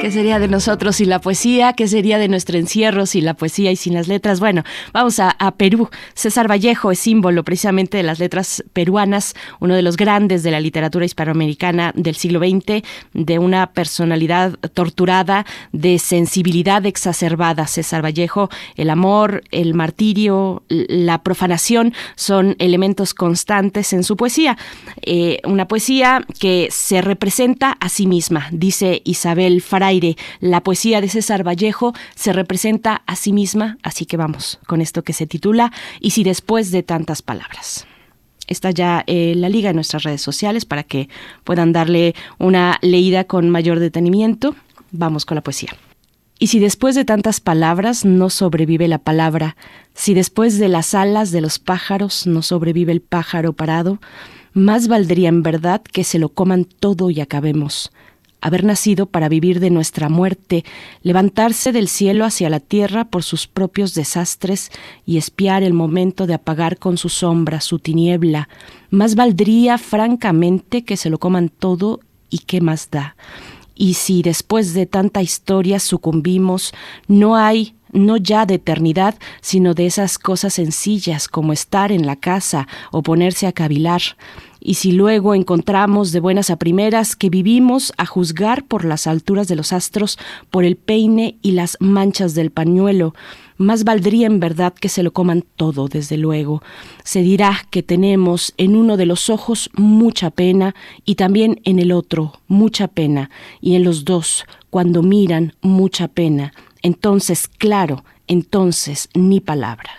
¿Qué sería de nosotros sin la poesía? ¿Qué sería de nuestro encierro sin la poesía y sin las letras? Bueno, vamos a, Perú. César Vallejo es símbolo precisamente de las letras peruanas, uno de los grandes de la literatura hispanoamericana del siglo XX, de una personalidad torturada, de sensibilidad exacerbada. César Vallejo, el amor, el martirio, la profanación son elementos constantes en su poesía. Eh, una poesía que se representa a sí misma, dice Isabel Faray la poesía de César Vallejo se representa a sí misma, así que vamos con esto que se titula Y si después de tantas palabras. Está ya eh, la liga en nuestras redes sociales para que puedan darle una leída con mayor detenimiento. Vamos con la poesía. Y si después de tantas palabras no sobrevive la palabra, si después de las alas de los pájaros no sobrevive el pájaro parado, más valdría en verdad que se lo coman todo y acabemos haber nacido para vivir de nuestra muerte, levantarse del cielo hacia la tierra por sus propios desastres y espiar el momento de apagar con su sombra su tiniebla, más valdría francamente que se lo coman todo y qué más da. Y si después de tanta historia sucumbimos, no hay no ya de eternidad, sino de esas cosas sencillas como estar en la casa o ponerse a cavilar, y si luego encontramos de buenas a primeras que vivimos a juzgar por las alturas de los astros, por el peine y las manchas del pañuelo, más valdría en verdad que se lo coman todo, desde luego. Se dirá que tenemos en uno de los ojos mucha pena y también en el otro mucha pena, y en los dos, cuando miran, mucha pena. Entonces, claro, entonces ni palabra.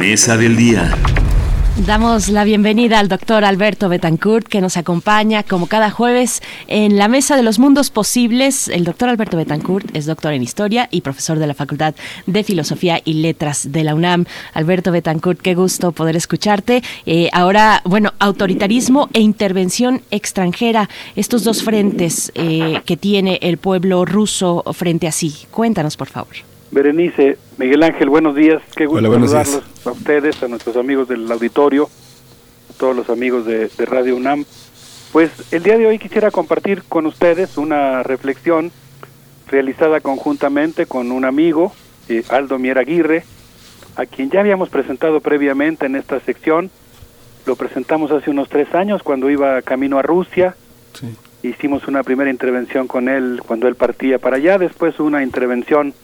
Mesa del día. Damos la bienvenida al doctor Alberto Betancourt, que nos acompaña como cada jueves en la Mesa de los Mundos Posibles. El doctor Alberto Betancourt es doctor en Historia y profesor de la Facultad de Filosofía y Letras de la UNAM. Alberto Betancourt, qué gusto poder escucharte. Eh, ahora, bueno, autoritarismo e intervención extranjera, estos dos frentes eh, que tiene el pueblo ruso frente a sí. Cuéntanos, por favor. Berenice, Miguel Ángel, buenos días. Qué gusto Hola, saludarlos a ustedes, a nuestros amigos del auditorio, a todos los amigos de, de Radio UNAM. Pues el día de hoy quisiera compartir con ustedes una reflexión realizada conjuntamente con un amigo, eh, Aldo Mier Aguirre, a quien ya habíamos presentado previamente en esta sección. Lo presentamos hace unos tres años cuando iba camino a Rusia. Hicimos una primera intervención con él cuando él partía para allá, después una intervención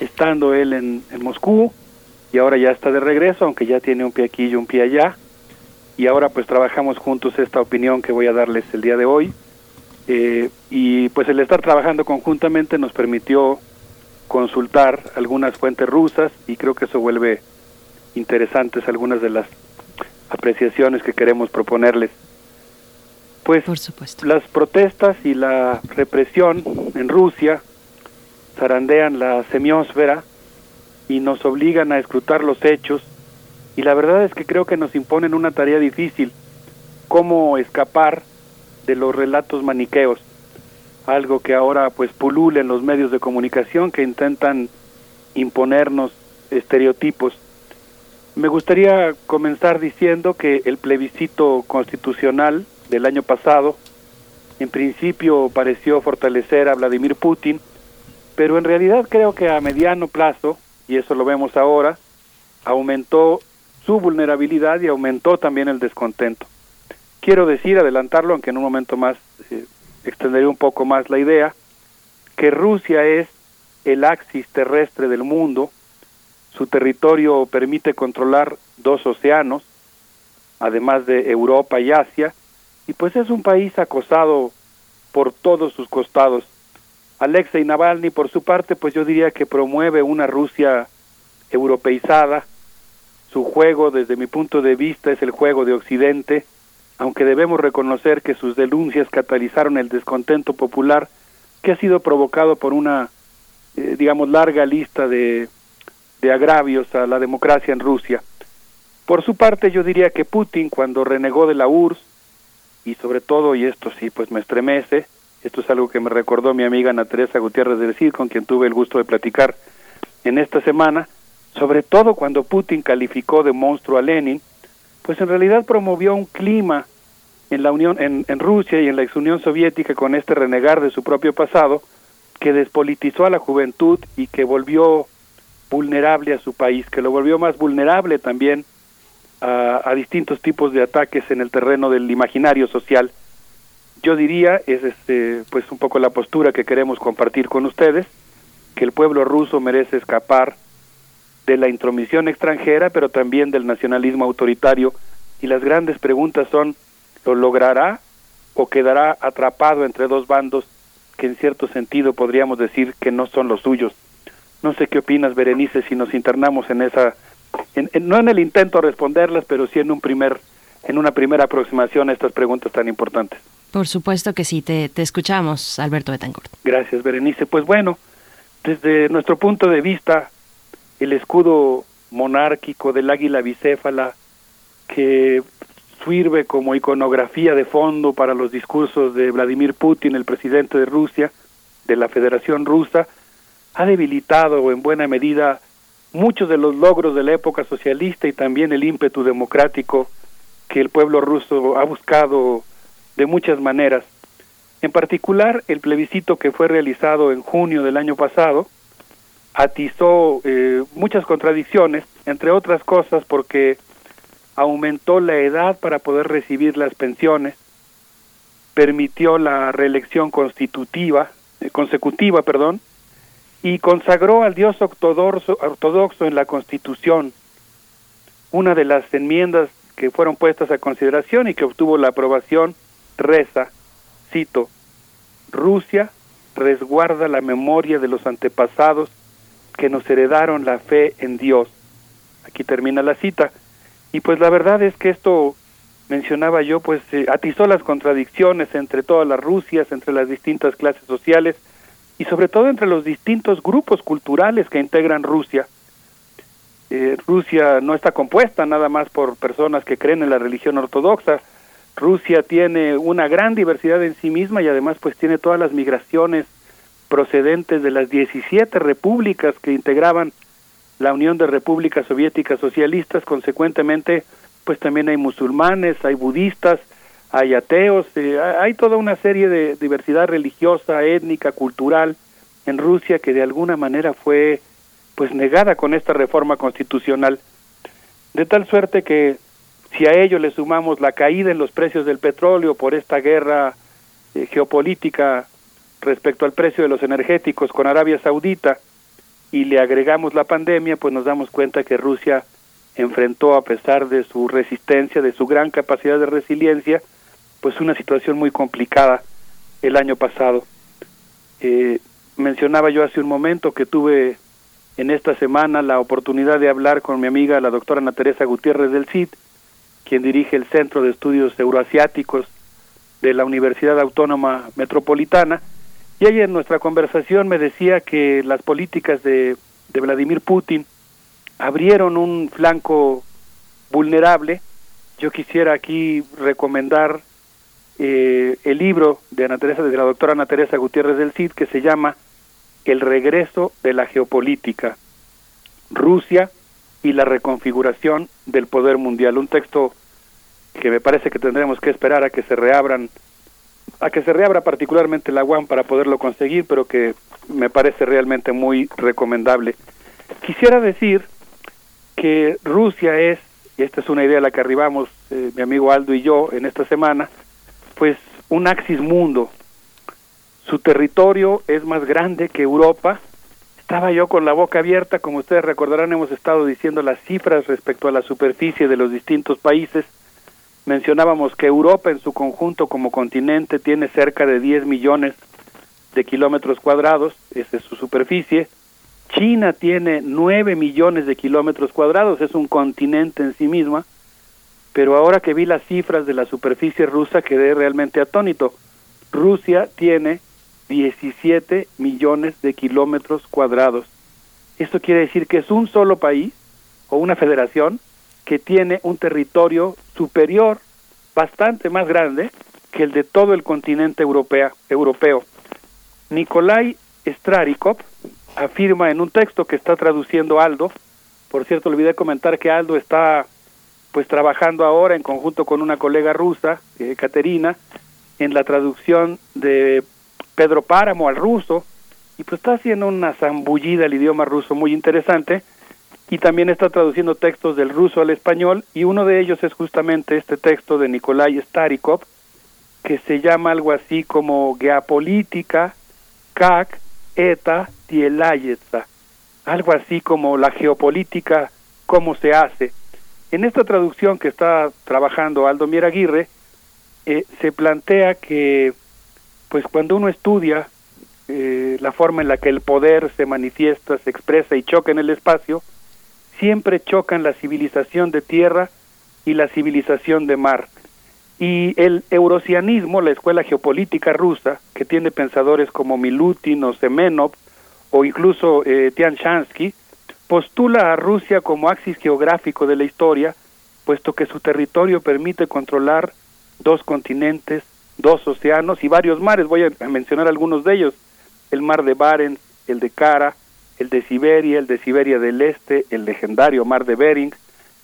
estando él en, en Moscú y ahora ya está de regreso, aunque ya tiene un pie aquí y un pie allá. Y ahora pues trabajamos juntos esta opinión que voy a darles el día de hoy. Eh, y pues el estar trabajando conjuntamente nos permitió consultar algunas fuentes rusas y creo que eso vuelve interesantes algunas de las apreciaciones que queremos proponerles. Pues las protestas y la represión en Rusia zarandean la semiósfera y nos obligan a escrutar los hechos y la verdad es que creo que nos imponen una tarea difícil, cómo escapar de los relatos maniqueos, algo que ahora pues pulula en los medios de comunicación que intentan imponernos estereotipos. Me gustaría comenzar diciendo que el plebiscito constitucional del año pasado en principio pareció fortalecer a Vladimir Putin, pero en realidad creo que a mediano plazo, y eso lo vemos ahora, aumentó su vulnerabilidad y aumentó también el descontento. Quiero decir, adelantarlo, aunque en un momento más eh, extenderé un poco más la idea, que Rusia es el axis terrestre del mundo, su territorio permite controlar dos océanos, además de Europa y Asia, y pues es un país acosado por todos sus costados Alexei Navalny, por su parte, pues yo diría que promueve una Rusia europeizada. Su juego, desde mi punto de vista, es el juego de Occidente, aunque debemos reconocer que sus denuncias catalizaron el descontento popular que ha sido provocado por una, eh, digamos, larga lista de, de agravios a la democracia en Rusia. Por su parte, yo diría que Putin, cuando renegó de la URSS, y sobre todo, y esto sí, pues me estremece, esto es algo que me recordó mi amiga Ana Teresa Gutiérrez de decir, con quien tuve el gusto de platicar en esta semana, sobre todo cuando Putin calificó de monstruo a Lenin, pues en realidad promovió un clima en la Unión, en, en Rusia y en la ex Unión Soviética con este renegar de su propio pasado, que despolitizó a la juventud y que volvió vulnerable a su país, que lo volvió más vulnerable también a, a distintos tipos de ataques en el terreno del imaginario social yo diría es este pues un poco la postura que queremos compartir con ustedes que el pueblo ruso merece escapar de la intromisión extranjera pero también del nacionalismo autoritario. Y las grandes preguntas son lo logrará o quedará atrapado entre dos bandos que en cierto sentido podríamos decir que no son los suyos no sé qué opinas Berenice si nos internamos en esa en, no en el intento de responderlas pero sí en un primer en una primera aproximación a estas preguntas tan importantes por supuesto que sí, te, te escuchamos, Alberto Betancourt. Gracias, Berenice. Pues bueno, desde nuestro punto de vista, el escudo monárquico del águila bicéfala que sirve como iconografía de fondo para los discursos de Vladimir Putin, el presidente de Rusia, de la Federación Rusa, ha debilitado en buena medida muchos de los logros de la época socialista y también el ímpetu democrático que el pueblo ruso ha buscado de muchas maneras. En particular, el plebiscito que fue realizado en junio del año pasado atizó eh, muchas contradicciones, entre otras cosas porque aumentó la edad para poder recibir las pensiones, permitió la reelección constitutiva, eh, consecutiva, perdón, y consagró al Dios ortodoxo, ortodoxo en la Constitución. Una de las enmiendas que fueron puestas a consideración y que obtuvo la aprobación reza, cito, Rusia resguarda la memoria de los antepasados que nos heredaron la fe en Dios. Aquí termina la cita. Y pues la verdad es que esto mencionaba yo, pues eh, atizó las contradicciones entre todas las Rusias, entre las distintas clases sociales y sobre todo entre los distintos grupos culturales que integran Rusia. Eh, Rusia no está compuesta nada más por personas que creen en la religión ortodoxa. Rusia tiene una gran diversidad en sí misma y además pues tiene todas las migraciones procedentes de las 17 repúblicas que integraban la Unión de Repúblicas Soviéticas Socialistas, consecuentemente pues también hay musulmanes, hay budistas, hay ateos, eh, hay toda una serie de diversidad religiosa, étnica, cultural en Rusia que de alguna manera fue pues negada con esta reforma constitucional. De tal suerte que si a ello le sumamos la caída en los precios del petróleo por esta guerra eh, geopolítica respecto al precio de los energéticos con Arabia Saudita y le agregamos la pandemia, pues nos damos cuenta que Rusia enfrentó, a pesar de su resistencia, de su gran capacidad de resiliencia, pues una situación muy complicada el año pasado. Eh, mencionaba yo hace un momento que tuve en esta semana la oportunidad de hablar con mi amiga la doctora Ana Teresa Gutiérrez del CID, quien dirige el Centro de Estudios Euroasiáticos de la Universidad Autónoma Metropolitana, y ella en nuestra conversación me decía que las políticas de, de Vladimir Putin abrieron un flanco vulnerable. Yo quisiera aquí recomendar eh, el libro de Ana Teresa, de la doctora Ana Teresa Gutiérrez del Cid, que se llama El regreso de la geopolítica, Rusia y la reconfiguración del poder mundial. Un texto que me parece que tendremos que esperar a que se reabran a que se reabra particularmente la UAM para poderlo conseguir, pero que me parece realmente muy recomendable. Quisiera decir que Rusia es, y esta es una idea a la que arribamos eh, mi amigo Aldo y yo en esta semana, pues un axis mundo. Su territorio es más grande que Europa. Estaba yo con la boca abierta, como ustedes recordarán, hemos estado diciendo las cifras respecto a la superficie de los distintos países mencionábamos que Europa en su conjunto como continente tiene cerca de 10 millones de kilómetros cuadrados, esa es su superficie. China tiene 9 millones de kilómetros cuadrados, es un continente en sí misma, pero ahora que vi las cifras de la superficie rusa quedé realmente atónito. Rusia tiene 17 millones de kilómetros cuadrados. Esto quiere decir que es un solo país o una federación que tiene un territorio superior, bastante más grande que el de todo el continente europea, europeo. Nikolai Strarikov afirma en un texto que está traduciendo Aldo, por cierto, olvidé comentar que Aldo está pues trabajando ahora en conjunto con una colega rusa, eh, Caterina, en la traducción de Pedro Páramo al ruso, y pues está haciendo una zambullida el idioma ruso muy interesante, y también está traduciendo textos del ruso al español y uno de ellos es justamente este texto de Nikolai Starikov que se llama algo así como Geopolítica Kak Eta Tielayetza, algo así como la geopolítica, cómo se hace. En esta traducción que está trabajando Aldo Mieraguirre, eh, se plantea que pues cuando uno estudia eh, la forma en la que el poder se manifiesta, se expresa y choca en el espacio, siempre chocan la civilización de tierra y la civilización de mar. Y el eurocianismo, la escuela geopolítica rusa, que tiene pensadores como Milutin o Semenov, o incluso eh, Tian Shansky, postula a Rusia como axis geográfico de la historia, puesto que su territorio permite controlar dos continentes, dos océanos y varios mares. Voy a mencionar algunos de ellos: el mar de Barents, el de Kara, el de Siberia, el de Siberia del Este, el legendario Mar de Bering,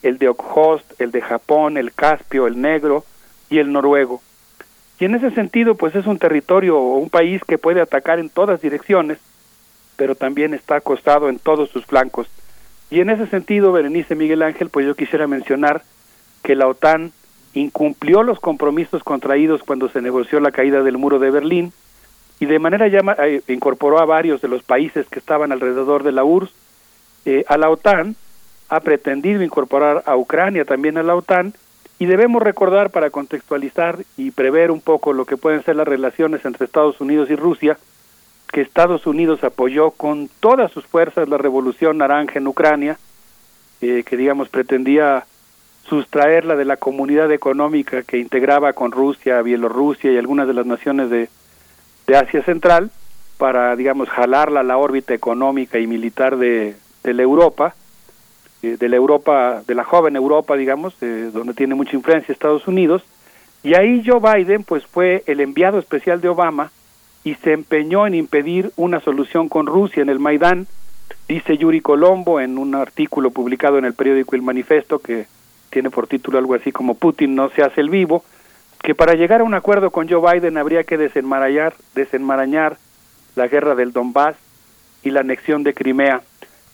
el de Okhotsk, el de Japón, el Caspio, el Negro y el Noruego. Y en ese sentido, pues es un territorio o un país que puede atacar en todas direcciones, pero también está acostado en todos sus flancos. Y en ese sentido, Berenice Miguel Ángel, pues yo quisiera mencionar que la OTAN incumplió los compromisos contraídos cuando se negoció la caída del muro de Berlín, y de manera ya eh, incorporó a varios de los países que estaban alrededor de la URSS. Eh, a la OTAN, ha pretendido incorporar a Ucrania también a la OTAN y debemos recordar para contextualizar y prever un poco lo que pueden ser las relaciones entre Estados Unidos y Rusia, que Estados Unidos apoyó con todas sus fuerzas la revolución naranja en Ucrania, eh, que digamos pretendía sustraerla de la comunidad económica que integraba con Rusia, Bielorrusia y algunas de las naciones de, de Asia Central, para, digamos, jalarla a la órbita económica y militar de, de la Europa, eh, de la Europa, de la joven Europa, digamos, eh, donde tiene mucha influencia Estados Unidos, y ahí Joe Biden, pues fue el enviado especial de Obama y se empeñó en impedir una solución con Rusia en el Maidán, dice Yuri Colombo en un artículo publicado en el periódico El Manifesto, que tiene por título algo así como Putin no se hace el vivo, que para llegar a un acuerdo con Joe Biden habría que desenmarañar, desenmarañar la guerra del Donbass y la anexión de Crimea.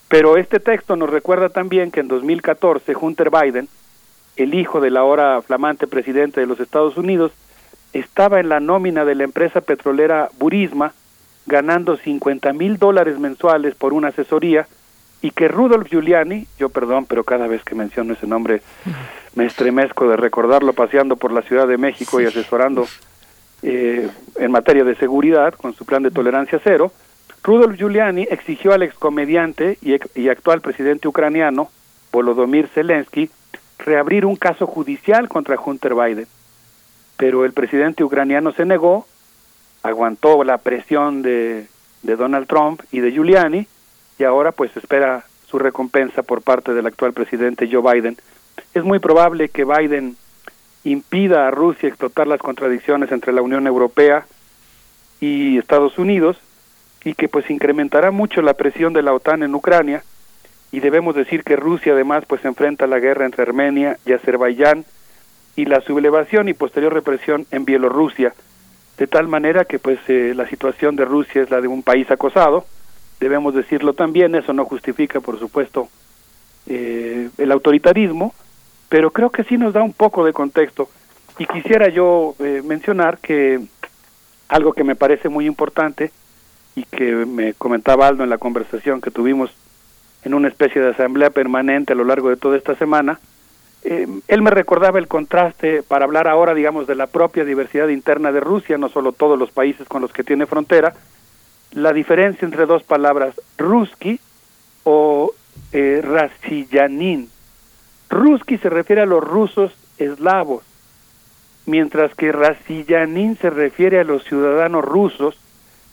Pero este texto nos recuerda también que en 2014 Hunter Biden, el hijo del ahora flamante presidente de los Estados Unidos, estaba en la nómina de la empresa petrolera Burisma, ganando 50 mil dólares mensuales por una asesoría, y que Rudolf Giuliani, yo perdón, pero cada vez que menciono ese nombre me estremezco de recordarlo paseando por la Ciudad de México y asesorando eh, en materia de seguridad con su plan de tolerancia cero, Rudolf Giuliani exigió al excomediante y, y actual presidente ucraniano, Volodymyr Zelensky, reabrir un caso judicial contra Hunter Biden. Pero el presidente ucraniano se negó, aguantó la presión de, de Donald Trump y de Giuliani, y ahora pues espera su recompensa por parte del actual presidente Joe Biden. Es muy probable que Biden impida a Rusia explotar las contradicciones entre la Unión Europea y Estados Unidos y que pues incrementará mucho la presión de la OTAN en Ucrania. Y debemos decir que Rusia además pues enfrenta la guerra entre Armenia y Azerbaiyán y la sublevación y posterior represión en Bielorrusia. De tal manera que pues eh, la situación de Rusia es la de un país acosado debemos decirlo también eso no justifica por supuesto eh, el autoritarismo pero creo que sí nos da un poco de contexto. Y quisiera yo eh, mencionar que algo que me parece muy importante y que me comentaba Aldo en la conversación que tuvimos en una especie de asamblea permanente a lo largo de toda esta semana, eh, él me recordaba el contraste para hablar ahora, digamos, de la propia diversidad interna de Rusia, no solo todos los países con los que tiene frontera, la diferencia entre dos palabras, ruski o eh. Ruski se refiere a los rusos eslavos, mientras que rasillanin se refiere a los ciudadanos rusos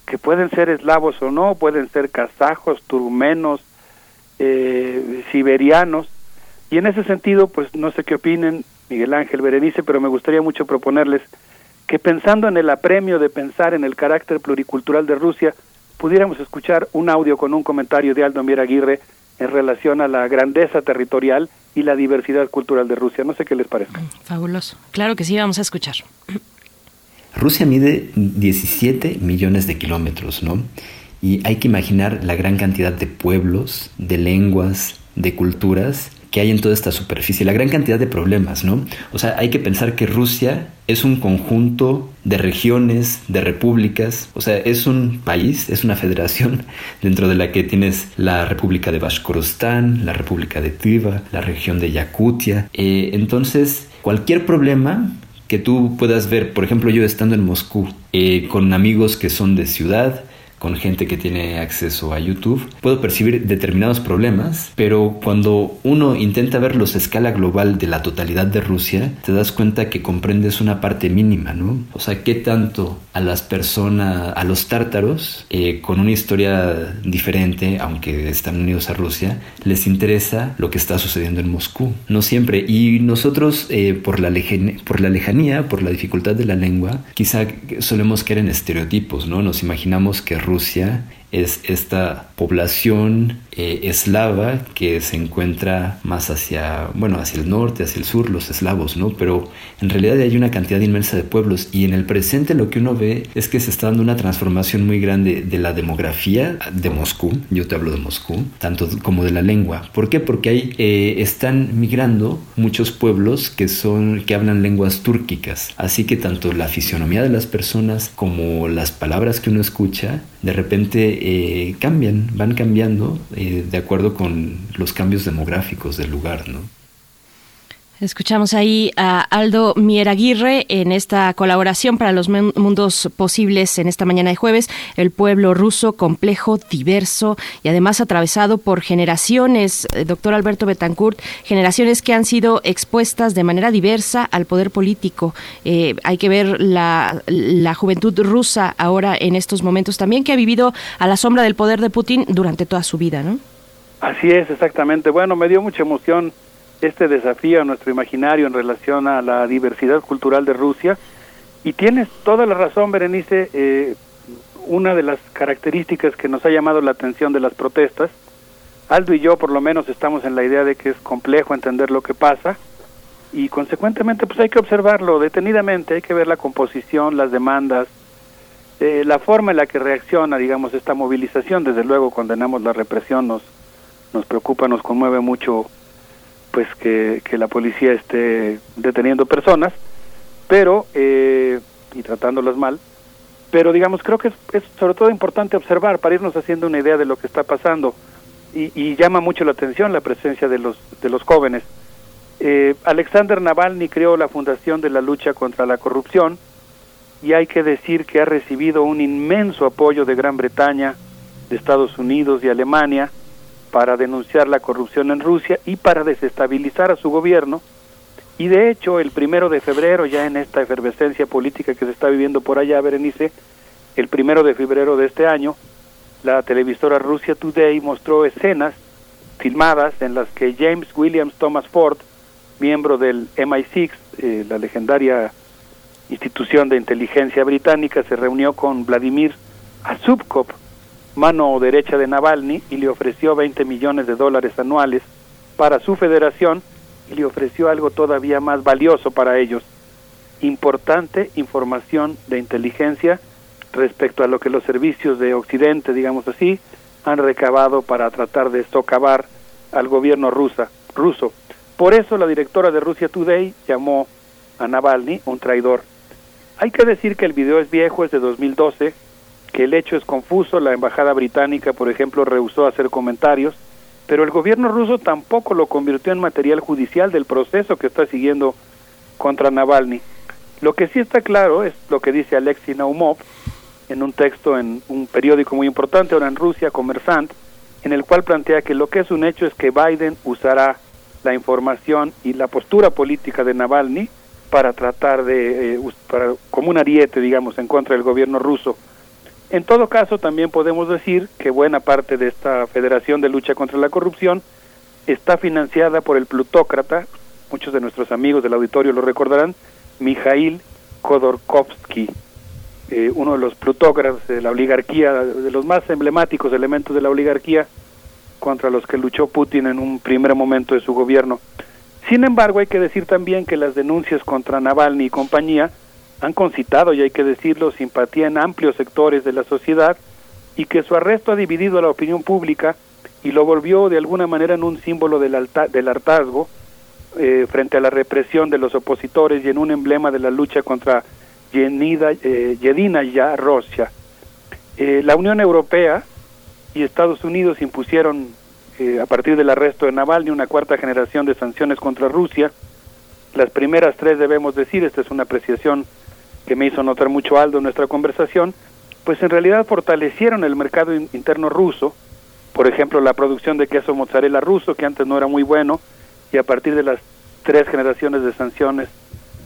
que pueden ser eslavos o no, pueden ser kazajos, turmenos, eh, siberianos, y en ese sentido, pues no sé qué opinen Miguel Ángel Berenice, pero me gustaría mucho proponerles que pensando en el apremio de pensar en el carácter pluricultural de Rusia, pudiéramos escuchar un audio con un comentario de Aldo Mier Aguirre en relación a la grandeza territorial y la diversidad cultural de Rusia. No sé qué les parezca. Fabuloso. Claro que sí, vamos a escuchar. Rusia mide 17 millones de kilómetros, ¿no? Y hay que imaginar la gran cantidad de pueblos, de lenguas, de culturas que hay en toda esta superficie, la gran cantidad de problemas, ¿no? O sea, hay que pensar que Rusia es un conjunto de regiones, de repúblicas, o sea, es un país, es una federación dentro de la que tienes la República de Bashkortostán, la República de Tiva, la región de Yakutia. Eh, entonces, cualquier problema que tú puedas ver, por ejemplo, yo estando en Moscú, eh, con amigos que son de ciudad, con gente que tiene acceso a YouTube, puedo percibir determinados problemas, pero cuando uno intenta verlos a escala global de la totalidad de Rusia, te das cuenta que comprendes una parte mínima, ¿no? O sea, qué tanto a las personas, a los tártaros, eh, con una historia diferente, aunque están unidos a Rusia, les interesa lo que está sucediendo en Moscú. No siempre. Y nosotros, eh, por, la por la lejanía, por la dificultad de la lengua, quizá solemos caer en estereotipos, ¿no? Nos imaginamos que Rusia es esta población eh, eslava que se encuentra más hacia, bueno, hacia el norte, hacia el sur, los eslavos, ¿no? Pero en realidad hay una cantidad inmensa de pueblos y en el presente lo que uno ve es que se está dando una transformación muy grande de la demografía de Moscú, yo te hablo de Moscú, tanto como de la lengua. ¿Por qué? Porque ahí eh, están migrando muchos pueblos que son, que hablan lenguas túrquicas, así que tanto la fisionomía de las personas como las palabras que uno escucha, de repente eh, cambian, van cambiando eh, de acuerdo con los cambios demográficos del lugar, ¿no? Escuchamos ahí a Aldo Mieraguirre en esta colaboración para los mundos posibles en esta mañana de jueves. El pueblo ruso complejo, diverso y además atravesado por generaciones, eh, doctor Alberto Betancourt, generaciones que han sido expuestas de manera diversa al poder político. Eh, hay que ver la, la juventud rusa ahora en estos momentos también que ha vivido a la sombra del poder de Putin durante toda su vida, ¿no? Así es, exactamente. Bueno, me dio mucha emoción este desafío a nuestro imaginario en relación a la diversidad cultural de Rusia. Y tienes toda la razón, Berenice, eh, una de las características que nos ha llamado la atención de las protestas, Aldo y yo por lo menos estamos en la idea de que es complejo entender lo que pasa y consecuentemente pues hay que observarlo detenidamente, hay que ver la composición, las demandas, eh, la forma en la que reacciona, digamos, esta movilización. Desde luego condenamos la represión, nos, nos preocupa, nos conmueve mucho pues que, que la policía esté deteniendo personas, pero eh, y tratándolas mal, pero digamos creo que es, sobre todo importante observar para irnos haciendo una idea de lo que está pasando. Y, y llama mucho la atención la presencia de los de los jóvenes. Eh, Alexander Navalny creó la Fundación de la Lucha contra la Corrupción y hay que decir que ha recibido un inmenso apoyo de Gran Bretaña, de Estados Unidos y Alemania, para denunciar la corrupción en Rusia y para desestabilizar a su gobierno. Y de hecho, el primero de febrero, ya en esta efervescencia política que se está viviendo por allá, Berenice, el primero de febrero de este año, la televisora Russia Today mostró escenas filmadas en las que James Williams Thomas Ford, miembro del MI6, eh, la legendaria institución de inteligencia británica, se reunió con Vladimir Azubkov, mano derecha de Navalny, y le ofreció 20 millones de dólares anuales para su federación y le ofreció algo todavía más valioso para ellos, importante información de inteligencia respecto a lo que los servicios de Occidente, digamos así, han recabado para tratar de socavar al gobierno rusa, ruso. Por eso la directora de Russia Today llamó a Navalny un traidor. Hay que decir que el video es viejo, es de 2012, que el hecho es confuso, la embajada británica, por ejemplo, rehusó hacer comentarios, pero el gobierno ruso tampoco lo convirtió en material judicial del proceso que está siguiendo contra Navalny. Lo que sí está claro es lo que dice Alexei Naumov en un texto en un periódico muy importante ahora en Rusia, Comersant, en el cual plantea que lo que es un hecho es que Biden usará la información y la postura política de Navalny para tratar de, eh, para, como un ariete, digamos, en contra del gobierno ruso. En todo caso, también podemos decir que buena parte de esta Federación de Lucha contra la Corrupción está financiada por el plutócrata, muchos de nuestros amigos del auditorio lo recordarán, Mikhail Khodorkovsky, eh, uno de los plutócratas de la oligarquía, de los más emblemáticos elementos de la oligarquía contra los que luchó Putin en un primer momento de su gobierno. Sin embargo, hay que decir también que las denuncias contra Navalny y compañía han concitado, y hay que decirlo, simpatía en amplios sectores de la sociedad y que su arresto ha dividido a la opinión pública y lo volvió de alguna manera en un símbolo del, del hartazgo eh, frente a la represión de los opositores y en un emblema de la lucha contra Yenida, eh, Yedina ya Rusia. Eh, la Unión Europea y Estados Unidos impusieron a partir del arresto de Navalny una cuarta generación de sanciones contra Rusia. Las primeras tres debemos decir, esta es una apreciación que me hizo notar mucho Aldo en nuestra conversación, pues en realidad fortalecieron el mercado interno ruso, por ejemplo la producción de queso mozzarella ruso, que antes no era muy bueno, y a partir de las tres generaciones de sanciones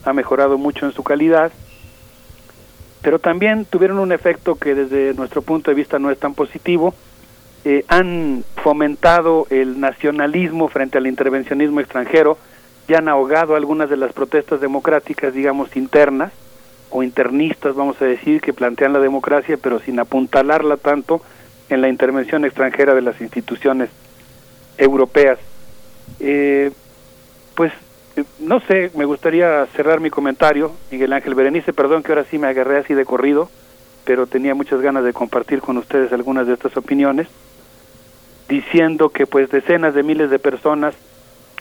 ha mejorado mucho en su calidad, pero también tuvieron un efecto que desde nuestro punto de vista no es tan positivo, eh, han fomentado el nacionalismo frente al intervencionismo extranjero, ya han ahogado algunas de las protestas democráticas, digamos, internas, o internistas, vamos a decir, que plantean la democracia, pero sin apuntalarla tanto en la intervención extranjera de las instituciones europeas. Eh, pues eh, no sé, me gustaría cerrar mi comentario, Miguel Ángel Berenice, perdón que ahora sí me agarré así de corrido, pero tenía muchas ganas de compartir con ustedes algunas de estas opiniones, diciendo que pues decenas de miles de personas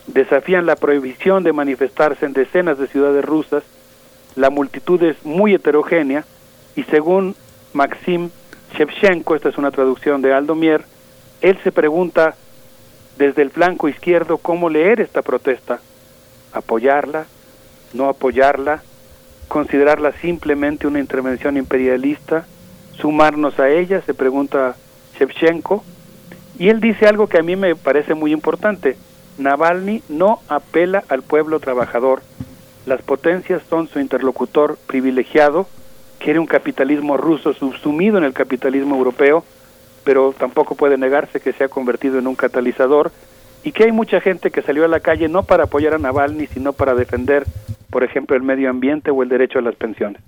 desafían la prohibición de manifestarse en decenas de ciudades rusas, la multitud es muy heterogénea y según Maxim Shevchenko, esta es una traducción de Aldo Mier, él se pregunta desde el flanco izquierdo cómo leer esta protesta. apoyarla, no apoyarla, considerarla simplemente una intervención imperialista, sumarnos a ella, se pregunta Shevchenko, y él dice algo que a mí me parece muy importante, Navalny no apela al pueblo trabajador, las potencias son su interlocutor privilegiado, quiere un capitalismo ruso subsumido en el capitalismo europeo, pero tampoco puede negarse que se ha convertido en un catalizador y que hay mucha gente que salió a la calle no para apoyar a Navalny, sino para defender, por ejemplo, el medio ambiente o el derecho a las pensiones.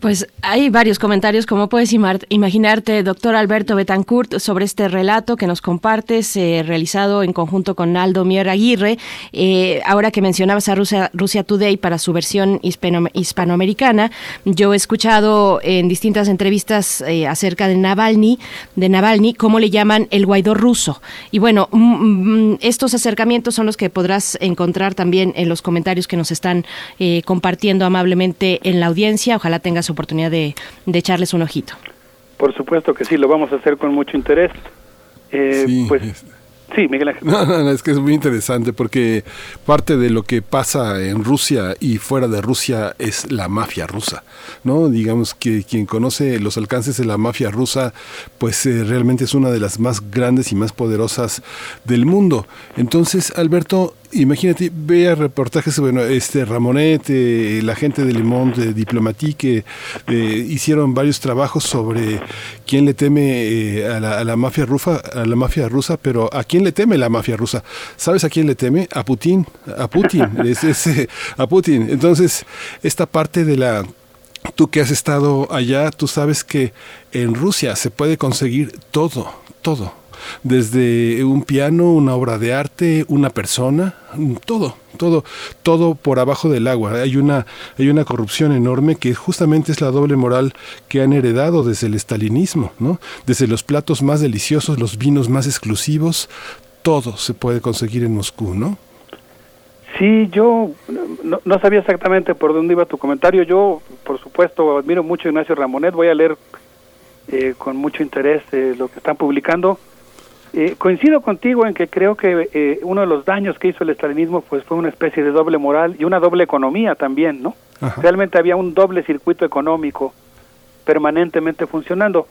Pues hay varios comentarios, como puedes imaginarte, doctor Alberto Betancourt, sobre este relato que nos compartes, eh, realizado en conjunto con Aldo Mier Aguirre. Eh, ahora que mencionabas a Rusia, Today para su versión hispanoamericana, yo he escuchado en distintas entrevistas eh, acerca de Navalny, de Navalny, cómo le llaman el Guaidó ruso. Y bueno, mm, mm, estos acercamientos son los que podrás encontrar también en los comentarios que nos están compartiendo amablemente en la audiencia. Ojalá tengas oportunidad de, echarles un ojito. Por supuesto que sí, lo vamos a hacer con mucho interés. Eh, pues Sí, Miguel Ángel. No, no, es que es muy interesante porque parte de lo que pasa en Rusia y fuera de Rusia es la mafia rusa, ¿no? Digamos que quien conoce los alcances de la mafia rusa, pues eh, realmente es una de las más grandes y más poderosas del mundo. Entonces, Alberto, imagínate, vea reportajes, bueno, este Ramonet, eh, la gente de Le Monde Diplomatique, eh, hicieron varios trabajos sobre quién le teme a la, a, la, mafia rusa, a la mafia rusa, pero a quién le teme la mafia rusa? ¿Sabes a quién le teme? A Putin, a Putin, es, eh, a Putin. Entonces, esta parte de la tú que has estado allá, tú sabes que en Rusia se puede conseguir todo, todo. Desde un piano, una obra de arte, una persona, todo, todo, todo por abajo del agua. Hay una, hay una corrupción enorme que justamente es la doble moral que han heredado desde el estalinismo, ¿no? Desde los platos más deliciosos, los vinos más exclusivos, todo se puede conseguir en Moscú, ¿no? Sí, yo no, sabía exactamente por dónde iba tu comentario. Yo, por supuesto, admiro mucho a Ignacio Ramonet. Voy a leer eh, con mucho interés eh, lo que están publicando. Eh, coincido contigo en que creo que eh, uno de los daños que hizo el estalinismo pues fue una especie de doble moral y una doble economía también, ¿no? Realmente había un doble circuito económico permanentemente funcionando.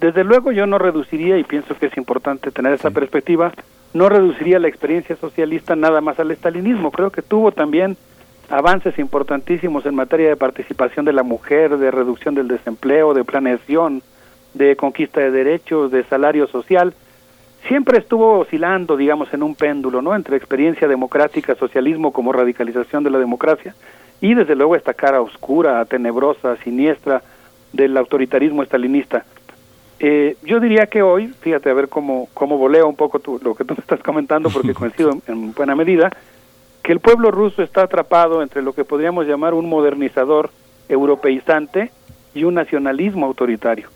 Desde luego yo no reduciría, y pienso que es importante tener esa perspectiva, no reduciría la experiencia socialista nada más al estalinismo. Creo que tuvo también avances importantísimos en materia de participación de la mujer, de reducción del desempleo, de planeación, de conquista de derechos, de salario social siempre estuvo oscilando, digamos, en un péndulo, ¿no? Entre experiencia democrática, socialismo como radicalización de la democracia y desde luego esta cara oscura, tenebrosa, siniestra del autoritarismo estalinista. Eh, yo diría que hoy, fíjate a ver cómo, cómo volea un poco lo que tú me estás comentando, porque coincido en buena medida, que el pueblo ruso está atrapado entre lo que podríamos llamar un modernizador europeizante y un nacionalismo autoritario.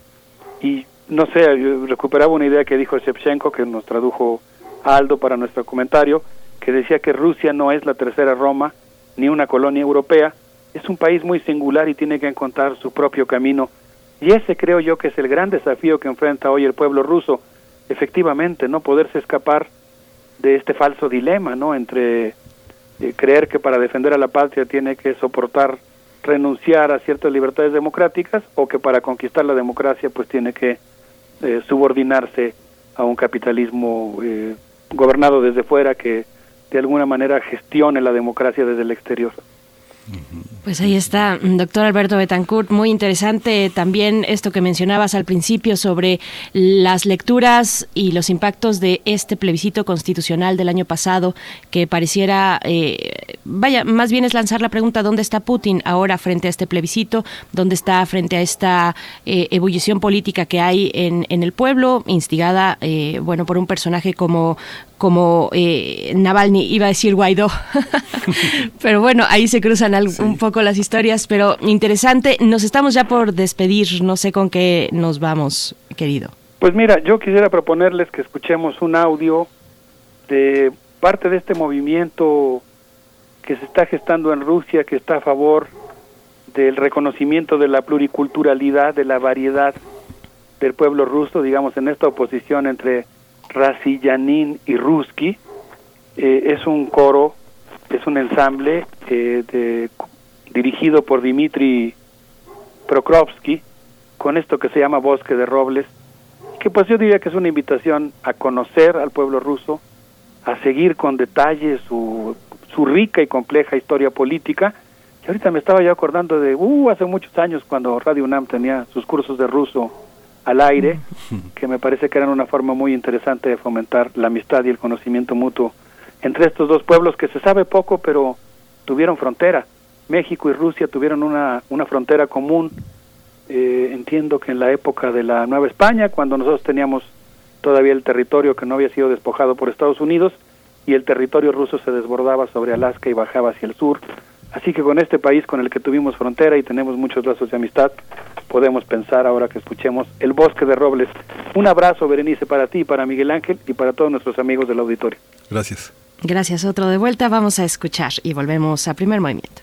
Y no sé, recuperaba una idea que dijo Shevchenko, que nos tradujo Aldo para nuestro comentario, que decía que Rusia no es la tercera Roma ni una colonia europea, es un país muy singular y tiene que encontrar su propio camino. Y ese creo yo que es el gran desafío que enfrenta hoy el pueblo ruso, efectivamente, no poderse escapar de este falso dilema, ¿no? Entre eh, creer que para defender a la patria tiene que soportar renunciar a ciertas libertades democráticas o que para conquistar la democracia pues tiene que eh, subordinarse a un capitalismo eh, gobernado desde fuera que de alguna manera gestione la democracia desde el exterior. Pues ahí está, doctor Alberto Betancourt. Muy interesante también esto que mencionabas al principio sobre las lecturas y los impactos de este plebiscito constitucional del año pasado, que pareciera, eh, vaya, más bien es lanzar la pregunta, ¿dónde está Putin ahora frente a este plebiscito? ¿Dónde está frente a esta eh, ebullición política que hay en, en el pueblo, instigada, eh, bueno, por un personaje como, como eh, Navalny, iba a decir Guaidó, pero bueno, ahí se cruzan un poco las historias, pero interesante. Nos estamos ya por despedir, no sé con qué nos vamos, querido. Pues mira, yo quisiera proponerles que escuchemos un audio de parte de este movimiento que se está gestando en Rusia, que está a favor del reconocimiento de la pluriculturalidad, de la variedad del pueblo ruso, digamos, en esta oposición entre Rasillanin y Ruski. Eh, es un coro es un ensamble eh, dirigido por Dimitri Prokrovsky con esto que se llama Bosque de Robles, que pues yo diría que es una invitación a conocer al pueblo ruso, a seguir con detalle su, su rica y compleja historia política. Y ahorita me estaba yo acordando de, uh, hace muchos años cuando Radio UNAM tenía sus cursos de ruso al aire, que me parece que eran una forma muy interesante de fomentar la amistad y el conocimiento mutuo entre estos dos pueblos que se sabe poco, pero tuvieron frontera. México y Rusia tuvieron una, una frontera común. Eh, entiendo que en la época de la Nueva España, cuando nosotros teníamos todavía el territorio que no había sido despojado por Estados Unidos y el territorio ruso se desbordaba sobre Alaska y bajaba hacia el sur. Así que con este país con el que tuvimos frontera y tenemos muchos lazos de amistad, podemos pensar ahora que escuchemos El Bosque de Robles. Un abrazo, Berenice, para ti, para Miguel Ángel y para todos nuestros amigos del auditorio. Gracias. Gracias, otro de vuelta. Vamos a escuchar y volvemos a primer movimiento.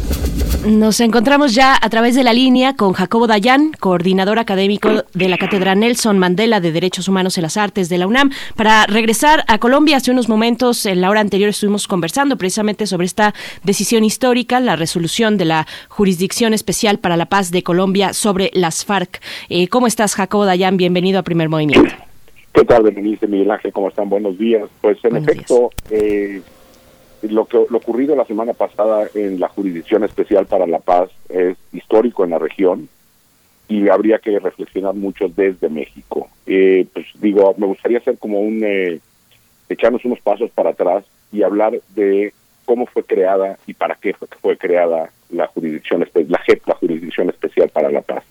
Nos encontramos ya a través de la línea con Jacobo Dayan, coordinador académico de la Cátedra Nelson Mandela de Derechos Humanos en las Artes de la UNAM. Para regresar a Colombia, hace unos momentos, en la hora anterior, estuvimos conversando precisamente sobre esta decisión histórica, la resolución de la Jurisdicción Especial para la Paz de Colombia sobre las FARC. Eh, ¿Cómo estás, Jacobo Dayan? Bienvenido a Primer Movimiento. ¿Qué tal, Berenice, Miguel Ángel? ¿Cómo están? Buenos días. Pues en efecto, eh, lo que lo ocurrido la semana pasada en la Jurisdicción Especial para la Paz es histórico en la región y habría que reflexionar mucho desde México. Eh, pues digo, me gustaría hacer como un eh, echarnos unos pasos para atrás y hablar de cómo fue creada y para qué fue, fue creada la jurisdicción la JEP, la Jurisdicción Especial para la Paz.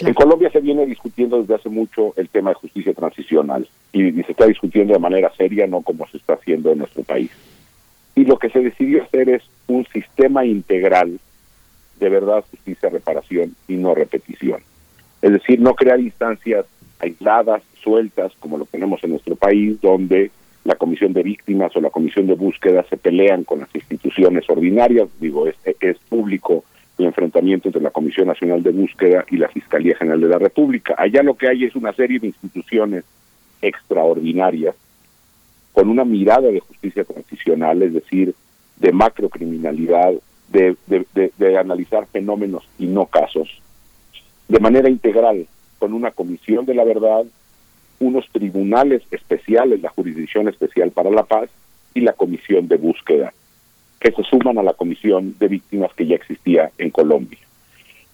En Colombia se viene discutiendo desde hace mucho el tema de justicia transicional y, se está discutiendo de manera seria, no como se está haciendo en nuestro país. Y lo que se decidió hacer es un sistema integral de verdad, justicia, reparación y no repetición. Es decir, no crear instancias aisladas, sueltas, como lo tenemos en nuestro país, donde la comisión de víctimas o la comisión de búsqueda se pelean con las instituciones ordinarias. Digo, es, público el enfrentamiento entre la Comisión Nacional de Búsqueda y la Fiscalía General de la República. Allá lo que hay es una serie de instituciones extraordinarias con una mirada de justicia transicional, es decir, de macrocriminalidad, de, de, analizar fenómenos y no casos, de manera integral, con una comisión de la verdad, unos tribunales especiales, la Jurisdicción Especial para la Paz y la Comisión de Búsqueda que se suman a la comisión de víctimas que ya existía en Colombia.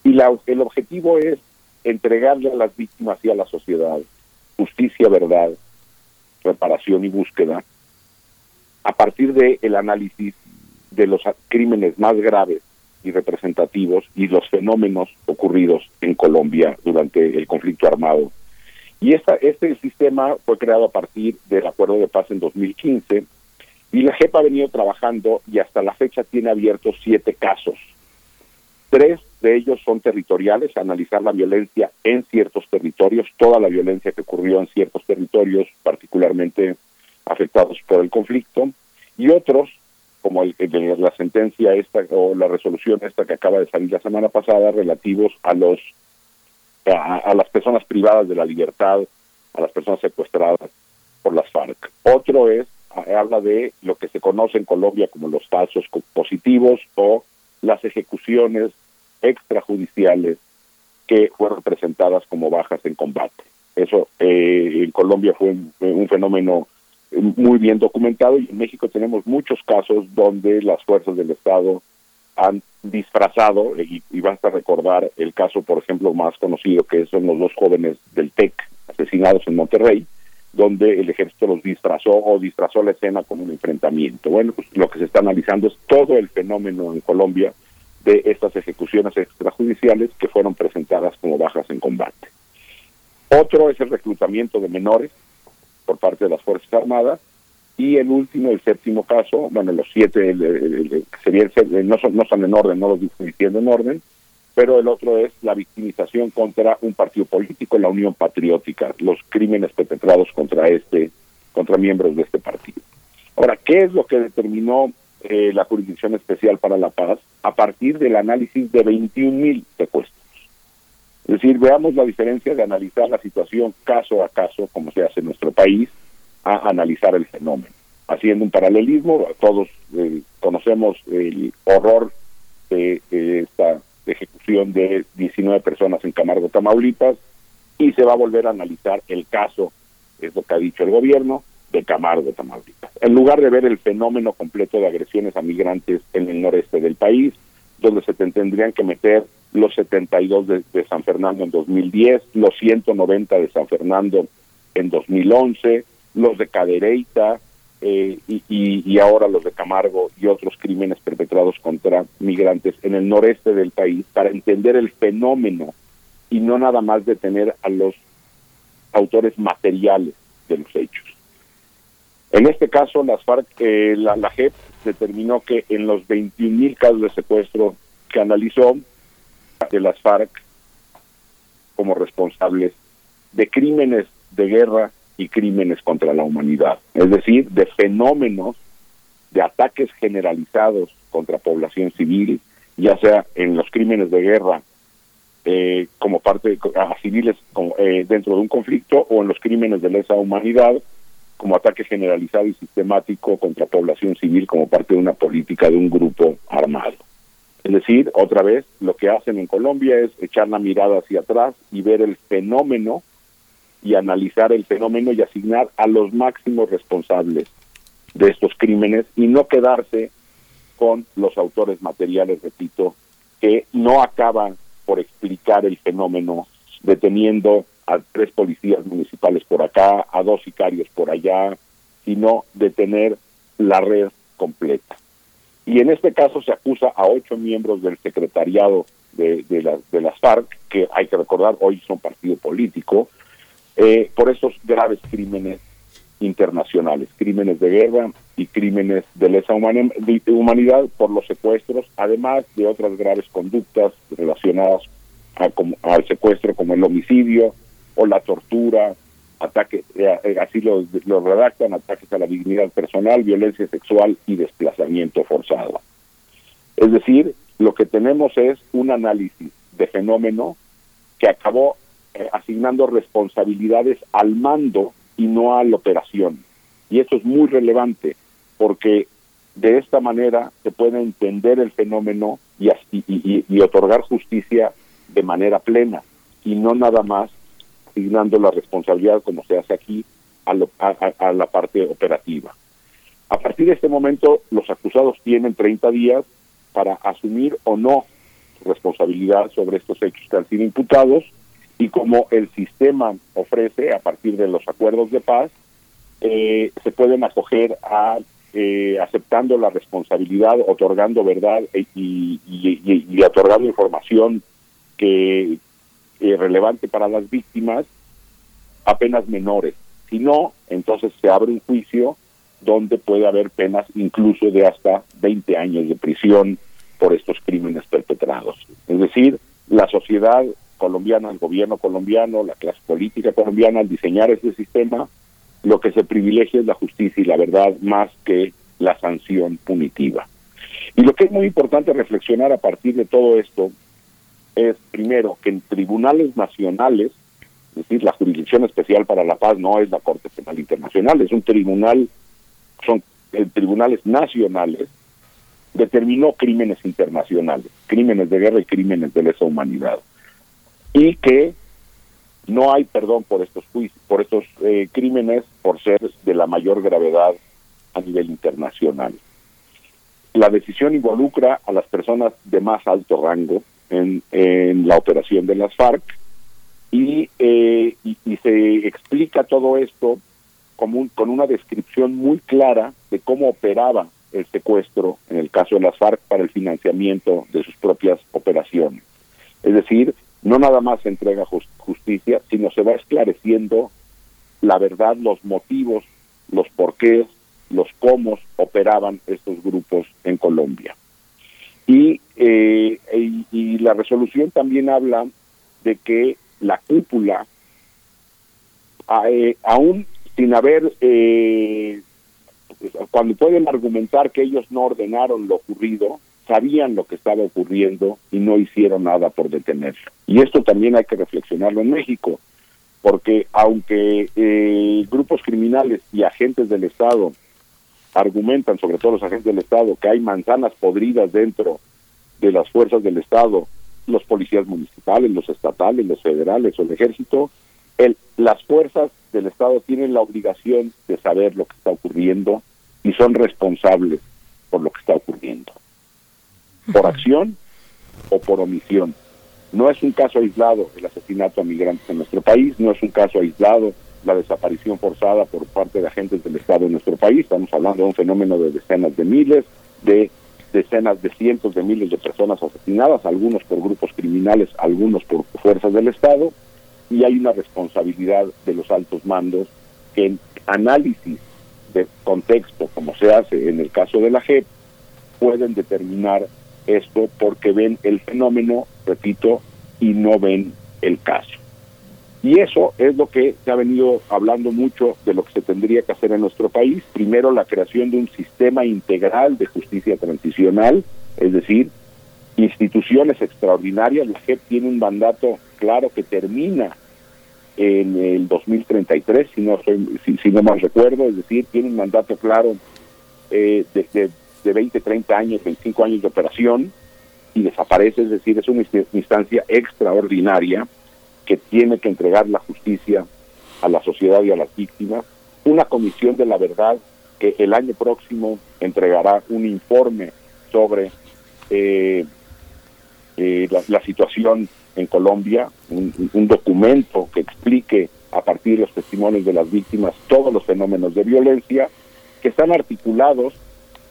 Y la, el objetivo es entregarle a las víctimas y a la sociedad justicia, verdad, reparación y búsqueda a partir del el análisis de los crímenes más graves y representativos y los fenómenos ocurridos en Colombia durante el conflicto armado. Y esta, este sistema fue creado a partir del acuerdo de paz en 2015 y la JEP ha venido trabajando y hasta la fecha tiene abiertos siete casos. Tres de ellos son territoriales, analizar la violencia en ciertos territorios, toda la violencia que ocurrió en ciertos territorios, particularmente afectados por el conflicto, y otros, como el, la sentencia esta o la resolución esta que acaba de salir la semana pasada, relativos a los a las personas privadas de la libertad, a las personas secuestradas por las FARC. Otro es habla de lo que se conoce en Colombia como los falsos positivos o las ejecuciones extrajudiciales que fueron presentadas como bajas en combate. Eso eh, en Colombia fue un, fenómeno muy bien documentado y en México tenemos muchos casos donde las fuerzas del Estado han disfrazado, y, y, basta recordar el caso, por ejemplo, más conocido, que son los dos jóvenes del TEC asesinados en Monterrey, donde el ejército los disfrazó o disfrazó la escena como un enfrentamiento. Bueno, pues lo que se está analizando es todo el fenómeno en Colombia de estas ejecuciones extrajudiciales que fueron presentadas como bajas en combate. Otro es el reclutamiento de menores por parte de las Fuerzas Armadas y el último, el séptimo caso, bueno, los siete sería no, son, no están en orden, no los diciendo en orden, pero el otro es la victimización contra un partido político, la Unión Patriótica, los crímenes perpetrados contra este, contra miembros de este partido. Ahora, ¿qué es lo que determinó eh, la Jurisdicción Especial para la Paz a partir del análisis de 21 mil secuestros? Es decir, veamos la diferencia de analizar la situación caso a caso, como se hace en nuestro país, a analizar el fenómeno. Haciendo un paralelismo, todos eh, conocemos el horror de esta de ejecución de 19 personas en Camargo, Tamaulipas, y se va a volver a analizar el caso, es lo que ha dicho el gobierno, de Camargo, Tamaulipas. En lugar de ver el fenómeno completo de agresiones a migrantes en el noreste del país, donde se tendrían que meter los 72 de, de San Fernando en 2010, los 190 de San Fernando en 2011, los de Cadereyta, eh, y, ahora los de Camargo y otros crímenes perpetrados contra migrantes en el noreste del país para entender el fenómeno y no nada más detener a los autores materiales de los hechos. En este caso, las FARC, eh, la, la JEP determinó que en los 21 mil casos de secuestro que analizó, de las FARC como responsables de crímenes de guerra y crímenes contra la humanidad, es decir, de fenómenos de ataques generalizados contra población civil, ya sea en los crímenes de guerra eh, como parte a civiles eh, dentro de un conflicto o en los crímenes de lesa humanidad como ataque generalizado y sistemático contra población civil como parte de una política de un grupo armado. Es decir, otra vez, lo que hacen en Colombia es echar la mirada hacia atrás y ver el fenómeno y analizar el fenómeno y asignar a los máximos responsables de estos crímenes y no quedarse con los autores materiales, repito, que no acaban por explicar el fenómeno deteniendo a tres policías municipales por acá, a dos sicarios por allá, sino detener la red completa. Y en este caso se acusa a ocho miembros del secretariado de, de, de las FARC, que hay que recordar hoy son partido político, eh, por estos graves crímenes internacionales, crímenes de guerra y crímenes de lesa humanidad por los secuestros, además de otras graves conductas relacionadas al secuestro como el homicidio o la tortura, ataque, eh, eh, así lo, lo redactan, ataques a la dignidad personal, violencia sexual y desplazamiento forzado. Es decir, lo que tenemos es un análisis de fenómeno que acabó eh, asignando responsabilidades al mando y no a la operación. Y eso es muy relevante porque de esta manera se puede entender el fenómeno y, otorgar justicia de manera plena y no nada más asignando la responsabilidad como se hace aquí a, a, la parte operativa. A partir de este momento, los acusados tienen 30 días para asumir o no responsabilidad sobre estos hechos que han sido imputados y como el sistema ofrece a partir de los acuerdos de paz, eh, se pueden acoger a eh, aceptando la responsabilidad, otorgando verdad e, y, y, otorgando información que es relevante para las víctimas apenas menores. Si no, entonces se abre un juicio donde puede haber penas incluso de hasta 20 años de prisión por estos crímenes perpetrados. Es decir, la sociedad colombiana, el gobierno colombiano, la clase política colombiana, al diseñar este sistema, lo que se privilegia es la justicia y la verdad más que la sanción punitiva. Y lo que es muy importante reflexionar a partir de todo esto es, primero, que en tribunales nacionales, es decir, la Jurisdicción Especial para la Paz no es la Corte Penal Internacional, es un tribunal, son eh, tribunales nacionales, determinó crímenes internacionales, crímenes de guerra y crímenes de lesa humanidad y que no hay perdón por estos juicios, por estos eh, crímenes por ser de la mayor gravedad a nivel internacional. La decisión involucra a las personas de más alto rango en, la operación de las FARC y, eh, y, se explica todo esto como con una descripción muy clara de cómo operaba el secuestro en el caso de las FARC para el financiamiento de sus propias operaciones. Es decir, no nada más se entrega justicia, sino se va esclareciendo la verdad, los motivos, los porqués, los cómo operaban estos grupos en Colombia. Y, eh, y, la resolución también habla de que la cúpula, eh, aún sin haber, eh, cuando pueden argumentar que ellos no ordenaron lo ocurrido, sabían lo que estaba ocurriendo y no hicieron nada por detenerlo. Y esto también hay que reflexionarlo en México, porque aunque eh, grupos criminales y agentes del Estado argumentan, sobre todo los agentes del Estado, que hay manzanas podridas dentro de las fuerzas del Estado, los policías municipales, los estatales, los federales o el ejército, el, las fuerzas del Estado tienen la obligación de saber lo que está ocurriendo y son responsables por lo que está ocurriendo por acción o por omisión. No es un caso aislado el asesinato a migrantes en nuestro país, no es un caso aislado la desaparición forzada por parte de agentes del Estado en nuestro país. Estamos hablando de un fenómeno de decenas de miles, de decenas de cientos de miles de personas asesinadas, algunos por grupos criminales, algunos por fuerzas del Estado, y hay una responsabilidad de los altos mandos que en análisis de contexto, como se hace en el caso de la JEP, pueden determinar esto porque ven el fenómeno, repito, y no ven el caso. Y eso es lo que se ha venido hablando mucho de lo que se tendría que hacer en nuestro país. Primero, la creación de un sistema integral de justicia transicional, es decir, instituciones extraordinarias. La JEP tiene un mandato claro que termina en el 2033, si no, soy, si, no mal recuerdo, es decir, tiene un mandato claro eh, de, de 20, 30 años, 25 años de operación y desaparece, es decir, es una instancia extraordinaria que tiene que entregar la justicia a la sociedad y a las víctimas, una comisión de la verdad que el año próximo entregará un informe sobre eh, eh, la, situación en Colombia, un documento que explique a partir de los testimonios de las víctimas todos los fenómenos de violencia que están articulados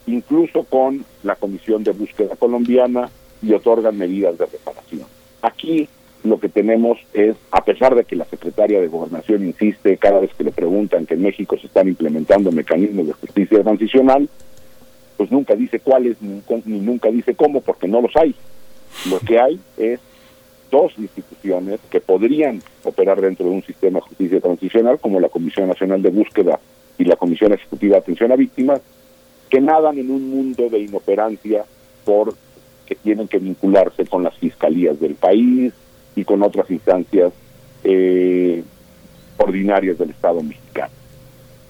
incluso con la Comisión de Búsqueda Colombiana y otorgan medidas de reparación. Aquí lo que tenemos es, a pesar de que la secretaria de Gobernación insiste cada vez que le preguntan que en México se están implementando mecanismos de justicia transicional, pues nunca dice cuáles ni, nunca dice cómo, porque no los hay. Lo que hay es dos instituciones que podrían operar dentro de un sistema de justicia transicional, como la Comisión Nacional de Búsqueda y la Comisión Ejecutiva de Atención a Víctimas, que nadan en un mundo de inoperancia por que tienen que vincularse con las fiscalías del país y con otras instancias eh, ordinarias del Estado mexicano.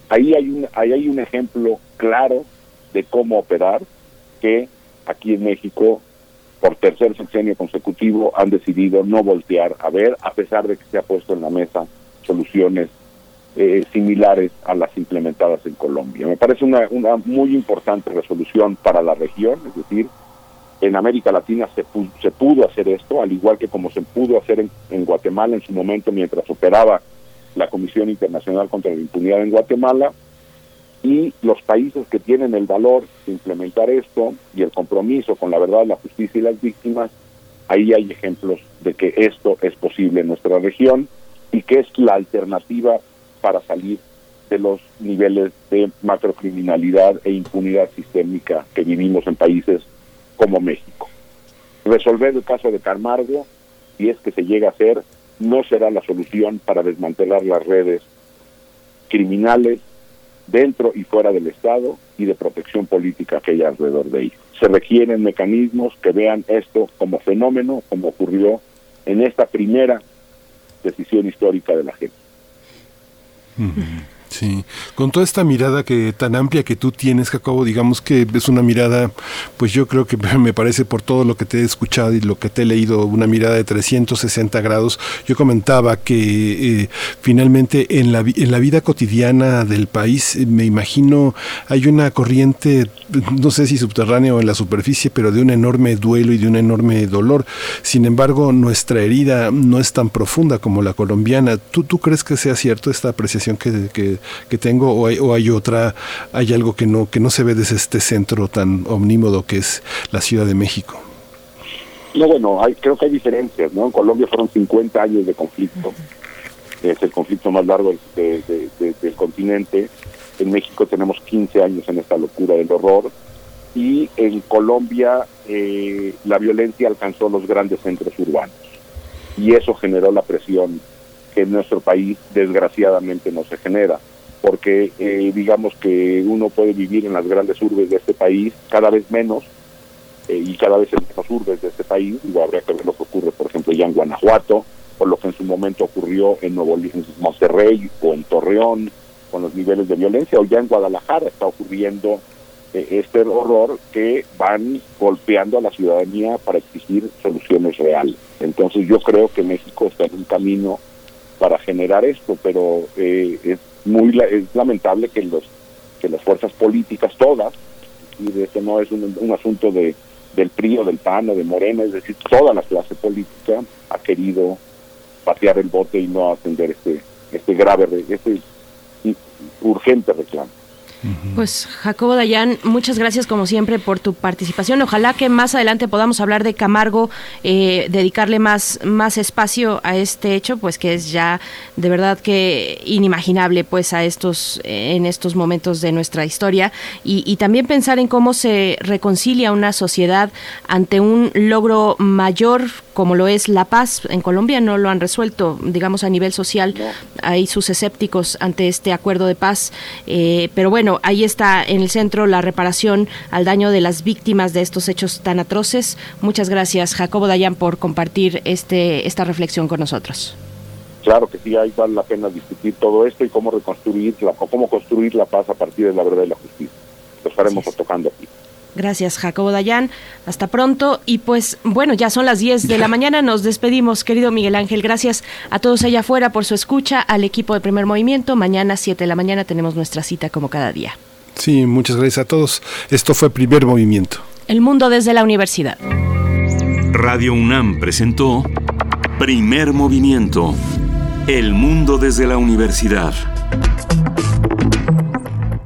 Ahí hay, un, ahí hay un ejemplo claro de cómo operar que aquí en México por tercer sexenio consecutivo han decidido no voltear a ver, a pesar de que se ha puesto en la mesa soluciones eh, similares a las implementadas en Colombia. Me parece una, una muy importante resolución para la región, es decir, en América Latina se, se pudo hacer esto, al igual que como se pudo hacer en, en, Guatemala en su momento mientras operaba la Comisión Internacional contra la Impunidad en Guatemala, y los países que tienen el valor de implementar esto y el compromiso con la verdad, la justicia y las víctimas, ahí hay ejemplos de que esto es posible en nuestra región y que es la alternativa para salir de los niveles de macrocriminalidad e impunidad sistémica que vivimos en países como México. Resolver el caso de Camargo, si es que se llega a hacer, no será la solución para desmantelar las redes criminales dentro y fuera del Estado y de protección política que hay alrededor de ellos. Se requieren mecanismos que vean esto como fenómeno, como ocurrió en esta primera decisión histórica de la gente. Sí, con toda esta mirada que tan amplia que tú tienes, Jacobo, digamos que es una mirada, pues yo creo que me parece por todo lo que te he escuchado y lo que te he leído, una mirada de 360 grados. Yo comentaba que eh, finalmente en la, en la vida cotidiana del país, eh, me imagino, hay una corriente, no sé si subterránea o en la superficie, pero de un enorme duelo y de un enorme dolor. Sin embargo, nuestra herida no es tan profunda como la colombiana. ¿Tú, tú crees que sea cierto esta apreciación que, que que tengo o hay, o hay otra, hay algo que no, que no se ve desde este centro tan omnímodo que es la Ciudad de México? No, bueno, hay, creo que hay diferencias, ¿no? En Colombia fueron 50 años de conflicto, es el conflicto más largo del continente. En México tenemos 15 años en esta locura del horror. Y en Colombia eh, la violencia alcanzó los grandes centros urbanos. Y eso generó la presión que en nuestro país desgraciadamente no se genera porque eh, digamos que uno puede vivir en las grandes urbes de este país cada vez menos eh, y cada vez en menos urbes de este país, y habría que ver lo que ocurre, por ejemplo, ya en Guanajuato, o lo que en su momento ocurrió en Nuevo en Monterrey o en Torreón, con los niveles de violencia, o ya en Guadalajara está ocurriendo eh, este horror que van golpeando a la ciudadanía para exigir soluciones reales. Entonces yo creo que México está en un camino para generar esto, pero eh, muy es lamentable que los que las fuerzas políticas todas y este no es un, un asunto de del PRI o del PAN o de Morena, es decir, toda la clase política ha querido patear el bote y no atender este este grave, este urgente reclamo. Pues Jacobo Dayan, muchas gracias como siempre por tu participación. Ojalá que más adelante podamos hablar de Camargo, eh, dedicarle más, más espacio a este hecho, pues que es ya de verdad que inimaginable pues a estos, en estos momentos de nuestra historia y, y también pensar en cómo se reconcilia una sociedad ante un logro mayor como lo es la paz. En Colombia no lo han resuelto, digamos a nivel social, hay sus escépticos ante este acuerdo de paz, eh, pero bueno, ahí está en el centro la reparación al daño de las víctimas de estos hechos tan atroces. Muchas gracias, Jacobo Dayan, por compartir este esta reflexión con nosotros. Claro que sí, ahí vale la pena discutir todo esto y cómo reconstruir la, cómo construir la paz a partir de la verdad y la justicia. Lo estaremos tocando aquí. Gracias, Jacobo Dayan. Hasta pronto. Y pues, bueno, ya son las 10 de la mañana. Nos despedimos, querido Miguel Ángel. Gracias a todos allá afuera por su escucha, al equipo de primer movimiento. Mañana, 7 de la mañana, tenemos nuestra cita como cada día. Sí, muchas gracias a todos. Esto fue primer movimiento. El mundo desde la universidad. Radio UNAM presentó Primer movimiento. El mundo desde la universidad